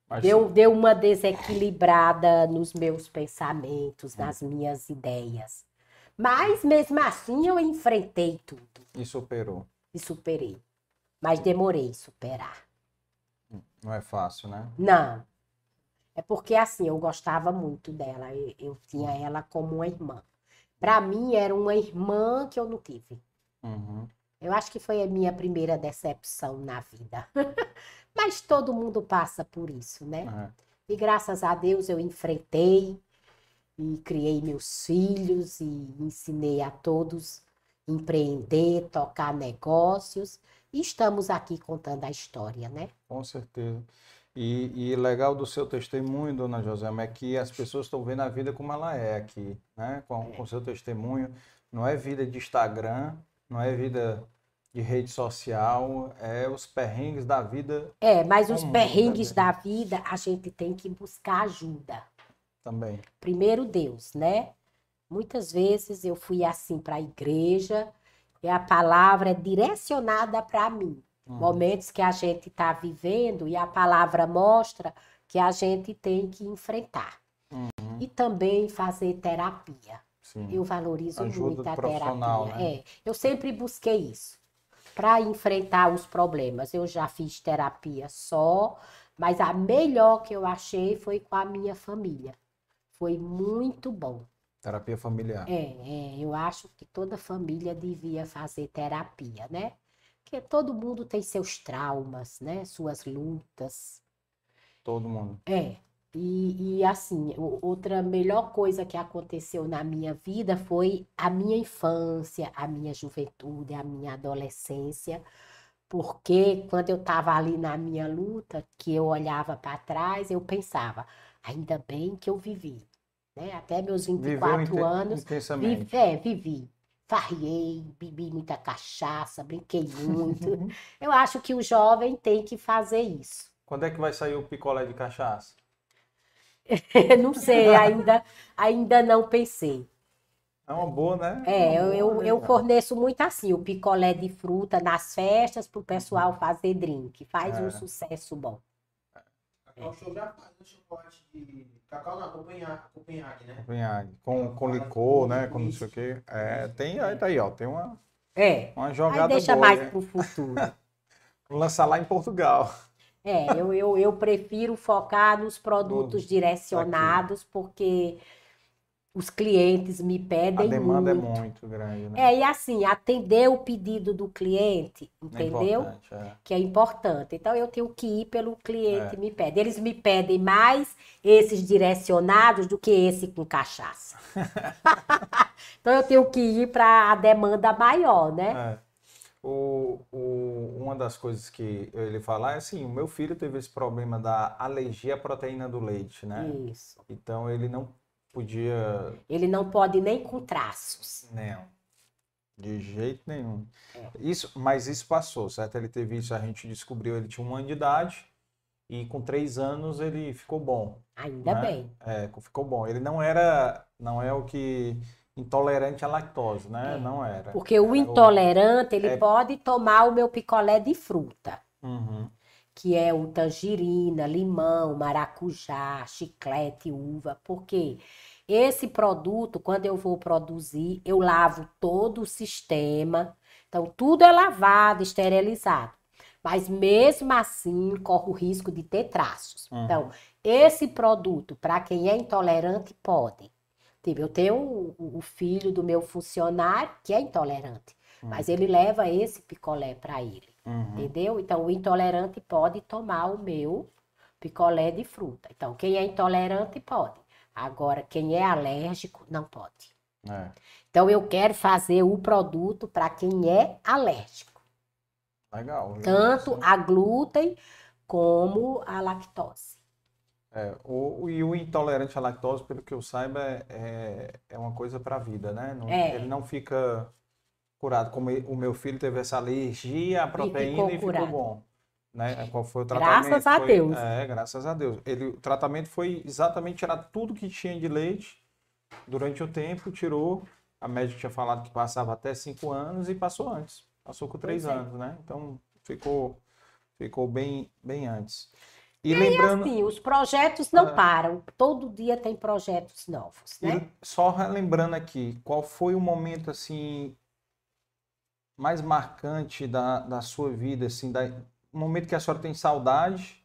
Mas Deu, deu uma desequilibrada nos meus pensamentos, nas minhas ideias. Mas mesmo assim eu enfrentei tudo e superou. e superei. Mas demorei superar. Não é fácil, né? Não. É porque assim, eu gostava muito dela. Eu, eu tinha ela como uma irmã. Para mim era uma irmã que eu não tive. Uhum. Eu acho que foi a minha primeira decepção na vida. Mas todo mundo passa por isso, né? É. E graças a Deus eu enfrentei e criei meus filhos e ensinei a todos empreender, tocar negócios. E estamos aqui contando a história, né? Com certeza. E, e legal do seu testemunho, dona Josema, é que as pessoas estão vendo a vida como ela é aqui, né? Com o seu testemunho. Não é vida de Instagram, não é vida de rede social, é os perrengues da vida É, mas os Como perrengues também. da vida a gente tem que buscar ajuda. também. Primeiro Deus, né? Muitas vezes eu fui assim para a igreja e a palavra é direcionada para mim. Uhum. Momentos que a gente está vivendo e a palavra mostra que a gente tem que enfrentar. Uhum. E também fazer terapia. Sim. Eu valorizo Ajuda muito a terapia. né? É, eu sempre busquei isso para enfrentar os problemas. Eu já fiz terapia só, mas a melhor que eu achei foi com a minha família. Foi muito bom. Terapia familiar. É, é, eu acho que toda família devia fazer terapia, né? Porque todo mundo tem seus traumas, né? Suas lutas. Todo mundo. É, e, e assim, outra melhor coisa que aconteceu na minha vida foi a minha infância, a minha juventude, a minha adolescência, porque quando eu estava ali na minha luta, que eu olhava para trás, eu pensava, ainda bem que eu vivi, né? Até meus Viveu 24 inte- anos, vivi, é, vivi. farriei, bebi muita cachaça, brinquei muito. Eu acho que o jovem tem que fazer isso. Quando é que vai sair o picolé de cachaça? Não sei, ainda, ainda não pensei. É uma boa, né? É, eu, Uma boa, eu, né, eu forneço muito assim, o picolé de fruta nas festas para o pessoal fazer drink. Faz um É. sucesso bom. Cacau Show já faz um chocolate de cacau não, Copenhague, né? Copenhague. Com, com licor, né? Com não sei o quê. É, tem aí, tá aí, ó. Tem uma, É, uma aí jogada deixa boa. mais né? para o futuro. Vou lançar lá em Portugal. É, eu, eu, eu prefiro focar nos produtos direcionados, porque os clientes me A pedem demanda muito. é muito grande, né? É, e assim, atender o pedido do cliente, É entendeu? importante, é. Que é importante. Então, eu tenho que ir pelo cliente É. me pede. Eles me pedem mais esses direcionados do que esse com cachaça. então, eu tenho que ir para a demanda maior, né? É. O, o, uma das coisas que ele fala é assim, o meu filho teve esse problema da alergia à proteína do leite, né? Isso. Então ele não podia, Ele não pode nem com traços. não, de jeito nenhum. É. Isso, mas isso passou, certo? Ele teve isso, a gente descobriu, ele tinha um ano de idade e com três anos ele ficou bom, Ainda né? bem. É, ficou bom. Ele não era, não é o que intolerante à lactose, né? É. Não era. Porque o Era intolerante, ele é- pode tomar o meu picolé de fruta, Uhum. que é o tangerina, limão, maracujá, chiclete, uva. Porque esse produto, quando eu vou produzir, eu lavo todo o sistema. Então, tudo é lavado, esterilizado. Mas mesmo assim, corre o risco de ter traços. Uhum. Então, esse produto, para quem é intolerante, pode. Tipo, eu tenho o, o filho do meu funcionário que é intolerante, mas ele leva esse picolé para ele, Uhum. entendeu? Então, o intolerante pode tomar o meu picolé de fruta. Então, quem é intolerante pode. Agora, quem é alérgico, não pode. É. Então, eu quero fazer o produto para quem é alérgico, Legal. tanto a glúten como a lactose. É, o, e o intolerante à lactose, pelo que eu saiba, é, é, é uma coisa para a vida, né? Não- É. Ele não fica curado. Como e- o meu filho teve essa alergia à proteína ficou e ficou bom. Né? Qual foi o Graças tratamento? a Foi- Deus. É, graças a Deus. Ele, o tratamento foi exatamente tirar tudo que tinha de leite durante o tempo, tirou. A médica tinha falado que passava até cinco anos e passou antes. Passou com três Pois é. anos, né? Então ficou, ficou bem, bem antes. E lembrando. Assim, os projetos não É. param. Todo dia tem projetos novos, né? E só relembrando aqui, qual foi o momento assim mais marcante da, da sua vida, assim, da, um momento que a senhora tem saudade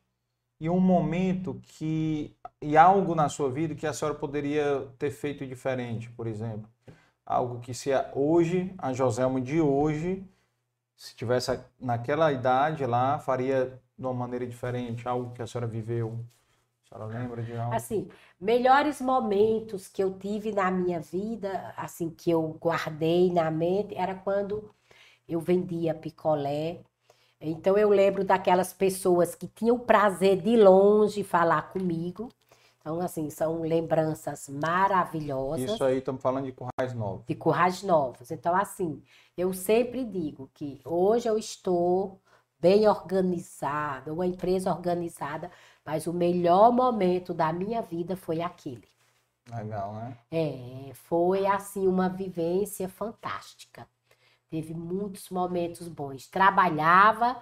e um momento que e algo na sua vida que a senhora poderia ter feito diferente, por exemplo, algo que se hoje a Joselma de hoje, se tivesse naquela idade lá, faria de uma maneira diferente, algo que a senhora viveu. A senhora lembra de algo? Assim, melhores momentos que eu tive na minha vida, assim, que eu guardei na mente, era quando eu vendia picolé. Então, eu lembro daquelas pessoas que tinham o prazer de longe falar comigo. Então, assim, são lembranças maravilhosas. Isso aí, estamos falando de currais novos. de currais novos. Então, assim, eu sempre digo que hoje eu estou bem organizada, uma empresa organizada, mas o melhor momento da minha vida foi aquele. Legal, né? É, foi assim uma vivência fantástica. Teve muitos momentos bons. Trabalhava,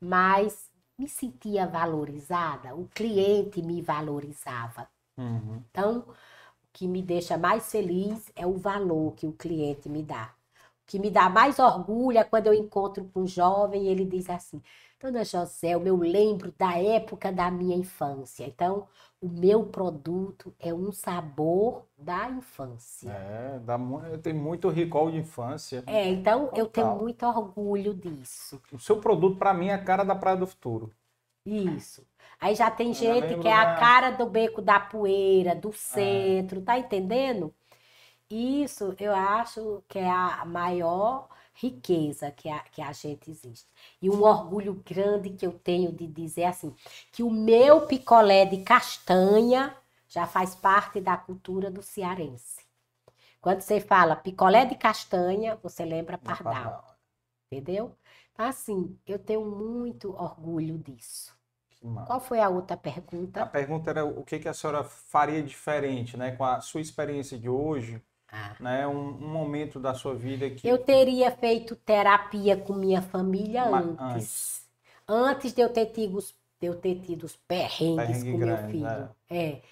mas me sentia valorizada. O cliente me valorizava. Uhum. Então, o que me deixa mais feliz é o valor que o cliente me dá. Que me dá mais orgulho é quando eu encontro com um jovem e ele diz assim: Dona Joselma, eu lembro da época da minha infância. Então, o meu produto é um sabor da infância. É, dá, tem muito recall de infância. É, então eu tenho Total. muito orgulho disso. O seu produto, para mim, é a cara da Praia do Futuro. Isso. Aí já tem já gente que é a cara do beco da poeira, do centro, tá entendendo? Isso eu acho que é a maior riqueza que a, que a gente existe. E um orgulho grande que eu tenho de dizer assim, que o meu picolé de castanha já faz parte da cultura do cearense. Quando você fala picolé de castanha, você lembra pardal, entendeu? Então, assim, eu tenho muito orgulho disso. Qual foi a outra A pergunta? pergunta era o que, que a senhora faria diferente, né? Com a sua experiência de hoje, Ah. né? Um, um momento da sua vida que Eu teria feito terapia com minha família Ma- antes. Antes de eu ter tido, os- de eu ter tido os perrengues Perrengue com meu grande, filho. né? É,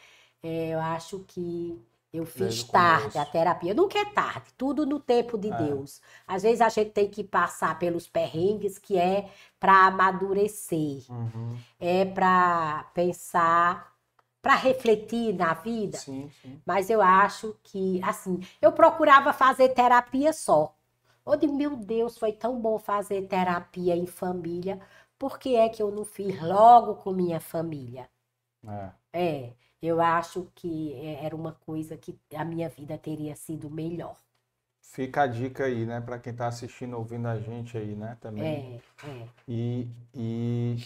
é, eu acho que eu fiz tarde começo. a terapia. Nunca é tarde, tudo no tempo de É. Deus. Às vezes a gente tem que passar pelos perrengues que é para amadurecer, Uhum. é para pensar, para refletir na vida. Sim, sim. Mas eu acho que, assim, eu procurava fazer terapia só. Eu digo, meu Deus, foi tão bom fazer terapia em família. Por que é que eu não fiz logo com minha família? É. É, eu acho que é- era uma coisa que a minha vida teria sido melhor. Fica a dica aí, né? Para quem está assistindo, ouvindo a gente aí, né? Também. É, é. E, e,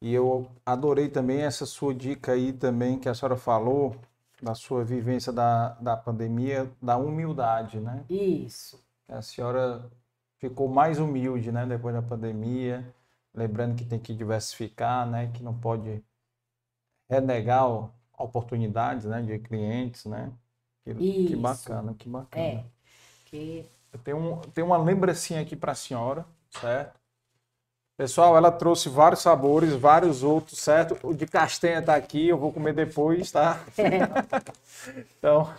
e eu adorei também essa sua dica aí também que a senhora falou da sua vivência da, da pandemia, da humildade, né? Isso. A senhora ficou mais humilde, né? Depois da pandemia, lembrando que tem que diversificar, né? Que não pode renegar oportunidades, né? De clientes, né? Que, que bacana, que bacana. É. Que Eu tenho, um, tenho uma lembrancinha aqui para a senhora, certo? Pessoal, ela trouxe vários sabores, vários outros, certo? O de castanha tá aqui, eu vou comer depois, tá? Então,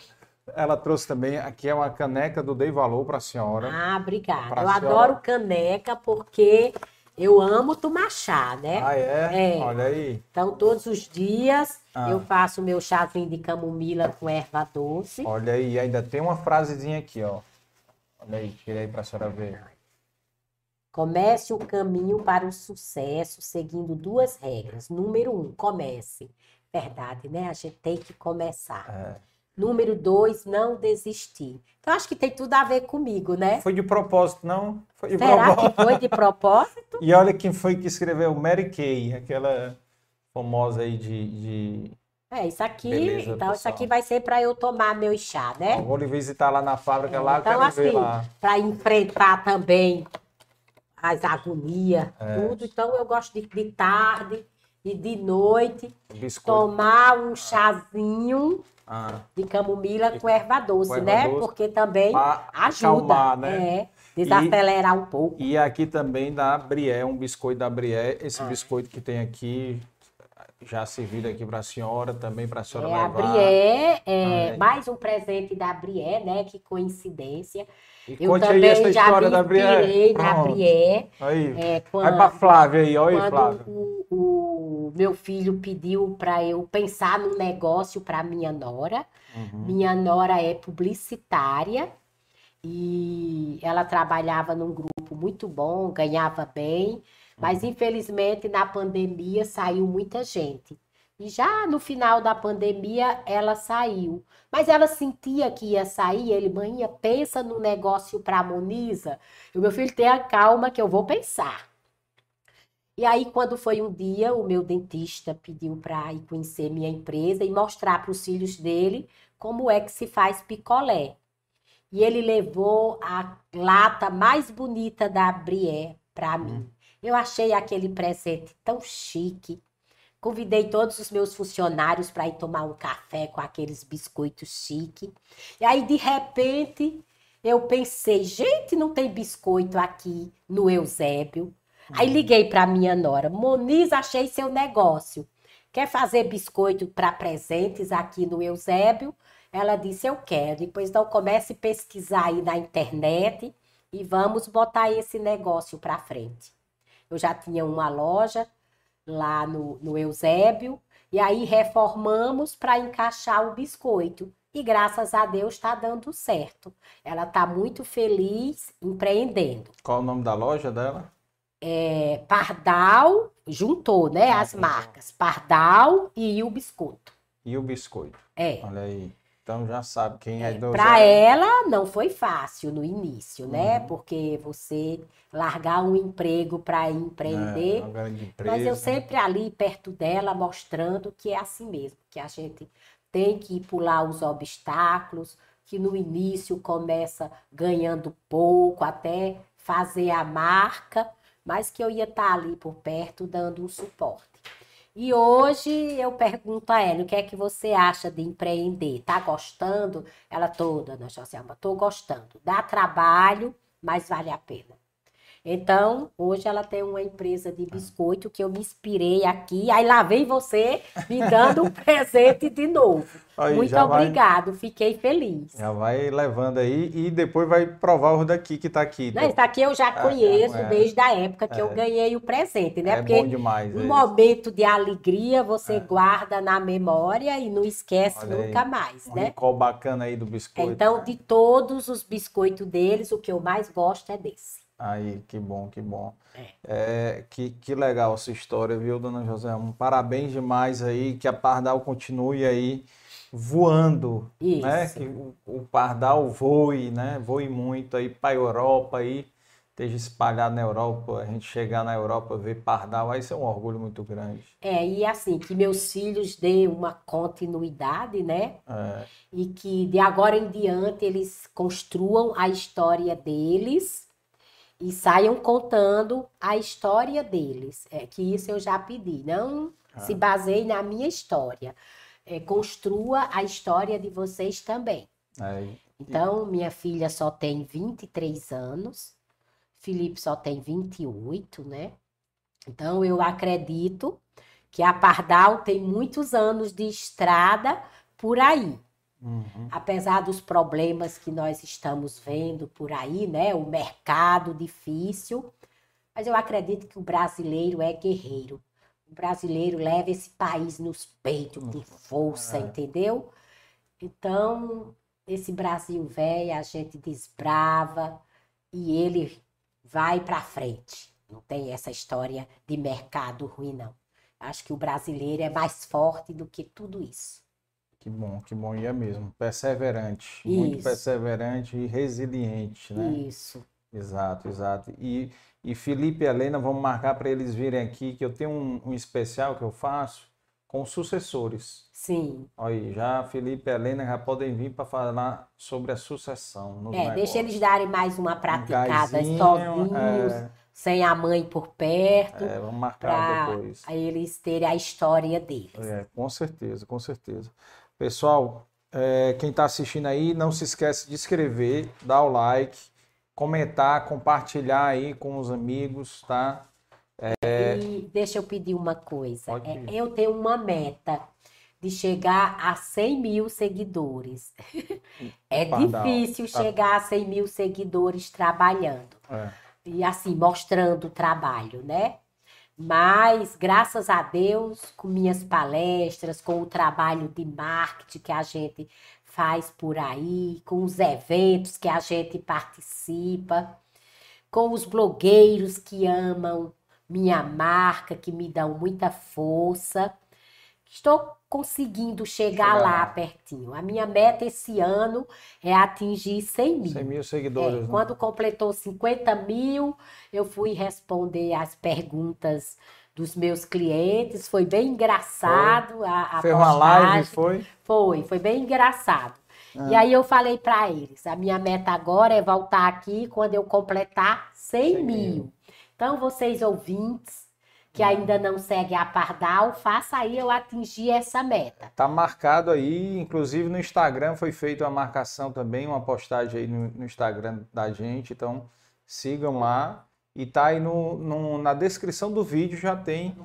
ela trouxe também, aqui é uma caneca do Dei Valor para a senhora. Ah, obrigada. Pra Eu senhora. adoro caneca porque eu amo tomar chá, né? Ah, é? É. Olha aí. Então, todos os dias Ah. eu faço meu chazinho de camomila com erva doce. Olha aí, ainda tem uma frasezinha aqui, ó. Olha aí, tira aí para a senhora ver. Comece o caminho para o sucesso seguindo duas regras. Número um, comece. Verdade, né? A gente tem que começar. É. Número dois, não desistir. Então, acho que tem tudo a ver comigo, né? Foi de propósito, não? Foi de Será propósito. que foi de propósito? E olha quem foi que escreveu Mary Kay, aquela famosa aí de, de... É, isso aqui. Beleza, então, isso pessoal. aqui vai ser para eu tomar meu chá, né? Vou lhe visitar lá na fábrica, lá eu Então, quero ver assim, lá. para enfrentar também as agonias, É. tudo. Então, eu gosto de, de tarde e de noite biscoito. tomar um chazinho Ah, de camomila com erva doce, com erva né? doce. Porque também ajuda, acalmar, né? é, desacelerar um pouco. E aqui também da Brié, um biscoito da Brié. Ah. Esse biscoito que tem aqui, já servido aqui para a senhora, também para a senhora É, a levar. Brié, é, Ai. mais um presente da Brié, né? Que coincidência. E Eu conte aí também essa já história me da inspirei na Pronto. Brié. Aí, É, vai para quando, Flávia aí, olha aí, quando Flávia. o, o meu filho pediu para eu pensar num negócio para minha nora. Uhum. Minha nora é publicitária e ela trabalhava num grupo muito bom, ganhava bem, mas infelizmente na pandemia saiu muita gente. E já no final da pandemia ela saiu. Mas ela sentia que ia sair, ele, mãe, pensa no negócio para a Moniza. O meu filho tenha calma que eu vou pensar. E aí, quando foi um dia, o meu dentista pediu para ir conhecer minha empresa e mostrar para os filhos dele como é que se faz picolé. E ele levou a lata mais bonita da Brié para mim. Eu achei aquele presente tão chique. Convidei todos os meus funcionários para ir tomar um café com aqueles biscoitos chique. E aí, de repente, eu pensei, gente, não tem biscoito aqui no Eusébio. Aí liguei para minha nora, Moniz, achei seu negócio. Quer fazer biscoito para presentes aqui no Eusébio? Ela disse, eu quero. Depois então comece a pesquisar aí na internet e vamos botar esse negócio para frente. Eu já tinha uma loja lá no, no Eusébio, e aí reformamos para encaixar o biscoito. E graças a Deus está dando certo. Ela está muito feliz empreendendo. Qual o nome da loja dela? É, Pardal juntou, né, Ah, as marcas. Pardal e o biscoito. E o biscoito. É. Olha aí. Então já sabe quem é, do Para ela não foi fácil no início, né? Uhum. Porque você largar um emprego para É, empreender. uma grande Mas eu empresa. sempre ali perto dela, mostrando que é assim mesmo, que a gente tem que pular os obstáculos, que no início começa ganhando pouco até fazer a marca, mas que eu ia estar ali por perto dando um suporte. E hoje eu pergunto a ela, o que é que você acha de empreender? Tá gostando? Ela toda, Dona Joselma, tô gostando. Dá trabalho, mas vale a pena. Então, hoje ela tem uma empresa de biscoito que eu me inspirei aqui. Aí lá vem você me dando um presente de novo. Aí, Muito já vai- obrigado, fiquei feliz. Já vai levando aí e depois vai provar os daqui que tá aqui. Não, isso aqui eu já conheço é. desde a época que eu É. ganhei o presente, né? é Porque bom demais. um é. momento de alegria você guarda na memória e não esquece Olha aí. nunca mais, Um né? recall bacana aí do biscoito. Então, de todos os biscoitos deles, o que eu mais gosto é desse. Aí, que bom, que bom. É. É, que, que legal essa história, viu, dona José? Um parabéns demais aí, que a Pardal continue aí voando, Isso. né? Que o, o Pardal voe, né? Voe muito aí para a Europa aí, esteja espalhado na Europa, a gente chegar na Europa, ver Pardal, aí isso é um orgulho muito grande. É, e assim, que meus filhos dêem uma continuidade, né? É, E que de agora em diante eles construam a história deles e saiam contando a história deles. É que isso eu já pedi. Não se baseie na minha história. É, construa a história de vocês também. Então, minha filha só tem 23 anos, Felipe só tem 28, né? Então, eu acredito que a Pardal tem muitos anos de estrada por aí. Uhum, Apesar dos problemas que nós estamos vendo por aí, né? O mercado difícil. Mas eu acredito que o brasileiro é guerreiro. O brasileiro leva esse país nos peitos com força, É. entendeu? Então, esse Brasil velho, a gente desbrava e ele vai para frente. Não tem essa história de mercado ruim, não. Acho que o brasileiro é mais forte do que tudo isso. Que bom, que bom, e é mesmo. Perseverante, muito Isso. perseverante e resiliente, né? Isso. Exato, exato. E, e Felipe e Helena, vamos marcar para eles virem aqui, que eu tenho um, um especial que eu faço com sucessores. Sim. Olha aí, já Felipe e Helena já podem vir para falar sobre a sucessão nos É, deixa negócios. eles darem mais uma Um praticada gásinho, sozinhos, é, sem a mãe por perto, é, vamos marcar para depois. eles terem a história deles. É, com certeza, com certeza. Pessoal, é, quem está assistindo aí, não se esquece de inscrever, dar o like, comentar, compartilhar aí com os amigos, tá? E deixa eu pedir uma coisa. É, eu tenho uma meta de chegar a 100 mil seguidores. É Pardal, difícil tá. chegar a 100 mil seguidores trabalhando. É, e assim, mostrando o trabalho, né? Mas, graças a Deus, com minhas palestras, com o trabalho de marketing que a gente faz por aí, com os eventos que a gente participa, com os blogueiros que amam minha marca, que me dão muita força, estou conseguindo chegar lá pertinho. A minha meta esse ano é atingir 100 mil. 100 mil É, seguidores, né? quando completou 50 mil, eu fui responder as perguntas dos meus clientes. Foi bem engraçado a, a Fez uma live, foi? Foi, foi bem engraçado. Ah. E aí eu falei para eles, a minha meta agora é voltar aqui quando eu completar 100 100 mil. mil. Então, vocês ouvintes que ainda não seguem a Pardal, faça aí eu atingir essa meta. Tá marcado aí, inclusive no Instagram foi feita uma marcação também, uma postagem aí no, no Instagram da gente, então sigam lá. E tá aí no, no- na descrição do vídeo já tem,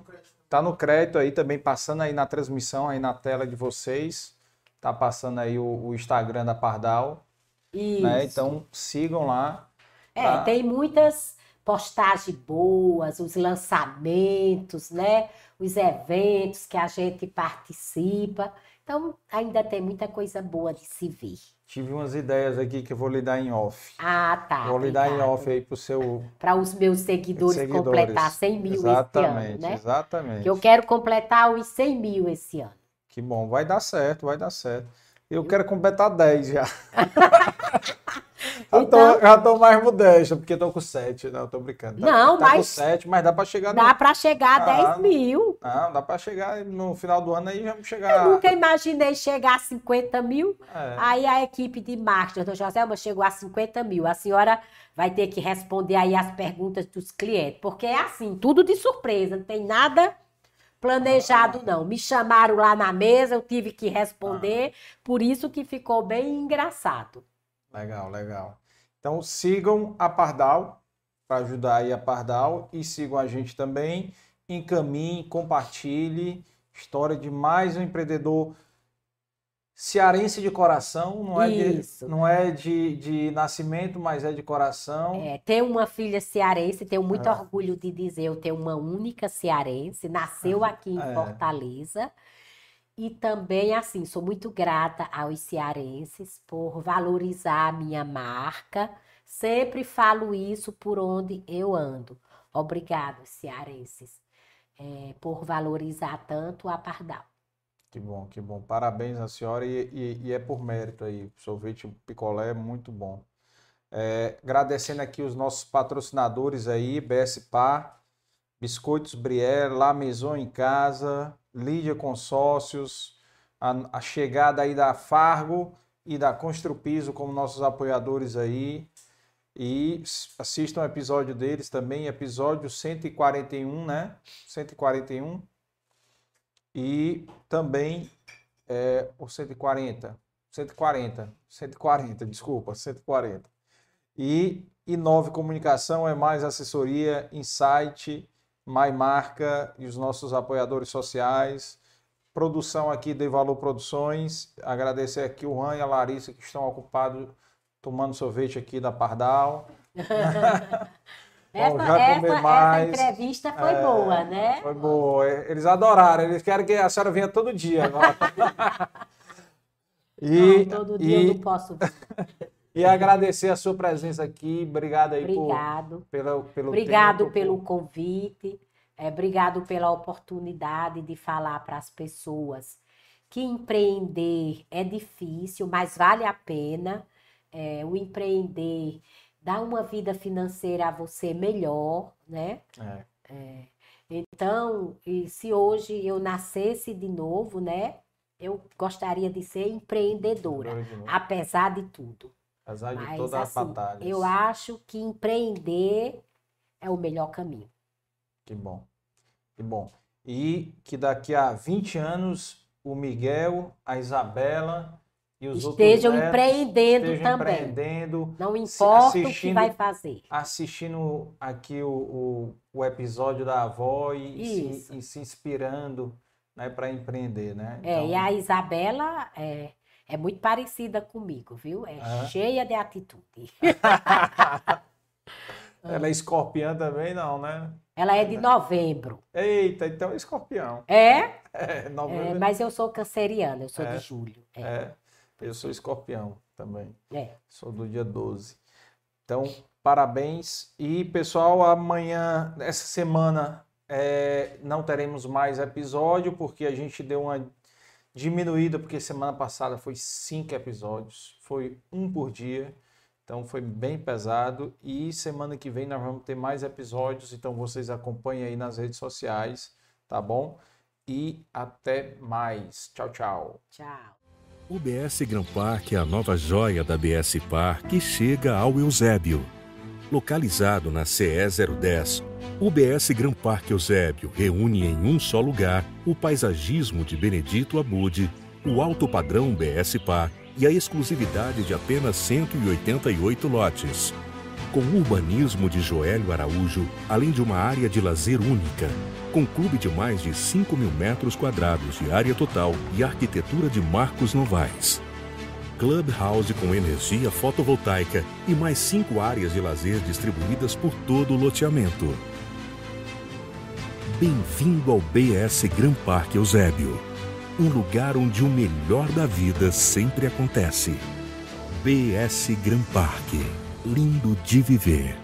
tá no crédito aí também, passando aí na transmissão, aí na tela de vocês, tá passando aí o, o Instagram da Pardal, Isso. né? Então sigam lá. É, Tá. tem muitas postagens boas, os lançamentos, né? Os eventos que a gente participa. Então, ainda tem muita coisa boa de se ver. Tive umas ideias aqui que eu vou lhe dar em off. Ah, tá. Vou lhe dar em off aí pro seu Para os meus seguidores, seguidores. completar 100 mil esse Exatamente, ano, né? exatamente. Que eu quero completar os 100 mil esse ano. Que bom, vai dar certo, vai dar certo. Eu quero completar 10 já. Já, tô, Então- já tô mais modesto, porque tô com 7. Não, tô brincando. Tá, Não, tá com mas- 7, mas dá pra chegar no. Dá para chegar a Ah, 10 mil. Não, dá pra chegar no final do ano aí, vamos Eu chegar. nunca imaginei chegar a 50 mil. É. Aí a equipe de marketing, doutor Joselma, chegou a 50 mil. A senhora vai ter que responder aí as perguntas dos clientes, porque é assim, tudo de surpresa, não tem nada planejado não. Me chamaram lá na mesa, eu tive que responder, por isso que ficou bem engraçado. Legal, legal. Então sigam a Pardal para ajudar aí a Pardal e sigam a gente também. Encaminhe, compartilhe. História de mais um empreendedor cearense de coração, não é, de, não é de, de nascimento, mas é de coração. É, tenho uma filha cearense, tenho muito É. orgulho de dizer, eu tenho uma única cearense, nasceu aqui em É. Fortaleza. E também, assim, sou muito grata aos cearenses por valorizar a minha marca. Sempre falo isso por onde eu ando. Obrigado, cearenses, eh, por valorizar tanto a Pardal. Que bom, que bom. Parabéns à senhora e, e- e é por mérito aí. Sorvete picolé é muito bom. É, agradecendo aqui os nossos patrocinadores aí, BS Par, Biscoitos Brière, La Maison em Casa, Lídia Consórcios, a, a chegada aí da Fargo e da Construpiso como nossos apoiadores aí. E assistam o episódio deles também, episódio 141, né? 141. E também é, o 140, 140, 140, desculpa, 140. E Inove Comunicação é mais assessoria, insight, mais marca e os nossos apoiadores sociais. Produção aqui de Valor Produções. Agradecer aqui o Juan e a Larissa que estão ocupados tomando sorvete aqui da Pardal. Vamos Essa, já essa, essa entrevista foi É, boa, né? Foi boa. Eles adoraram. Eles querem que a senhora venha todo dia. E, Não, todo dia eu e, não posso. e agradecer a sua presença aqui. Obrigado aí por, Obrigado. pelo, pelo Obrigado tempo, pelo por- convite, é, obrigado pela oportunidade de falar para as pessoas que empreender é difícil, mas vale a pena. É, o empreender dá uma vida financeira a você melhor, né? É, Então, e se hoje eu nascesse de novo, né? Eu gostaria de ser empreendedora, apesar de tudo. Apesar de Mas todas as assim, batalhas. eu acho que empreender é o melhor caminho. Que bom. Que bom. E que daqui a 20 anos o Miguel, a Isabela e os Estejam outros netos empreendendo estejam também. empreendendo, Não importa o que vai fazer. assistindo aqui o, o, o episódio da avó e, se, e se inspirando né, para empreender, né? É, e Então, a Isabela é, é muito parecida comigo, viu? É Ah. cheia de atitude. Ela é escorpião também, não, né? Ela é de novembro. Eita, então é escorpião. É? É, É, novembro. mas eu sou canceriana, eu sou É. de julho. É. É, eu sou escorpião também. É. Sou do dia 12. Então, parabéns. E, pessoal, amanhã, essa semana, é, não teremos mais episódio, porque a gente deu uma diminuída, porque semana passada foi cinco episódios, foi um por dia. Então foi bem pesado. E semana que vem nós vamos ter mais episódios. Então vocês acompanhem aí nas redes sociais, tá bom? E até mais. Tchau, tchau. Tchau. O BS Gran Park é a nova joia da BS Par que chega ao Eusébio. Localizado na CE 010, o BS Gran Park Eusébio reúne em um só lugar o paisagismo de Benedito Abude, o alto padrão BS Par e a exclusividade de apenas 188 lotes. Com o urbanismo de Joélio Araújo, além de uma área de lazer única, com clube de mais de 5 mil metros quadrados de área total e arquitetura de Marcos Novaes. Clubhouse com energia fotovoltaica e mais cinco áreas de lazer distribuídas por todo o loteamento. Bem-vindo ao BS Gran Parque Eusébio, um lugar onde o melhor da vida sempre acontece. BS Gran Parque, lindo de viver.